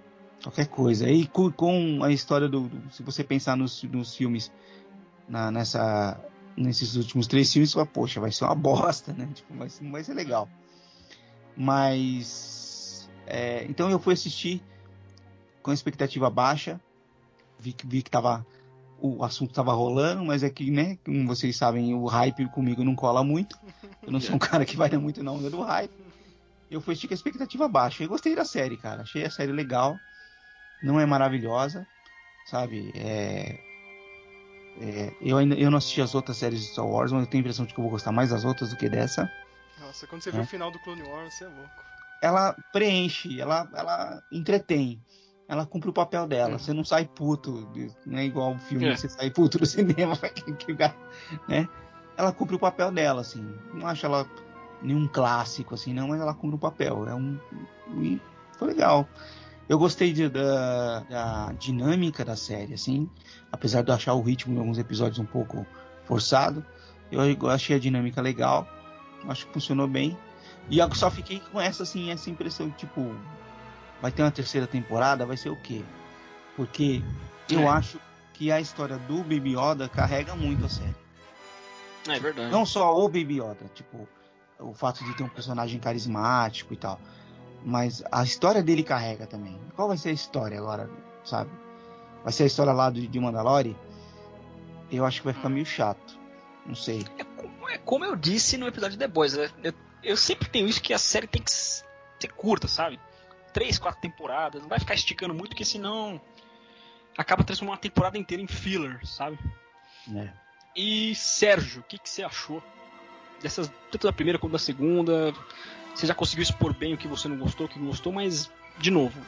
Qualquer coisa. E com, com a história do, do- Se você pensar nos, nos filmes, na- nessa, nesses últimos três filmes, fala, poxa, vai ser uma bosta, né? Tipo, ser- não vai ser legal. Mas. é, então eu fui assistir com expectativa baixa. Vi, que- vi que tava. O assunto tava rolando, mas é que, né? Como vocês sabem, o hype comigo não cola muito. Eu não sou um cara que vai dar muito na onda do hype. Eu fui assistir com expectativa baixa. Eu gostei da série, cara. Achei a série legal. Não é maravilhosa, sabe? É, é, eu ainda eu não assisti as outras séries de Star Wars, mas eu tenho a impressão de que eu vou gostar mais das outras do que dessa. Nossa, quando você vê É. o final do Clone Wars, você é louco. Ela preenche, ela, ela entretém. Ela cumpre o papel dela. Você não sai puto, não é igual o filme É. que você sai puto do cinema, né? Ela cumpre o papel dela, assim. Não acho ela nenhum clássico, assim, não, mas ela cumpre o papel. É um. E foi legal. Eu gostei de- da, da dinâmica da série, assim. Apesar de eu achar o ritmo em alguns episódios um pouco forçado. Eu, achei a dinâmica legal. Acho que funcionou bem. E eu só fiquei com essa, assim, essa impressão, tipo, vai ter uma terceira temporada, vai ser o quê? Porque eu É. acho que a história do Baby Yoda carrega muito a série. É verdade. Não só o Baby Yoda, tipo, o fato de ter um personagem carismático e tal. Mas a história dele carrega também. Qual vai ser a história agora, sabe? Vai ser a história lá do, de Mandalore? Eu acho que vai ficar meio chato. Não sei. É como eu disse no episódio de The Boys, né? eu, eu sempre tenho isso que a série tem que ser curta, sabe? Três, quatro temporadas, não vai ficar esticando muito, porque senão acaba transformando uma temporada inteira em filler, sabe? É. E Sérgio, o que, que você achou dessas tanto da primeira quanto da segunda? Você já conseguiu expor bem o que você não gostou, o que gostou, mas de novo,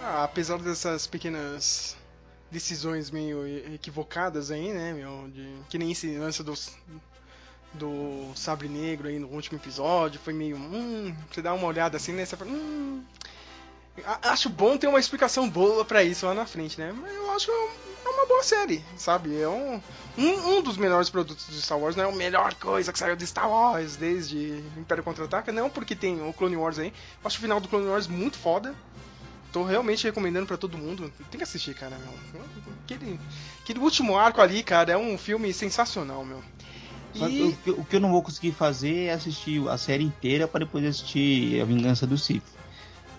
Ah, apesar dessas pequenas decisões meio equivocadas aí, né, meu, de, que nem esse lance dos, do Sabre Negro aí no último episódio, foi meio, hum, você dá uma olhada assim, né, você fala, hum, acho bom ter uma explicação boa pra isso lá na frente, né, mas eu acho é uma boa série, sabe? É um, um, um dos melhores produtos do Star Wars, não é a melhor coisa que saiu de Star Wars desde Império Contra-Ataca, não porque tem o Clone Wars aí. Eu acho o final do Clone Wars muito foda. Tô realmente recomendando para todo mundo. Tem que assistir, cara. Meu. Aquele, aquele último arco ali, cara, é um filme sensacional, meu. E... O, que eu não vou conseguir fazer é assistir a série inteira para depois assistir A Vingança do Sith.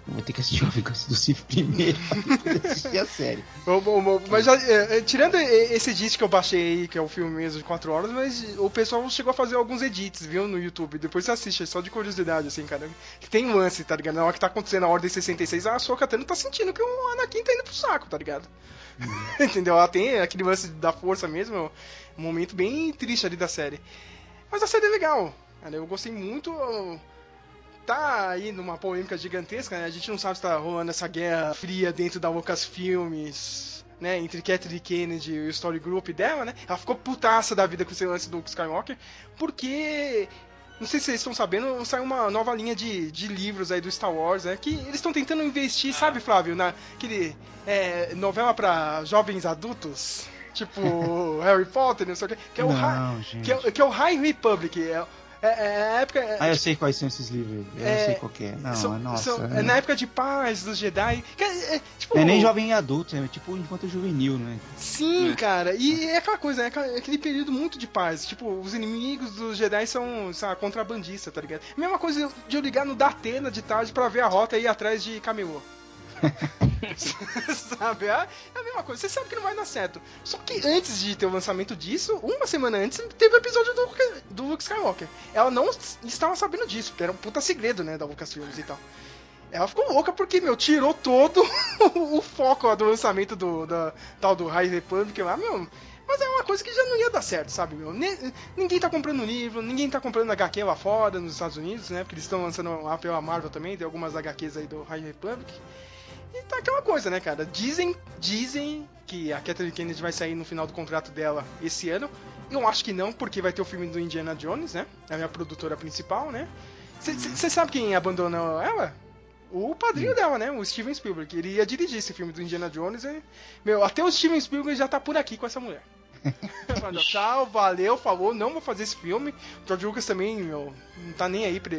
Eu vou ter que assistir A Vingança do Sith primeiro pra assistir a série. Bom, bom, bom. Mas já, é, tirando esse disco que eu baixei aí, que é o filme mesmo de 4 horas, mas o pessoal chegou a fazer alguns edits, viu, no YouTube. Depois você assiste, é só de curiosidade, assim, cara. Que tem um lance, tá ligado? Na hora que tá acontecendo a Ordem 66, a até não tá sentindo que o Anakin tá indo pro saco, tá ligado? Entendeu? Ela tem aquele lance da força mesmo, um momento bem triste ali da série. Mas a série é legal, cara. Eu gostei muito tá aí numa polêmica gigantesca, né? A gente não sabe se tá rolando essa guerra fria dentro da Lucasfilmes, né? Entre Kathleen Kennedy e o Story Group dela, né? Ela ficou putaça da vida com esse lance do Luke Skywalker, porque não sei se vocês estão sabendo, saiu uma nova linha de, de livros aí do Star Wars, né? Que eles estão tentando investir, sabe, Flávio, naquele é, novela para jovens adultos, tipo Harry Potter, não sei o quê, que é o, não, High, que é, que é o High Republic, é, é, é, época. É, ah, eu sei quais são esses livros. Eu é, sei qual é. Não, são, nossa. São, é na época de paz dos Jedi. É, tipo, é nem jovem adulto, é tipo enquanto juvenil, né? Sim, cara. E é aquela coisa, é aquele período muito de paz. Tipo, os inimigos dos Jedi são, sabe, contrabandistas, tá ligado? Mesma coisa de eu ligar no Datena de tarde para ver a rota e ir atrás de camelô. sabe? É a mesma coisa. Você sabe que não vai dar certo. Só que antes de ter o lançamento disso, uma semana antes, teve o episódio do, do Luke Skywalker. Ela não estava sabendo disso, porque era um puta segredo, né, da Lucasfilms e tal. Ela ficou louca porque, meu, tirou todo o foco ó, do lançamento do da, tal do High Republic lá, meu. Mas é uma coisa que já não ia dar certo, sabe, meu? Ninguém tá comprando livro, ninguém tá comprando HQ lá fora, nos Estados Unidos, né? Porque eles estão lançando lá pela Marvel também, tem algumas HQs aí do High Republic. E tá aquela coisa, né, cara? Dizem, dizem que a Kathleen Kennedy vai sair no final do contrato dela esse ano. Eu acho que não, porque vai ter o filme do Indiana Jones, né? É a minha produtora principal, né? Você sabe quem abandonou ela? O padrinho dela, né? O Steven Spielberg. Ele ia dirigir esse filme do Indiana Jones. E, meu, até o Steven Spielberg já tá por aqui com essa mulher. Tchau, valeu, falou, não vou fazer esse filme. O George Lucas também, meu, não tá nem aí pra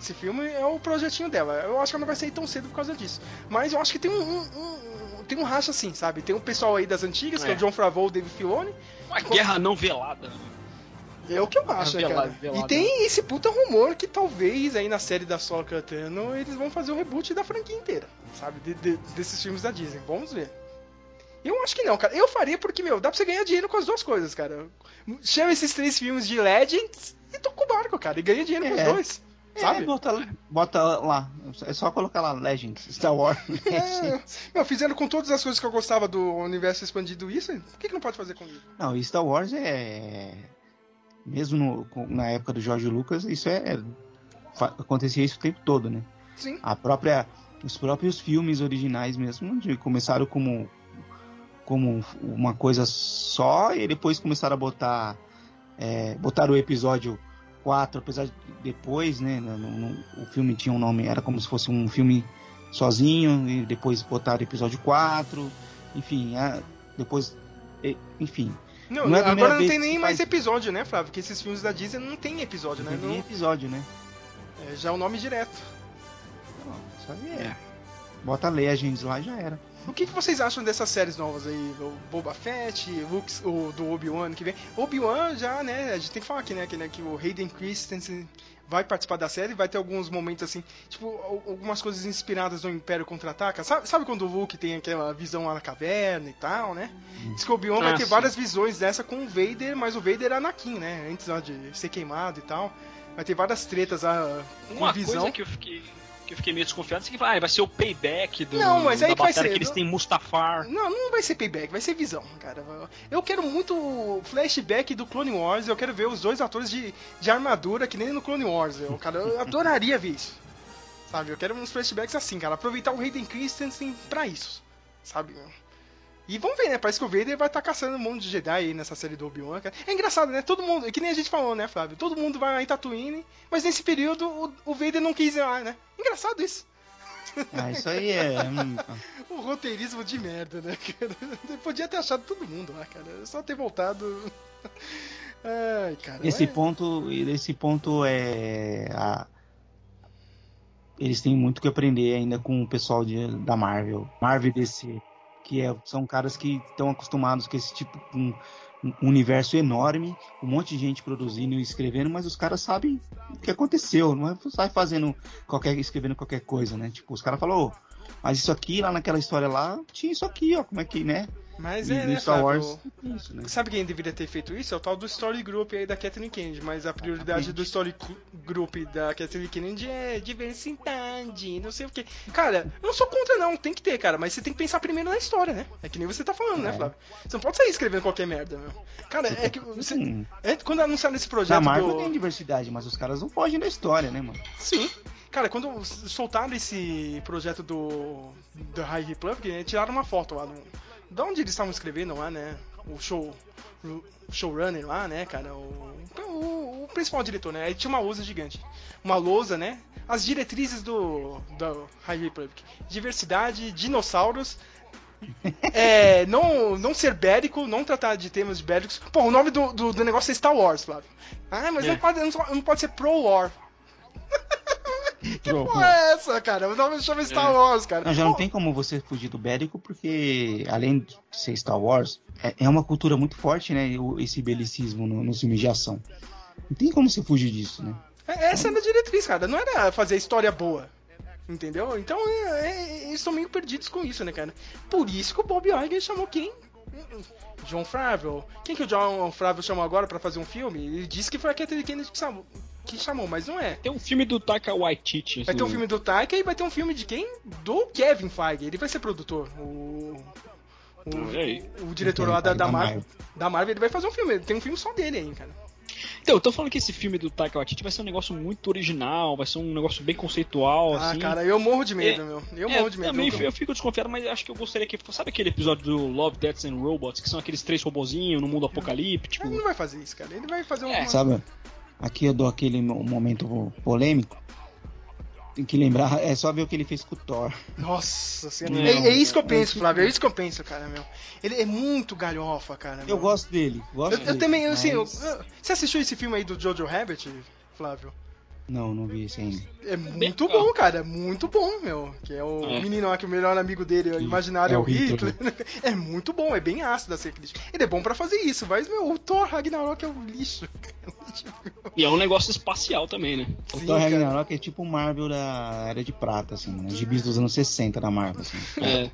esse filme. É o projetinho dela. Eu acho que ela não vai sair tão cedo por causa disso. Mas eu acho que tem um, um, um tem um racha assim, sabe? Tem um pessoal aí das antigas, é. que é o John Favreau e o David Filoni. Uma guerra não velada. É o que eu acho, né, cara? Velada. E tem esse puta rumor que talvez aí na série da Solo Catano eles vão fazer o reboot da franquia inteira, sabe? De, de, desses filmes da Disney. Vamos ver. Eu acho que não, cara. Eu faria porque, meu, dá pra você ganhar dinheiro com as duas coisas, cara. Chama esses três filmes de Legends e toca o barco, cara. E ganha dinheiro é. com os é. dois. É, sabe? bota, bota lá. É só colocar lá Legends, Star Wars. é, meu, fizeram com todas as coisas que eu gostava do universo expandido isso, por que, que não pode fazer comigo? Não, Star Wars é. Mesmo no, na época do George Lucas, isso é. Acontecia isso o tempo todo, né? Sim. A própria. Os próprios filmes originais mesmo de, começaram como como uma coisa só e depois começaram a botar é, botar o episódio 4, apesar de depois, né, no, no, o filme tinha um nome, era como se fosse um filme sozinho e depois botaram o episódio 4, enfim, é, depois enfim. Não, não é agora não tem nem mais faz... episódio, né, Flávio? Porque esses filmes da Disney não tem episódio, né? Não tem episódio, né? É já é o nome direto. Não, só é. Bota Legends lá e já era. O que, que vocês acham dessas séries novas aí? O Boba Fett, Luke, o do Obi-Wan que vem. Obi-Wan já, né? A gente tem que falar aqui, né? Que, né, que o Hayden Christensen vai participar da série, vai ter alguns momentos assim, tipo, algumas coisas inspiradas no Império Contra-Ataca. Sabe, sabe quando o Luke tem aquela visão lá na caverna e tal, né? Diz que o Obi-Wan ah, vai ter sim. várias visões dessa com o Vader, mas o Vader é Anakin, né? Antes lá, de ser queimado e tal. Vai ter várias tretas lá com Uma visão. Coisa que eu fiquei que eu fiquei meio desconfiado, assim, ah, vai ser o payback do, não, mas aí da vai ser, que eles têm Mustafar. Não, não vai ser payback, vai ser visão, cara. Eu quero muito flashback do Clone Wars, eu quero ver os dois atores de, de armadura, que nem no Clone Wars. Eu, cara, eu adoraria ver isso. Sabe, eu quero uns flashbacks assim, cara. Aproveitar o Hayden Christensen pra isso. Sabe, e vamos ver, né? Parece que o Vader vai estar tá caçando um monte de Jedi aí nessa série do Obi-Wan. É engraçado, né? Todo mundo, que nem a gente falou, né, Flávio? Todo mundo vai em Tatooine, mas nesse período o, o Vader não quis ir lá, né? Engraçado isso. Ah, isso aí é. hum, o roteirismo de merda, né, cara? Podia ter achado todo mundo lá, cara. Só ter voltado. Ai, cara. Esse é- ponto, esse ponto é. a- Eles têm muito que aprender ainda com o pessoal de, da Marvel. Marvel DC. Que é, são caras que estão acostumados com esse tipo. Com um universo enorme, um monte de gente produzindo e escrevendo, mas os caras sabem o que aconteceu, não é sai fazendo qualquer, escrevendo qualquer coisa, né? Tipo, os caras "Ô, mas isso aqui, lá naquela história lá, tinha isso aqui, ó, como é que, né? Mas E é, né, Star? Wars, isso, né? Sabe quem deveria ter feito isso? É o tal do Story Group aí da Kathleen Kennedy, mas a prioridade do Story Group da Kathleen Kennedy é diversidade, não sei o que. Cara, eu não sou contra não, tem que ter, cara, mas você tem que pensar primeiro na história, né? É que nem você tá falando, né, É. Flávio? Você não pode sair escrevendo qualquer merda, meu. Cara, é que você... Hum. é, quando anunciaram esse Na projeto Marvel do... tem diversidade, mas os caras não fogem da história, né, mano? Sim. Cara, quando soltaram esse projeto do, do High Republic, né, tiraram uma foto lá. No, da onde eles estavam escrevendo lá, né? O show. O showrunner lá, né, cara? O, o, o principal diretor, né? Aí tinha uma lousa gigante. Uma lousa, né? As diretrizes do, do High Republic: diversidade, dinossauros. É, não, não ser bélico, não tratar de temas bélicos. Pô, o nome do, do, do negócio é Star Wars, Flávio. Ah, mas É. não, pode, não, não pode ser Pro War. Que Pro porra é essa, cara? O nome chama Star Wars, cara. Não, já não tem como você fugir do bélico, porque além de ser Star Wars, é, é uma cultura muito forte, né? Esse belicismo no, nos filmes de ação. Não tem como você fugir disso, né? é- Essa era a diretriz, cara. Não era fazer história boa. Entendeu? Então é, é- eles estão meio perdidos com isso, né, cara? Por isso que o Bob Iger chamou quem? John Favreau. Quem que o John Favreau chamou agora pra fazer um filme? Ele disse que foi a Kathleen Kennedy que chamou, que chamou, mas não é. Tem um filme do Taika Waititi. Vai ter um filme do Taika e vai ter um filme de quem? Do Kevin Feige. Ele vai ser produtor. O. O, aí. o diretor Kevin lá da, Feige da Marvel. Marvel. Da Marvel, ele vai fazer um filme. Tem um filme só dele aí, cara. Então, eu tô falando que esse filme do Taika Waititi vai ser um negócio muito original, vai ser um negócio bem conceitual, Ah, assim. cara, eu morro de medo, É, meu. Eu É, morro de medo. Também Eu- eu fico desconfiado, mas acho que eu gostaria que. Sabe aquele episódio do Love, Deaths and Robots, que são aqueles três robozinhos no mundo apocalíptico? Ele não vai fazer isso, cara. Ele vai fazer um. É, Sabe? Aqui eu dou aquele mo- momento polêmico. Tem que lembrar, é só ver o que ele fez com o Thor. Nossa senhora. Não, é, é isso que eu penso, Flávio. É isso que eu penso, cara, meu. Ele é muito galhofa, cara. Eu meu. gosto dele. Gosto Eu, eu dele, também, assim, eu- mas- eu- você assistiu esse filme aí do Jojo Rabbit, Flávio? Não, não vi esse ainda. É muito bom, cara. É muito bom, meu. Que é o É. menino lá que o melhor amigo dele, o imaginário, é é o Hitler. Hitler. É muito bom, é bem ácido a ser crítico. Ele é bom pra fazer isso, mas, meu, o Thor Ragnarok é um lixo. E é um negócio espacial também, né? O Sim, Thor cara. Ragnarok é tipo o Marvel da Era de Prata, assim, né? Gibis dos anos 60 da Marvel, assim. É.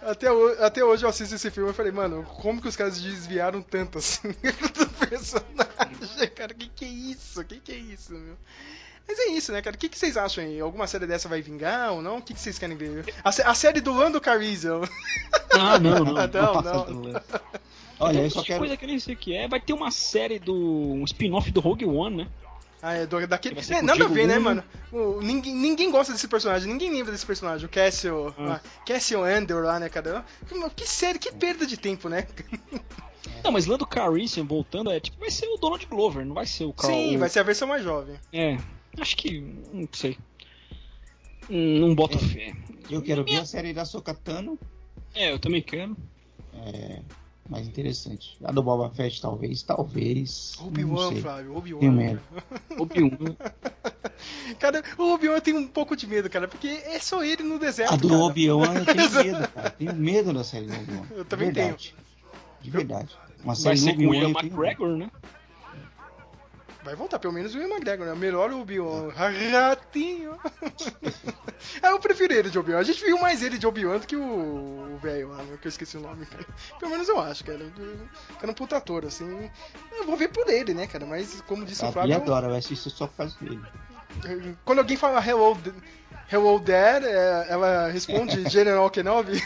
Até, até hoje eu assisto esse filme e falei, mano, como que os caras desviaram tanto assim do personagem, cara? Que que é isso? Que que é isso, meu? Mas é isso, né, cara? O que, que vocês acham aí? Alguma série dessa vai vingar ou não? O que, que vocês querem ver? A, a série do Lando Calrissian. Ah, não, não. não, não. do- Olha, eu só quero. coisa que eu nem sei o que é. Vai ter uma série do. um spin-off do Rogue One, né? Ah, é do, daquele. É, nada a ver, né, mano? O- ninguém, ninguém gosta desse personagem, ninguém lembra desse personagem. O Cassio. Ah. lá, Cassio Andor lá, né, cara? Que série, que perda de tempo, né? Não, mas Lando Calrissian voltando é tipo vai ser o Donald Glover, não vai ser o Carl. Sim, o- vai ser a versão mais jovem. É, acho que não sei. Não boto fé. Eu quero ver a série da Sokatano. É, eu também quero. É mais interessante. A do Boba Fett, talvez, talvez. Obi-Wan. Flávio, Obi-Wan. Tenho medo. Obi-Wan. Cara, o Obi-Wan eu tenho um pouco de medo, cara, porque é só ele no deserto. A do. Obi-Wan eu tenho medo, cara. Tenho medo da série do Obi-Wan. Eu também De verdade. De verdade. Uma Vai série do ser com o Ian tenho medo. McGregor, né? Vai voltar, pelo menos o Ian McGregor, né? Melhor o Obi-Wan. Ratinho. é, eu prefiro ele de Obi-Wan. A gente viu mais ele de Obi-Wan do que o velho lá, né, que eu esqueci o nome, cara. Pelo menos eu acho, cara. Cara, um puta ator, assim. Eu vou ver por ele, né, cara? Mas, como disse o A Flávio... Bia adora, vai assistir só por causa dele. Quando alguém fala Hello, Hello There, é, ela responde General Kenobi.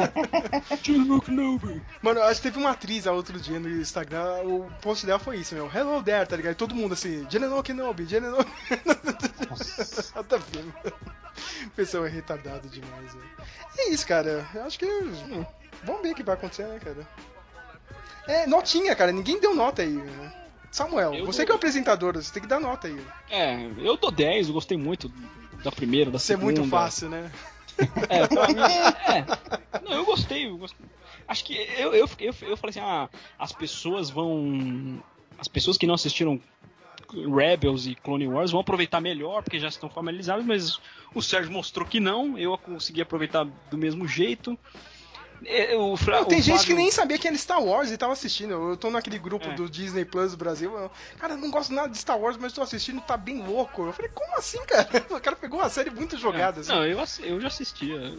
General Kenobi. Mano, acho que teve uma atriz há outro dia no Instagram, o post dela foi isso, meu. Hello there, tá ligado? E todo mundo assim, General Kenobi, General. A ver, meu. O pessoal é retardado demais, velho. É isso, cara. Eu acho que. hum, Vamos ver o que vai acontecer, né, cara? É, notinha, cara. Ninguém deu nota aí, né? Samuel, Eu você dou- que é o apresentador, você tem que dar nota aí. É, eu dou 10, eu gostei muito. Da primeira, da Isso é segunda. muito fácil, né? É, pra mim, é. Não, eu gostei, eu gostei. Acho que eu, eu, eu, eu falei assim, ah, as pessoas vão. As pessoas que não assistiram Rebels e Clone Wars vão aproveitar melhor, porque já estão familiarizados, mas o Sérgio mostrou que não, eu consegui aproveitar do mesmo jeito. É, Fra- Não, tem gente que Flávio- nem sabia que era Star Wars e tava assistindo. Eu tô naquele grupo É. do Disney Plus do Brasil. eu, cara, eu não gosto nada de Star Wars, mas tô assistindo, tá bem louco. Eu falei, como assim, cara? O cara pegou uma série muito jogada. assim. Não, eu, eu já assistia.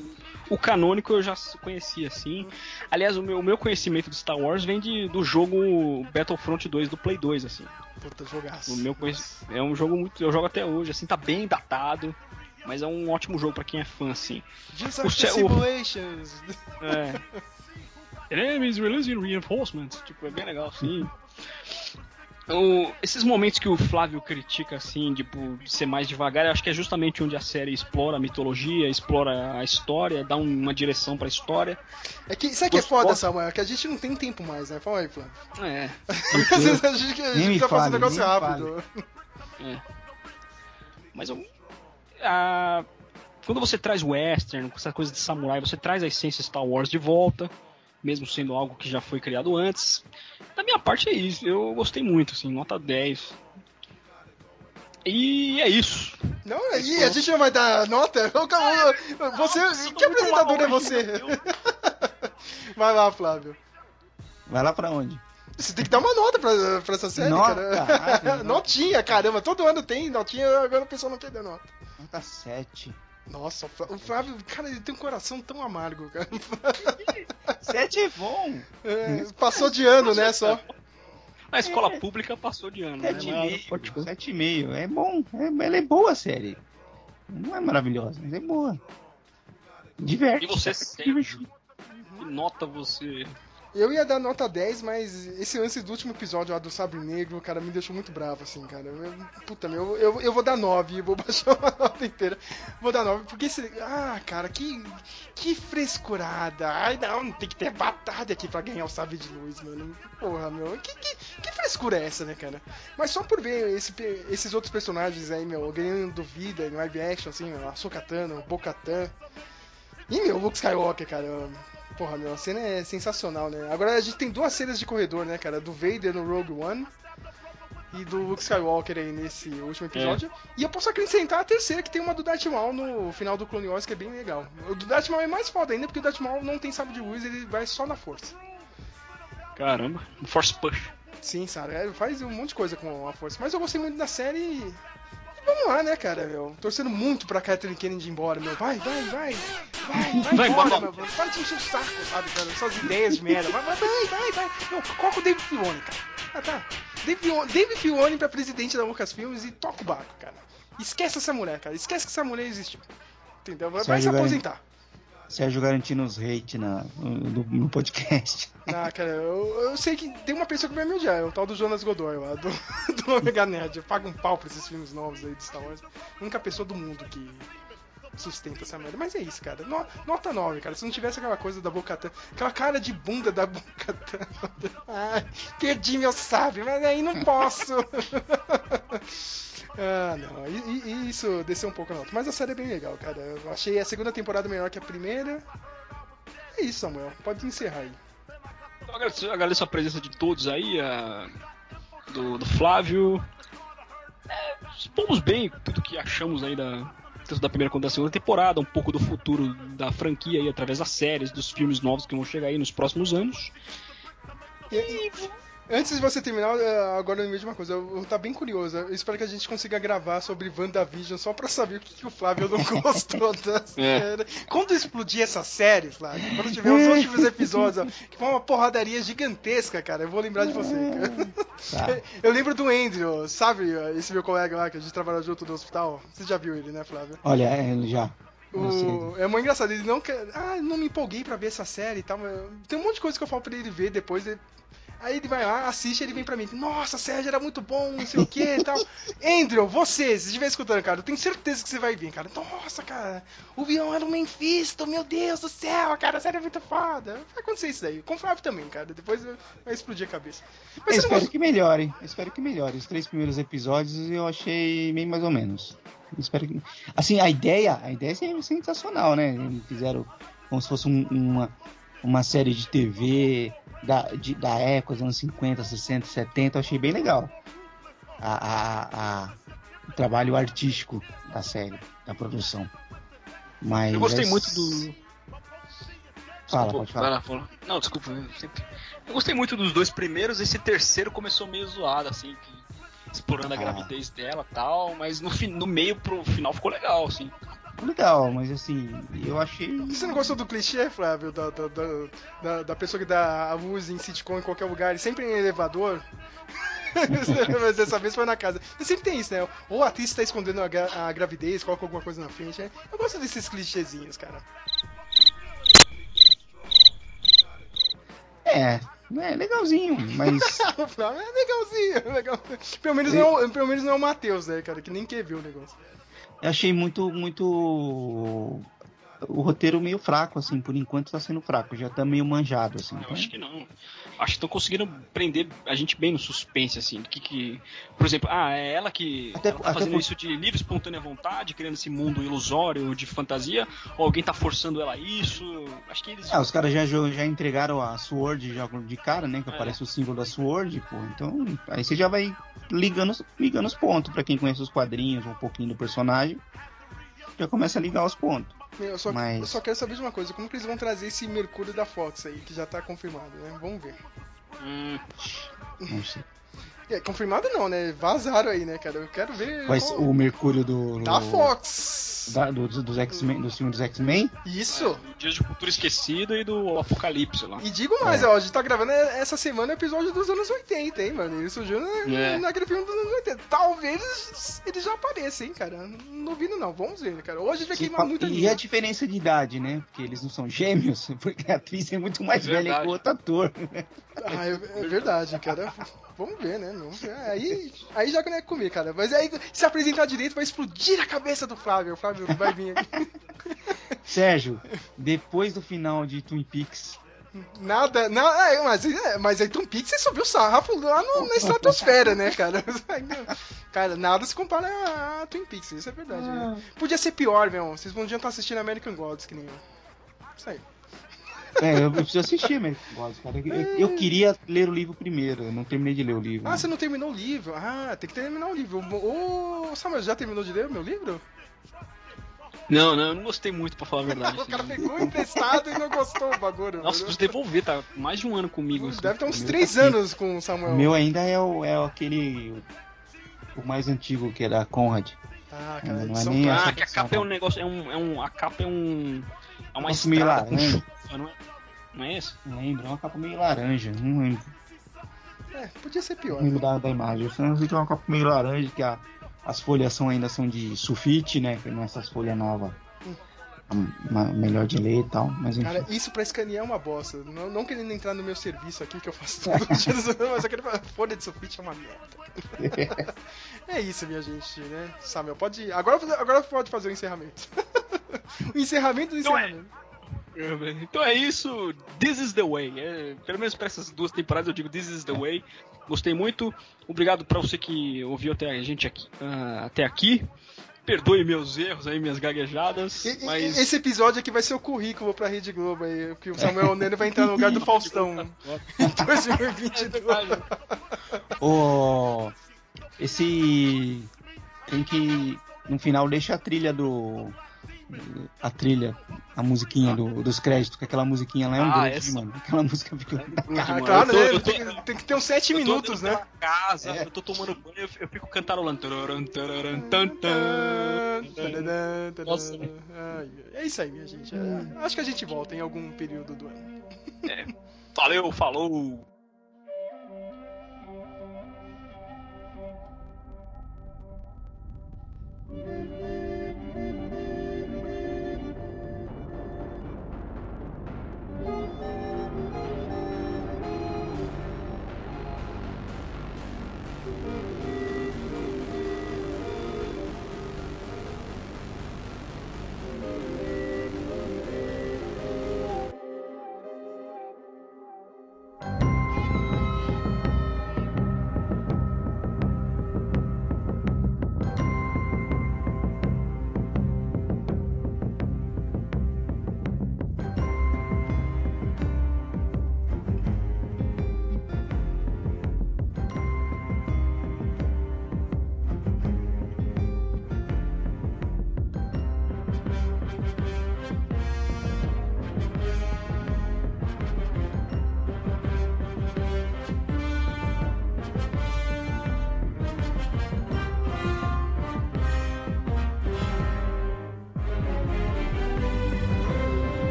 O canônico eu já conhecia, assim. Aliás, o meu, o meu conhecimento de Star Wars vem de, do jogo Battlefront 2 do Play 2, assim. Puta, jogaço. O meu é um jogo muito. Eu jogo até hoje, assim, tá bem datado. Mas é um ótimo jogo pra quem é fã, assim. Just O Simulations. É. Enemies releasing reinforcements. Tipo, é bem legal, assim. O- esses momentos que o Flávio critica, assim, tipo, de ser mais devagar, eu acho que é justamente onde a série explora a mitologia, explora a história, dá um- uma direção pra história. É que, sabe o que é foda, gosto- Samuel? É que a gente não tem tempo mais, né? Fala aí, Flávio. É. Às vezes a gente, a gente precisa fazer um negócio rápido. É. Mas eu, a- quando você traz western, com essa coisa de samurai, você traz a essência Star Wars de volta, mesmo sendo algo que já foi criado antes. Da minha parte é isso, eu gostei muito, assim, nota 10. E é isso. Não, aí a gente não vai dar nota? Calma, Você, que apresentador é você? Vai lá, Flávio. Vai lá pra onde? Você tem que dar uma nota pra, pra essa série, Nota? cara. Ah, tem Notinha, caramba. Todo ano tem notinha, agora o pessoal não quer dar nota. Nota 7. Nossa, o Flá- o Flávio, cara, ele tem um coração tão amargo, cara. 7 é bom. É, passou de ano, né, só. A escola pública passou de ano, né? 7,5. Mas- 7,5. É bom. É, ela é boa a série. Não é maravilhosa, mas é boa. Diverte. E você, Sérgio? Que nota você. Eu ia dar nota 10, mas esse lance do último episódio lá do Sabre Negro, cara, me deixou muito bravo, assim, cara. Eu- puta, meu, eu, eu vou dar 9, vou baixar uma nota inteira. Vou dar 9, porque esse. Ah, cara, que. Que frescurada. Ai, não, tem que ter batalha aqui pra ganhar o Sabre de Luz, mano. Porra, meu. Que, que, que frescura é essa, né, cara? Mas só por ver esse esses outros personagens aí, meu, ganhando vida em live action, assim, meu, a Sokatana, o Bokatan. E, meu, Luke Skywalker, cara. Porra, meu, a cena é sensacional, né? Agora a gente tem duas cenas de corredor, né, cara? Do Vader no Rogue One e do Luke Skywalker aí nesse último episódio. E eu posso acrescentar a terceira, que tem uma do Darth Maul no final do Clone Wars, que é bem legal. O do Darth Maul é mais foda ainda, porque o Darth Maul não tem sábio de luz, ele vai só na força. Caramba, um Force Push. Sim, Sara, é, faz um monte de coisa com a força. Mas eu gostei muito da série e... Vamos lá, né, cara, meu? Torcendo muito pra Kathleen Kennedy ir embora, meu. Vai, vai, vai. Vai, vai, Vai embora, meu. Para de encher o saco, sabe, cara? Suas ideias de merda. Vai, vai, vai, vai. vai. Meu, coloca o David Filoni, cara. Ah, tá. David David Filoni pra presidente da Lucasfilmes e toca o barco, cara. Esquece essa mulher, cara. Esquece que essa mulher existiu. Entendeu? Vai, vai se aposentar. Sérgio os hate na, no, no podcast. Ah, cara, eu, eu sei que tem uma pessoa que vai me odiar, é o tal do Jonas Godoy lá, do, do Omega Nerd. Eu pago um pau pra esses filmes novos aí de Star Wars. A única pessoa do mundo que sustenta essa merda. Mas é isso, cara. No- nota 9, cara. Se não tivesse aquela coisa da Bocatan, aquela cara de bunda da Bocatan. Ai, perdi meu sábio, mas aí não posso. ah, não. E, e- isso desceu um pouco a nota. Mas a série é bem legal, cara. Eu achei a segunda temporada melhor que a primeira. É isso, Samuel. Pode encerrar aí. Eu agradeço, eu agradeço a presença de todos aí, a- do, do Flávio. É, expomos bem tudo que achamos aí da, tanto da primeira quanto da segunda temporada, um pouco do futuro da franquia aí através das séries, dos filmes novos que vão chegar aí nos próximos anos. E- Antes de você terminar, eh, agora eu lembrei de uma coisa. Eu, eu tá bem curioso. Eu espero que a gente consiga gravar sobre WandaVision só pra saber o que, que o Flávio não gostou da série. Quando explodir essa série, Flávio, quando tiver os últimos episódios, ó, que foi uma porradaria gigantesca, cara, eu vou lembrar de você. cara. Tá. Eu lembro do Andrew, sabe? Esse meu colega lá que a gente trabalhou junto no hospital. Você já viu ele, né, Flávio? Olha, é, já. O... É muito engraçado, ele não quer. Ah, não me empolguei pra ver essa série e tal. mas Tem um monte de coisa que eu falo pra ele ver depois. ele- Aí ele vai lá, assiste, ele vem pra mim. Nossa, Sérgio, era muito bom, não sei o que e tal. Andrew, você, se estiver escutando, cara, eu tenho certeza que você vai vir, cara. Nossa, cara, o vilão era um Mephisto, meu Deus do céu, cara, a série é muito foda. Vai acontecer isso daí. Com o Flávio também, cara. Depois vai explodir a cabeça. Eu Mas não espero que melhore. Eu espero que melhore. Os três primeiros episódios eu achei bem mais ou menos. Espero que. Assim, a ideia, a ideia é sensacional, né? Eles fizeram como se fosse um, uma, uma série de TV da, de, da época, dos anos 50, 60, 70, eu achei bem legal. A, a, a, o trabalho artístico da série, da produção. Mas eu gostei é... muito do. Fala, Desculpa, pode falar. lá, fala. Não, desculpa. Eu, sempre... eu gostei muito dos dois primeiros. Esse terceiro começou meio zoado, assim, que- explorando a Ah. gravidez dela tal, mas no, fi- no meio pro final ficou legal, assim. Legal, mas assim, eu achei. Você não gostou do clichê, Flávio? Da, da, da, da, pessoa que dá a luz em sitcom em qualquer lugar, e sempre em elevador? Mas dessa vez foi na casa. E sempre tem isso, né? Ou a atriz tá escondendo a, gra- a gravidez, coloca alguma coisa na frente. né? Eu gosto desses clichêzinhos, cara. É, é legalzinho, mas. é legalzinho, legal. Pelo menos, não, é pelo menos não é o Matheus, né, cara? Que nem quer ver o negócio. Eu achei muito, muito. O roteiro meio fraco, assim, por enquanto tá sendo fraco, já tá meio manjado, assim. Eu acho que não. Acho que estão conseguindo prender a gente bem no suspense, assim. Que que. Por exemplo, ah, é ela que. Até- ela tá até fazendo por- isso de livre, espontânea vontade, criando esse mundo ilusório de fantasia, ou alguém tá forçando ela a isso. Acho que eles. Ah, os caras já, já entregaram a Sword já de cara, né? Que É. aparece o símbolo da Sword, pô. Então, aí você já vai ligando, os- ligando os pontos. Pra quem conhece os quadrinhos, um pouquinho do personagem, já começa a ligar os pontos. Eu só, Mas- eu só quero saber de uma coisa: como que eles vão trazer esse Mercúrio da Fox aí, que já tá confirmado, né? Vamos ver. Hum, Não sei. É, confirmado não, né? Vazaram aí, né, cara? Eu quero ver. Qual- ser o Mercúrio do. Da do- Fox! da- do- dos X-Men, do filme dos X-Men. Isso! Dias de Cultura Esquecida e do Apocalipse lá. E digo mais, É. ó, a gente tá gravando essa semana o episódio dos anos 80, hein, mano? Ele surgiu na, É. naquele filme dos anos 80. Talvez ele já apareça, hein, cara? Não duvido não, vamos ver, cara. Hoje a gente vai queimar fa- muita e a diferença de idade, né? Porque eles não são gêmeos, porque a atriz é muito mais É velha que o outro ator. Ah, é, é verdade, cara. Vamos ver, né? Não, aí, aí já não é comigo, cara. Mas aí, se apresentar direito, vai explodir a cabeça do Flávio. O Flávio vai vir aqui. Sérgio, depois do final de Twin Peaks, Nada, não, é, mas, é, mas aí Twin Peaks você subiu o sarrafo lá no- na estratosfera, né, cara? Cara, nada se compara a, Twin Peaks, isso é verdade. né? Podia ser pior, meu. Vocês podiam estar assistindo American Gods, que nem eu. Isso aí. É, eu, preciso assistir, mas gosto, cara. Eu, eu queria ler o livro primeiro, eu não terminei de ler o livro. Ah, você não terminou o livro? Ah, tem que terminar o livro. Ô, Samuel, já terminou de ler o meu livro? Não, não, eu não gostei muito, pra falar a verdade. o cara pegou emprestado e não gostou do bagulho. Nossa, preciso devolver, tá mais de um ano comigo. assim. Deve ter uns meu três tá anos com o Samuel. O meu ainda é, o, é aquele. O mais antigo, que é da Conrad. Ah, cara, não é nem. Ah, que a capa é um negócio, é um, é um a capa é um é uma Nossa, estrada com. Chuva, não é? Não é esse? Não lembro, é uma capa meio laranja. Não lembro, É, podia ser pior. não lembro da, da imagem. Eu só sei que é uma capa meio laranja, que a, as folhas são, ainda são de sulfite, né? Que não é essas folhas novas. Uma- melhor de ler e tal, mas enfim. Cara, isso pra escanear é uma bosta. Não, não querendo entrar no meu serviço aqui, que eu faço dias, mas aquele folha de sulfite é uma merda. É isso, minha gente, né? Samuel, pode. Agora, agora pode fazer o encerramento. o encerramento do Então é- encerramento. Então é isso, This is the Way. É, pelo menos para essas duas temporadas eu digo This is the Way. Gostei muito. Obrigado para você que ouviu até a gente aqui, ah, até aqui. Perdoe meus erros aí, minhas gaguejadas. E- mas Esse episódio aqui vai ser o currículo pra Rede Globo aí, que o Samuel Neno vai entrar no lugar do Faustão em 2022. Ô, esse. Tem que. No final deixa a trilha do a trilha, a musiquinha do, dos créditos, que aquela musiquinha lá é um ah, grande, essa... mano. Aquela música fica. É ah, claro, tô, né? Tô, tem, tem, que ter uns 7 minutos, né? Casa, é. eu tô tomando banho, eu, eu fico cantarolando. Nossa. É isso aí, minha gente. É, hum. acho que a gente volta em algum período do ano. É. Valeu, falou!